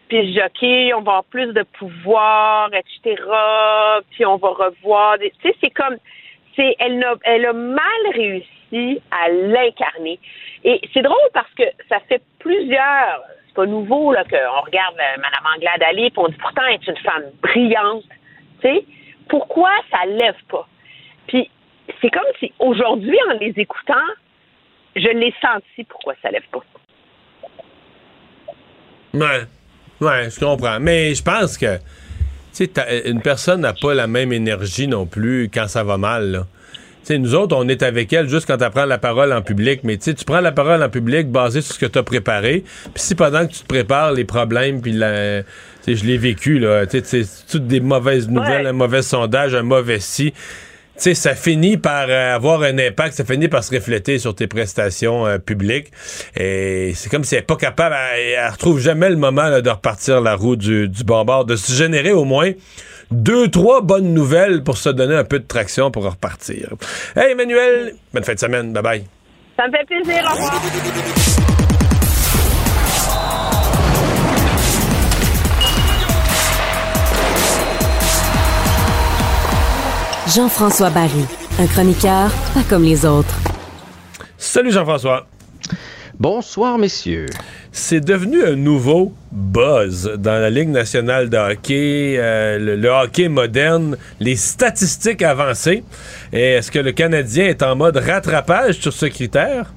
puis je dis, OK, on va avoir plus de pouvoir, etc., puis on va revoir. Tu sais, c'est comme, c'est, elle, elle a mal réussi à l'incarner. Et c'est drôle parce que ça fait plusieurs, c'est pas nouveau, là, qu'on regarde euh, Mme Anglade aller, puis on dit, pourtant, elle est une femme brillante, pourquoi ça lève pas? Puis c'est comme si aujourd'hui, en les écoutant, je l'ai senti pourquoi ça lève pas. Ouais. Ouais, je comprends. Mais je pense que, une personne n'a pas la même énergie non plus quand ça va mal, là. Tu sais, nous autres, on est avec elle juste quand elle prend la parole en public, mais tu tu prends la parole en public basé sur ce que tu as préparé, puis si pendant que tu te prépares les problèmes, puis la... tu je l'ai vécu, là, tu sais, toutes des mauvaises nouvelles, un mauvais sondage, un mauvais si, tu sais, ça finit par euh, avoir un impact, ça finit par se refléter sur tes prestations euh, publiques. Et c'est comme si elle n'est pas capable, elle, elle retrouve jamais le moment là, de repartir la roue du, du bon bord, de se générer au moins deux, trois bonnes nouvelles pour se donner un peu de traction pour repartir. Hey Emmanuel, bonne fin de semaine, bye bye. Ça me fait plaisir, au revoir. Jean-François Barry, un chroniqueur pas comme les autres. Salut Jean-François. Bonsoir, messieurs. C'est devenu un nouveau buzz dans la Ligue nationale de hockey, euh, le, le hockey moderne, les statistiques avancées. Est-ce que le Canadien est en mode rattrapage sur ce critère?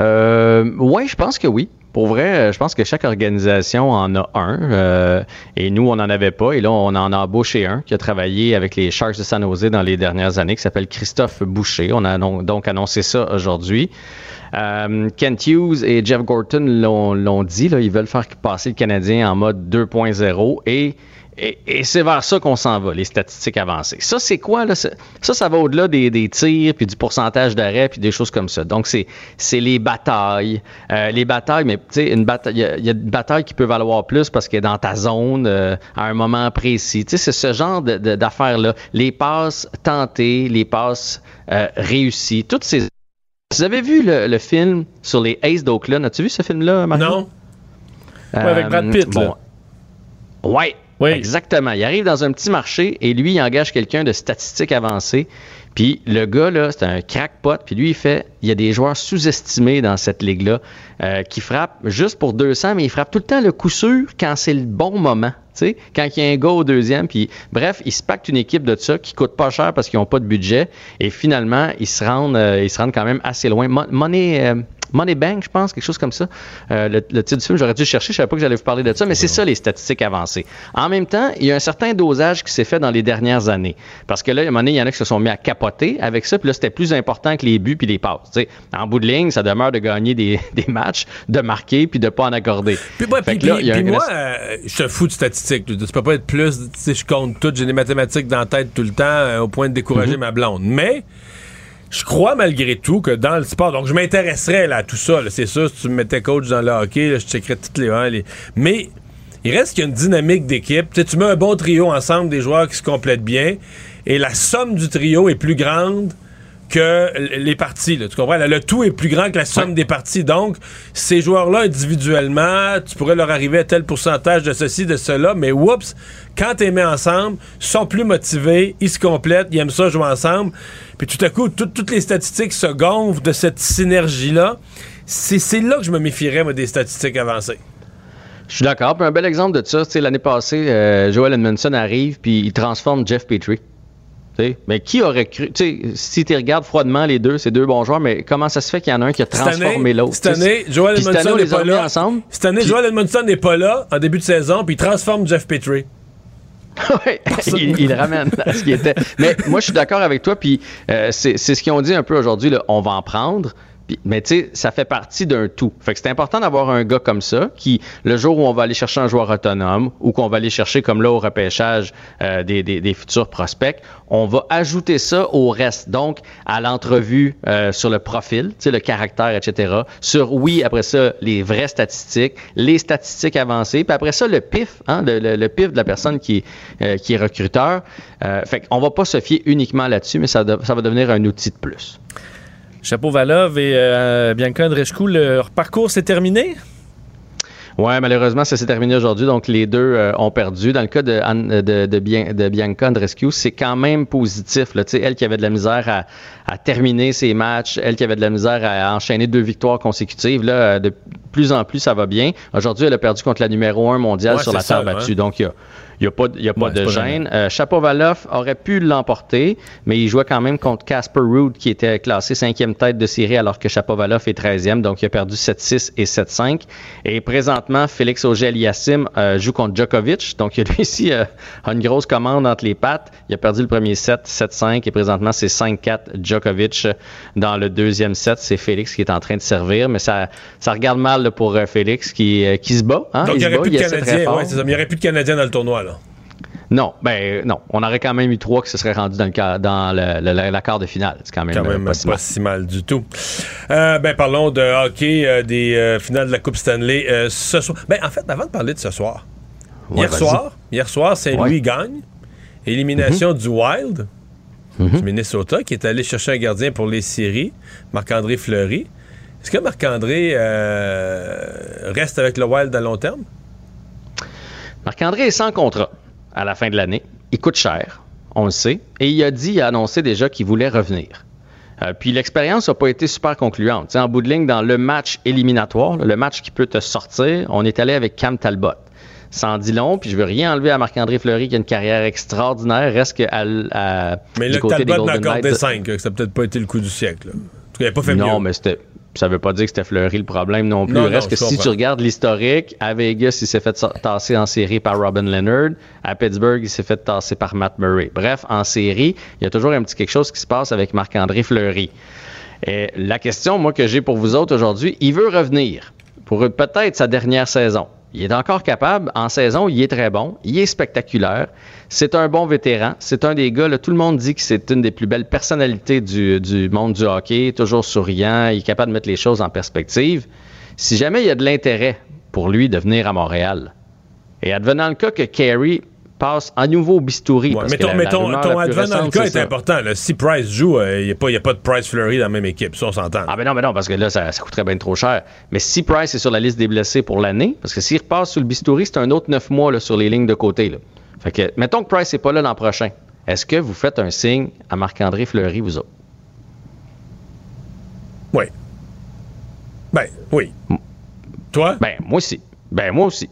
Euh, ouais, je pense que oui. Pour vrai, euh, je pense que chaque organisation en a un. euh, et nous, on n'en avait pas. Et là, on en a embauché un qui a travaillé avec les Sharks de San Jose dans les dernières années, qui s'appelle Christophe Boucher. On a donc annoncé ça aujourd'hui. Euh, Kent Hughes et Jeff Gorton l'ont l'ont dit. Là, ils veulent faire passer le Canadien en mode 2.0. Et et, et c'est vers ça qu'on s'en va, les statistiques avancées. Ça, c'est quoi? Là? Ça, ça va au-delà des, des tirs, puis du pourcentage d'arrêt, puis des choses comme ça. Donc, c'est les batailles. Euh, les batailles, mais tu sais, une bataille, il y, a- y a une bataille qui peut valoir plus parce qu'elle est dans ta zone euh, à un moment précis. Tu sais, c'est ce genre d'affaires-là. Les passes tentées, les passes euh, réussies, toutes ces... Vous avez vu le, le film sur les Aces d'Oakland? As-tu vu ce film-là, Mario? Non. Euh, Ouais, avec Brad Pitt, là. Ouais, exactement. Il arrive dans un petit marché et lui, il engage quelqu'un de statistiques avancées. Puis le gars, là, c'est un crackpot. Puis lui, il fait, il y a des joueurs sous-estimés dans cette ligue-là euh, qui frappent juste pour 200, mais il frappe tout le temps le coup sûr quand c'est le bon moment. Tu sais, quand il y a un gars au deuxième, puis bref, ils se pactent une équipe de ça qui coûte pas cher parce qu'ils n'ont pas de budget. Et finalement, ils se rendent, euh, ils se rendent quand même assez loin. Mon- Money, euh, Money Bank, je pense, quelque chose comme ça. Euh, le, le titre du film, j'aurais dû le chercher, je savais pas que j'allais vous parler de ça, mais c'est ça les statistiques avancées. En même temps, il y a un certain dosage qui s'est fait dans les dernières années. Parce que là, à un moment donné, il y en a qui se sont mis à capoter avec ça, puis là, c'était plus important que les buts puis les passes. En bout de ligne, ça demeure de gagner des, [laughs] des matchs, de marquer puis de pas en accorder. Puis, ouais, là, moi, euh, je te fous de statistiques. Tu peux pas être plus. Je compte tout. J'ai des mathématiques dans la tête tout le temps euh, au point de décourager Mhm. ma blonde. Mais. Je crois malgré tout que dans le sport, donc je m'intéresserais à tout ça. C'est sûr, si tu me mettais coach dans le hockey, je checkerais toutes les, hein, Mais il reste qu'il y a une dynamique d'équipe. Tu tu mets un bon trio ensemble, des joueurs qui se complètent bien, et la somme du trio est plus grande que les parties. là. tu comprends? Là, le tout est plus grand que la somme des parties. Donc, ces joueurs-là, individuellement, tu pourrais leur arriver à tel pourcentage de ceci, de cela, mais oups, quand tu les mets ensemble, ils sont plus motivés, ils se complètent, ils aiment ça jouer ensemble. Puis tout à coup, tout- toutes les statistiques se gonflent de cette synergie-là. c'est c'est là que je me méfierais, moi, des statistiques avancées. Je suis d'accord. Puis un bel exemple de ça, sais, l'année passée, euh, Joel Edmondson arrive puis il transforme Jeff Petrie. Mais qui aurait cru, si tu regardes froidement les deux, c'est deux bons joueurs, mais comment ça se fait qu'il y en a un qui a transformé l'autre? Cette année, Joel Edmondson on n'est pas là. ensemble. Cette année, Joel Edmondson n'est pas là en début de saison, puis il transforme Jeff Petrie. [laughs] Il, il ramène à ce qui était. Mais moi, je suis d'accord avec toi. Puis euh, c'est ce qu'ils ont dit un peu aujourd'hui. On va en prendre. Mais tu sais, ça fait partie d'un tout. Fait que c'est important d'avoir un gars comme ça qui, le jour où on va aller chercher un joueur autonome ou qu'on va aller chercher comme là au repêchage euh, des, des- des futurs prospects, on va ajouter ça au reste. Donc, à l'entrevue euh, sur le profil, tu sais, le caractère, etc. Sur, oui, après ça, les vraies statistiques, les statistiques avancées, puis après ça, le pif, hein, le, le- pif de la personne qui, euh, qui est recruteur. Euh, fait qu'on va pas se fier uniquement là-dessus, mais ça, ça va devenir un outil de plus. Chapeau Valov et euh, Bianca Andreescu, leur parcours s'est terminé? Ouais, malheureusement, ça s'est terminé aujourd'hui. Donc, les deux euh, ont perdu. Dans le cas de, Anne- de, de, Bien- de Bianca Andreescu, c'est quand même positif. Là. Elle qui avait de la misère à, à terminer ses matchs, elle qui avait de la misère à enchaîner deux victoires consécutives, là, euh, de plus en plus, ça va bien. Aujourd'hui, elle a perdu contre la numéro un mondiale Ouais, sur la terre battue. Donc, il y a, il y a pas, de- il y a pas Ouais, de gêne. Euh, Chapovalov aurait pu l'emporter, mais il jouait quand même contre Casper Ruud, qui était classé cinquième tête de série, alors que Chapovalov est 13e. Donc, il a perdu 7-6 et 7-5. Et présentement, Félix Auger-Aliassime euh, joue contre Djokovic. Donc, il lui aussi [laughs] euh, a une grosse commande entre les pattes. Il a perdu le premier set, 7-5, et présentement, c'est 5-4 Djokovic. Dans le deuxième set, c'est Félix qui est en train de servir, mais ça, ça regarde mal là, pour euh, Félix qui, euh, qui se bat. hein. Donc, il n'y aurait. Ouais, c'est ça. Mais il n'y aurait plus de Canadiens dans le tournoi, là. Non, ben non. On aurait quand même eu trois qui se seraient rendus dans le dans le, la quart de finale. C'est quand même, Quand euh, même pas pas, si mal. du tout. Euh, ben, parlons de hockey, euh, des euh, finales de la Coupe Stanley ce soir. Ben, en fait, avant de parler de ce soir, Ouais, hier soir, hier soir, Saint-Louis Ouais. gagne. Élimination du Wild Mhm. du Minnesota qui est allé chercher un gardien pour les séries, Marc-André Fleury. Est-ce que Marc-André reste avec le Wild à long terme? Marc-André est sans contrat à la fin de l'année. Il coûte cher, on le sait. Et il a dit, il a annoncé déjà qu'il voulait revenir. Euh, puis l'expérience n'a pas été super concluante. En bout de ligne, dans le match éliminatoire, le match qui peut te sortir, on est allé avec Cam Talbot. Sans dit long, puis je veux rien enlever à Marc-André Fleury qui a une carrière extraordinaire, reste que à, à- Mais du là, côté Talbot n'a accordé Knights. 5, que ça n'a peut-être pas été le coup du siècle. là. En tout cas, il n'a pas fait non, mieux. mais c'était. Ça veut pas dire que c'était Fleury le problème non plus. Non, Reste non, que si comprends. tu regardes l'historique, à Vegas, il s'est fait tasser en série par Robin Leonard. À Pittsburgh, il s'est fait tasser par Matt Murray. Bref, en série, il y a toujours un petit quelque chose qui se passe avec Marc-André Fleury. Et la question, moi, que j'ai pour vous autres aujourd'hui, il veut revenir pour peut-être sa dernière saison. Il est encore capable. En saison, il est très bon. Il est spectaculaire. C'est un bon vétéran. C'est un des gars, tout le monde dit que c'est une des plus belles personnalités du, du monde du hockey. Toujours souriant. Il est capable de mettre les choses en perspective. Si jamais il y a de l'intérêt pour lui de venir à Montréal, et advenant le cas que Carey passe à nouveau au bistouri. Ouais, parce mais que ton, la- la advent dans le cas est important. là. Si Price joue, euh, il n'y a, a pas de Price Fleury dans la même équipe. Ça, on s'entend. Ah ben non, ben non, parce que là, ça, ça coûterait bien trop cher. Mais si Price est sur la liste des blessés pour l'année, parce que s'il repasse sur le bistouri, c'est un autre neuf mois là, sur les lignes de côté. Là. Fait que, mettons que Price n'est pas là l'an prochain. Est-ce que vous faites un signe à Marc-André Fleury, vous autres? Oui. Ben, oui. Toi? Ben, moi aussi. Ben, moi aussi.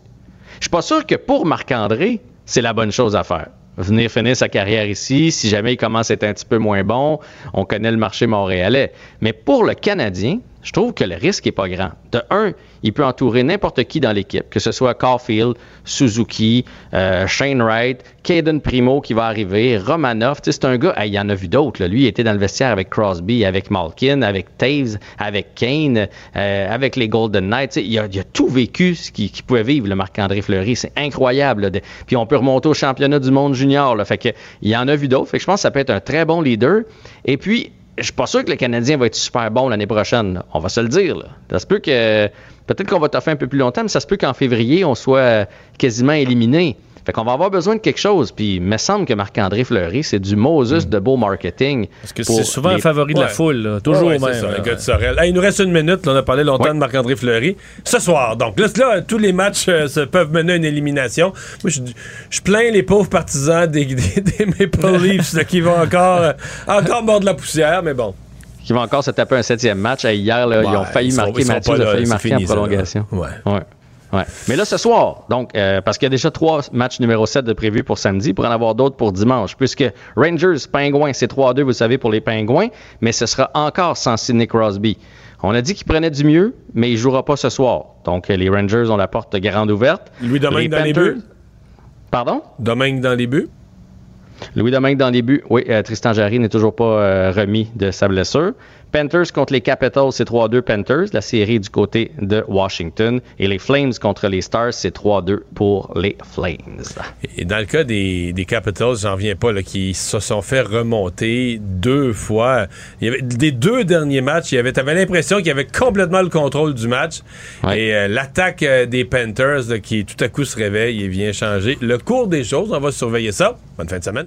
Je suis pas sûr que pour Marc-André, c'est la bonne chose à faire. Venir finir sa carrière ici, si jamais il commence à être un petit peu moins bon, on connaît le marché montréalais. Mais pour le Canadien, je trouve que le risque est pas grand. De un, il peut entourer n'importe qui dans l'équipe, que ce soit Caulfield, Suzuki, euh, Shane Wright, Caden Primo qui va arriver, sais, c'est un gars, il y en a vu d'autres. Lui, il était dans le vestiaire avec Crosby, avec Malkin, avec Taves, avec Kane, euh, avec les Golden Knights. Il a, il a tout vécu ce qu'il pouvait vivre, le Marc-André Fleury. C'est incroyable. là. Puis on peut remonter au championnat du monde junior. Là. Fait que, il y en a vu d'autres. Fait que je pense que ça peut être un très bon leader. Et puis, je suis pas sûr que le Canadien va être super bon l'année prochaine. On va se le dire. Là. Ça se peut que. Peut-être qu'on va toffer un peu plus longtemps, mais ça se peut qu'en février, on soit euh, quasiment éliminé. Fait qu'on va avoir besoin de quelque chose. Puis, il me semble que Marc-André Fleury, c'est du Moses de beau marketing. Parce que c'est souvent un favori de la foule, là. toujours Ouais, même. c'est ça, un gars de Sorel. Hey, il nous reste une minute. là, on a parlé longtemps Ouais. de Marc-André Fleury. Ce soir, donc, là, là, tous les matchs euh, se peuvent mener à une élimination. Moi, je, je plains les pauvres partisans des, des, [laughs] des Maple Leafs là, qui vont encore, euh, encore mordre la poussière, mais bon. qui vont encore se taper un septième match. Hey, hier, là, ils ont failli ils sont- marquer. ils sont Mathieu a failli marquer fini, en ça, là. prolongation. Ouais. Ouais. Ouais. Mais là, ce soir, donc, euh, parce qu'il y a déjà trois matchs numéro 7 de prévus pour samedi, pour en avoir d'autres pour dimanche, puisque Rangers, Pingouins, c'est 3-2, vous savez, pour les Pingouins, mais ce sera encore sans Sidney Crosby. On a dit qu'il prenait du mieux, mais il jouera pas ce soir. Donc, les Rangers ont la porte grande ouverte. Louis Domingue dans les buts? Pardon? Domingue dans les buts? Louis Domingue dans les buts. Oui, euh, Tristan Jarry n'est toujours pas euh, remis de sa blessure. Panthers contre les Capitals, c'est 3-2 Panthers. La série du côté de Washington. Et les Flames contre les Stars, c'est 3-2 pour les Flames. Et dans le cas des, des Capitals, j'en viens pas, là, qui se sont fait remonter deux fois. Il y avait, des deux derniers matchs, il y avait, t'avais l'impression qu'il y avait complètement le contrôle du match. Et euh, l'attaque euh, des Panthers, là, qui tout à coup se réveille et vient changer le cours des choses. On va surveiller ça. Bonne fin de semaine.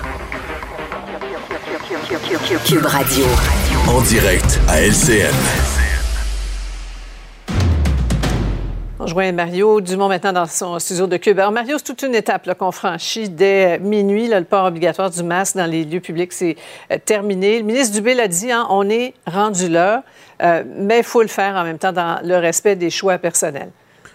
En direct à LCN. On rejoint Mario Dumont maintenant dans son studio de Cube. Alors, Mario, c'est toute une étape qu'on franchit dès minuit. là, le port obligatoire du masque dans les lieux publics, c'est euh, terminé. Le ministre Dubé l'a dit, hein, on est rendu là, euh, mais il faut le faire en même temps dans le respect des choix personnels.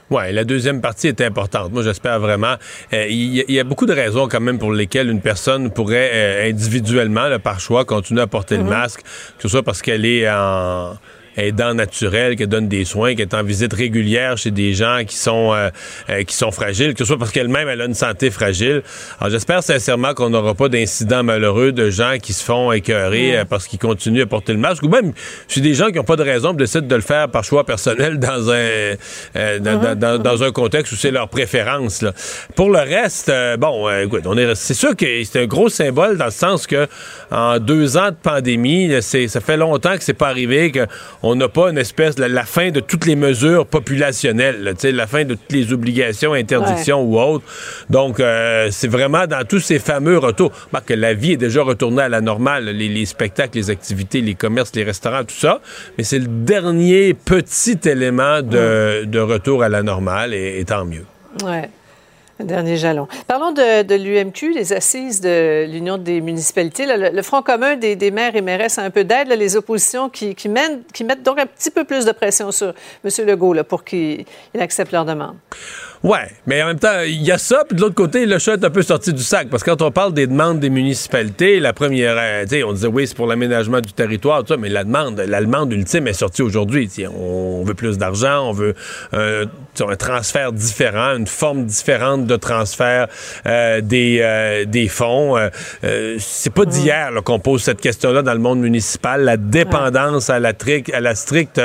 Ouais, la deuxième partie est importante. Moi, j'espère vraiment. euh, Il y, a- il y a beaucoup de raisons quand même pour lesquelles une personne pourrait euh, individuellement, là, par choix, continuer à porter le masque, que ce soit parce qu'elle est en aidant naturel, qu'elle donne des soins, qu'elle est en visite régulière chez des gens qui sont euh, euh, qui sont fragiles, que ce soit parce qu'elle-même elle a une santé fragile. Alors j'espère sincèrement qu'on n'aura pas d'incidents malheureux de gens qui se font écœurer euh, parce qu'ils continuent à porter le masque ou même chez des gens qui n'ont pas de raison de décident de le faire par choix personnel [laughs] dans un euh, dans, dans- dans- dans un contexte où c'est leur préférence. là. Pour le reste, euh, bon, euh, écoute, on est c'est sûr que c'est un gros symbole dans le sens que en deux ans de pandémie, c'est ça fait longtemps que c'est pas arrivé que on n'a pas une espèce de la fin de toutes les mesures populationnelles, là, la fin de toutes les obligations, interdictions ou autres. Donc euh, c'est vraiment dans tous ces fameux retours, que la vie est déjà retournée à la normale, les, les spectacles, les activités, les commerces, les restaurants, tout ça, mais c'est le dernier petit élément de, de retour à la normale et, et tant mieux. Ouais. Un dernier jalon. Parlons de, l'UMQ, les assises de l'Union des municipalités. Le, Front commun des, maires et mairesses a un peu d'aide, les oppositions qui, mettent donc un petit peu plus de pression sur M. Legault pour qu'il il accepte leur demande. Ouais, mais en même temps, il y a ça, puis de l'autre côté, le chat est un peu sorti du sac, parce que quand on parle des demandes des municipalités, la première, euh, tu sais, on disait oui, c'est pour l'aménagement du territoire, tout ça, mais la demande, la demande ultime est sortie aujourd'hui. On veut plus d'argent, on veut euh, un transfert différent, une forme différente de transfert euh, des, des fonds. C'est pas d'hier qu'on pose cette question-là dans le monde municipal, la dépendance à la, à la stricte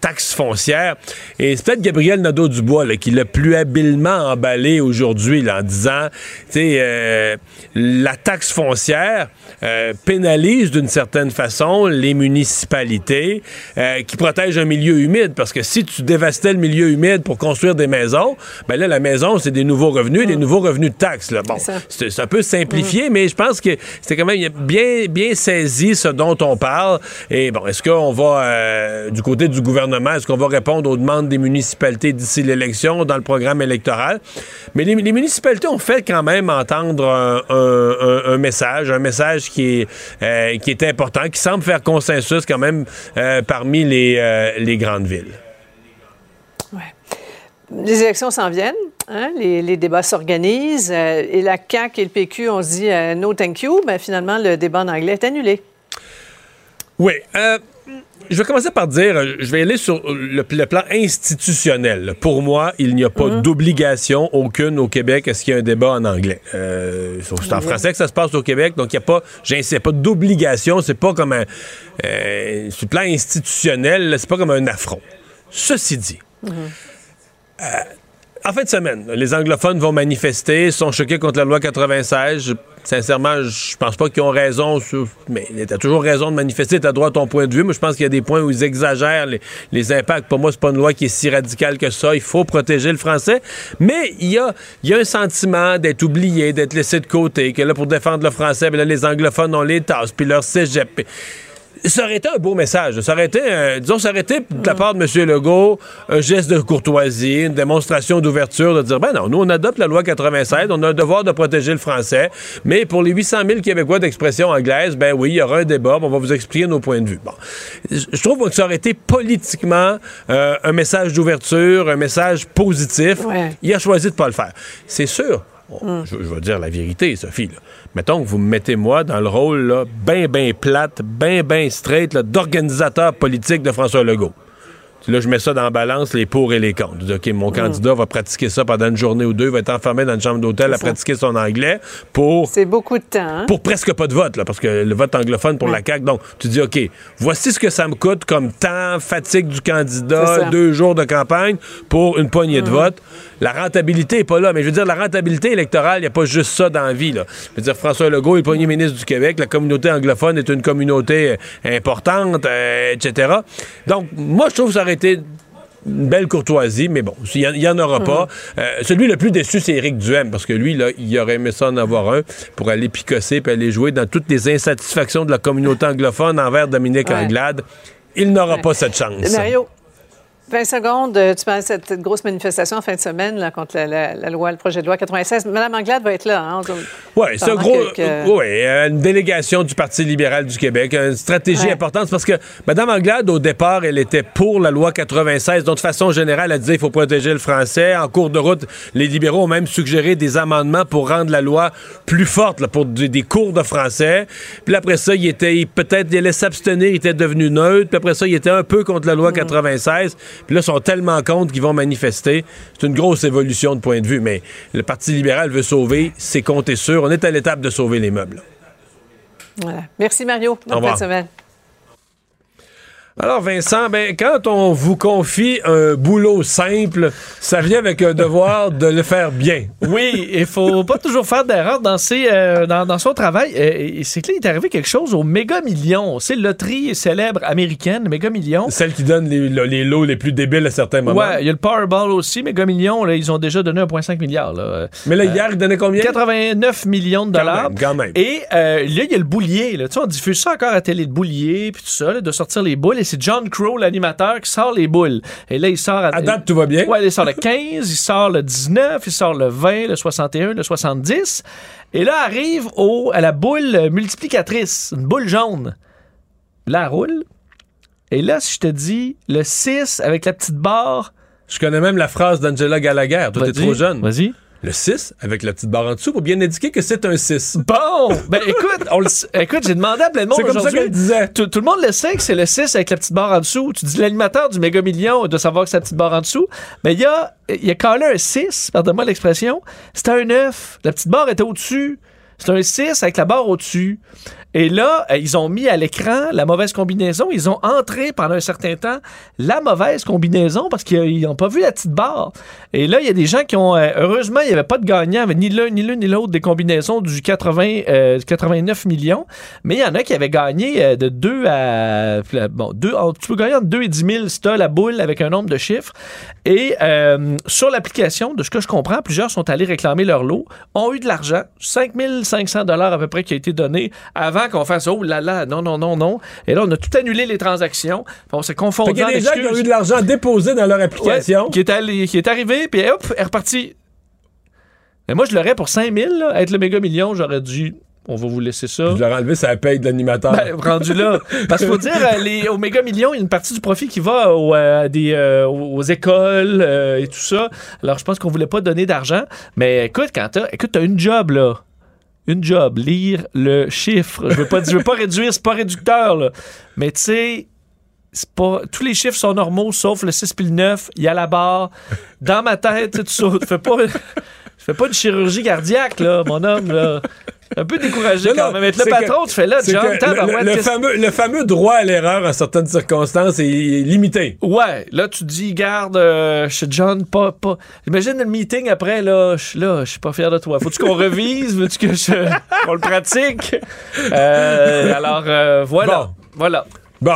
taxe foncière. Et c'est peut-être Gabriel Nadeau-Dubois qui l'a plus habilement emballé aujourd'hui en disant, tu sais, euh, la taxe foncière euh, pénalise d'une certaine façon les municipalités euh, qui protègent un milieu humide parce que si tu dévastais le milieu humide pour construire des maisons, ben là la maison c'est des nouveaux revenus, des nouveaux revenus de taxes. Là. Bon, C'est un peu simplifié, mais je pense que c'était quand même bien, bien saisi ce dont on parle. Et bon, est-ce qu'on va, du côté du gouvernement, est-ce qu'on va répondre aux demandes des municipalités d'ici l'élection dans le programme électoral? Mais les, les municipalités ont fait quand même entendre un, un- un- un message, un message qui est, euh, qui est important, qui semble faire consensus quand même euh, parmi les, euh, les grandes villes. Les élections s'en viennent, hein, les, les débats s'organisent, euh, et la CAQ et le PQ, on se dit euh, no thank you, mais finalement, le débat en anglais est annulé. Oui. euh, je vais commencer par dire, euh, je vais aller sur le, le plan institutionnel. Pour moi, il n'y a pas d'obligation aucune au Québec à ce qu'il y ait un débat en anglais. Euh, c'est en Mhm. français que ça se passe au Québec, donc il n'y a pas, j'insiste, pas d'obligation. C'est pas comme un, euh, sur le plan institutionnel, c'est pas comme un affront. Ceci dit, en fin de semaine, les anglophones vont manifester, sont choqués contre la loi 96. Je- sincèrement, je pense pas qu'ils ont raison, sur- mais t'as toujours raison de manifester, t'as droit à ton point de vue. Moi, je pense qu'il y a des points où ils exagèrent les, impacts. Pour moi, c'est pas une loi qui est si radicale que ça. Il faut protéger le français. Mais il y a, y a un sentiment d'être oublié, d'être laissé de côté, que là, pour défendre le français, ben là, les anglophones ont les tasses, puis leur cégep. Ça aurait été un beau message. Ça aurait été, euh, disons, ça aurait été de la part de M. Legault un geste de courtoisie, une démonstration d'ouverture, de dire, ben non, nous, on adopte la loi 96, on a un devoir de protéger le français, mais pour les 800 000 Québécois d'expression anglaise, ben oui, il y aura un débat, on va vous expliquer nos points de vue. Bon. Je je trouve que ça aurait été politiquement euh, un message d'ouverture, un message positif. Il a choisi de pas le faire. C'est sûr. On- je, je vais dire la vérité, Sophie. là. Mettons que vous me mettez moi dans le rôle là, ben, ben plate, ben, ben straight d'organisateur politique de François Legault. Là, je mets ça dans la balance, les pour et les contre. Je dis, OK, mon candidat va pratiquer ça pendant une journée ou deux, va être enfermé dans une chambre d'hôtel à ça. pratiquer son anglais pour C'est beaucoup de temps. hein? pour presque pas de vote, là, parce que le vote anglophone pour la CAQ. Donc, tu dis, OK, voici ce que ça me coûte comme temps, fatigue du candidat, deux jours de campagne pour une poignée de vote. La rentabilité n'est pas là, mais je veux dire, la rentabilité électorale, il n'y a pas juste ça dans la vie. Là. Je veux dire, François Legault est le premier ministre du Québec, la communauté anglophone est une communauté euh, importante, euh, etc. Donc, moi, je trouve que ça aurait été une belle courtoisie, mais bon, il n'y en, aura pas. Euh, celui le plus déçu, c'est Éric Duhem, parce que lui, là, il aurait aimé ça en avoir un pour aller picosser puis aller jouer dans toutes les insatisfactions de la communauté anglophone envers Dominique Ouais. Anglade. Il n'aura pas cette chance. Mario, 20 secondes, euh, tu parles de cette grosse manifestation en fin de semaine là, contre la, la- la loi, le projet de loi 96. Madame Anglade va être là. Hein, Oui, c'est un gros. quelques- ouais, euh, une délégation du Parti libéral du Québec. Une stratégie Ouais. importante parce que Mme Anglade, au départ, elle était pour la loi 96. Donc, de façon générale, elle disait qu'il faut protéger le français. En cours de route, les libéraux ont même suggéré des amendements pour rendre la loi plus forte, là, pour des cours de français. Puis après ça, il était peut-être, il allait s'abstenir, il était devenu neutre. Puis après ça, il était un peu contre la loi 96. Puis là, ils sont tellement contre qu'ils vont manifester. C'est une grosse évolution de point de vue. Mais le Parti libéral veut sauver, c'est compté sûr. On est à l'étape de sauver les meubles. Voilà. Merci, Mario. Bonne Au revoir. fin de semaine. Alors Vincent, ben, quand on vous confie un boulot simple, ça vient avec un devoir [laughs] de le faire bien. Oui, il faut pas toujours faire d'erreur dans, ses, euh, dans, dans son travail. Euh, c'est que là, il est arrivé quelque chose au méga million. C'est loterie célèbre américaine, méga million. Celle qui donne les, le- les lots les plus débiles à certains moments. Ouais, il y a le Powerball aussi, méga million. Là, ils ont déjà donné 1,5 milliard. Là. Mais là, hier, ils donnaient combien? 89 millions de dollars. même, quand même. Et euh, là, il y a le boulier. Là. Tu sais, on diffuse ça encore à télé, de boulier, puis tout ça, là, de sortir les boules. Et c'est John Crow, l'animateur, qui sort les boules. Et là, il sort... À, date, tout va bien? Ouais, il sort le 15, il sort le 19, il sort le 20, le 61, le 70. Et là, arrive au, à la boule multiplicatrice, une boule jaune. Là, elle roule. Et là, si je te dis le 6 avec la petite barre... Je connais même la phrase d'Angela Gallagher. Toi, t'es trop jeune. Vas-y. Le 6 avec la petite barre en dessous pour bien indiquer que c'est un 6. Bon, ben écoute, on le écoute, j'ai demandé à plein de monde C'est comme ça aujourd'hui. qu'elle disait. Tout, tout le monde le sait que c'est le 6 avec la petite barre en dessous. Tu dis l'animateur du méga million de savoir que c'est la petite barre en dessous. Mais il y a, y a collé un 6, pardonne-moi l'expression. C'était un 9. La petite barre était au-dessus. C'est un 6 avec la barre au-dessus. Et là, euh, ils ont mis à l'écran la mauvaise combinaison. Ils ont entré pendant un certain temps la mauvaise combinaison parce qu'ils n'ont pas vu la petite barre. Et là, il y a des gens qui ont. euh, heureusement, il n'y avait pas de gagnant, ni l'un ni ni l'autre des combinaisons du 80, euh, 89 millions. Mais il y en a qui avaient gagné euh, de 2 à. Bon, deux, oh, tu peux gagner entre 2 et 10 000 si la boule avec un nombre de chiffres. Et euh, sur l'application, de ce que je comprends, plusieurs sont allés réclamer leur lot, ont eu de l'argent, 5 500 à peu près qui a été donné avant qu'on fasse oh là là, non, non, non, non. Et là, on a tout annulé les transactions. On s'est confondu. Qu'il y a des gens qui ont eu de l'argent déposé dans leur application. Ouais, qui, est allé- qui est arrivé, puis hop, est reparti. Mais moi, je l'aurais pour 5000, là, être le méga million, j'aurais dit, on va vous laisser ça. Je leur enlevé ça paye de l'animateur. Ben, rendu là. Parce qu'il faut dire, euh, les, au méga millions, il y a une partie du profit qui va au, euh, des, euh, aux écoles euh, et tout ça. Alors, je pense qu'on voulait pas donner d'argent. Mais écoute, quand t'as, écoute, t'as une job, là. Une job, lire le chiffre. Je veux pas, je veux pas réduire, c'est pas réducteur, là. Mais tu sais, pas, tous les chiffres sont normaux, sauf le 6 puis le 9. Il y a la barre. Dans ma tête, tu sautes. Fais pas, fais pas une chirurgie cardiaque, là, mon homme, là. Un peu découragé Non, quand même. Être le patron, que- tu fais là, John, le- le, le fameux, le fameux droit à l'erreur en certaines circonstances est limité. Ouais, là tu dis, garde, euh, je suis John, pas, pas. Imagine le meeting après, là, je suis là, je suis pas fier de toi. Faut-tu qu'on revise? [laughs] Veux-tu que je, qu'on le pratique? Euh, [laughs] alors, euh, voilà. Voilà.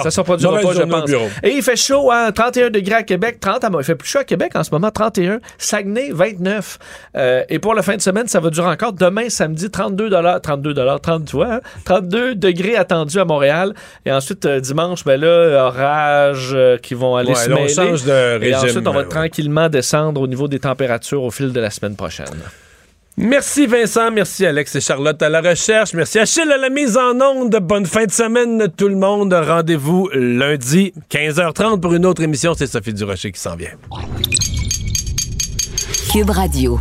Ça se produira mauvaise pas, je pense. Et il fait chaud, hein? 31 degrés à Québec, 30 à Il fait plus chaud à Québec en ce moment, 31. Saguenay, 29. Euh, et pour la fin de semaine, ça va durer encore. Demain, samedi, 32 32 30, tu vois, hein? 32 degrés attendus à Montréal. Et ensuite, euh, dimanche, ben là, orage euh, qui vont aller Ouais, se on mêler. change de Et ensuite, on va ouais. tranquillement descendre au niveau des températures au fil de la semaine prochaine. Merci Vincent, merci Alex et Charlotte à la recherche, merci Achille à la mise en onde. Bonne fin de semaine tout le monde. Rendez-vous lundi 15h30 pour une autre émission. C'est Sophie Durocher qui s'en vient. Cube Radio.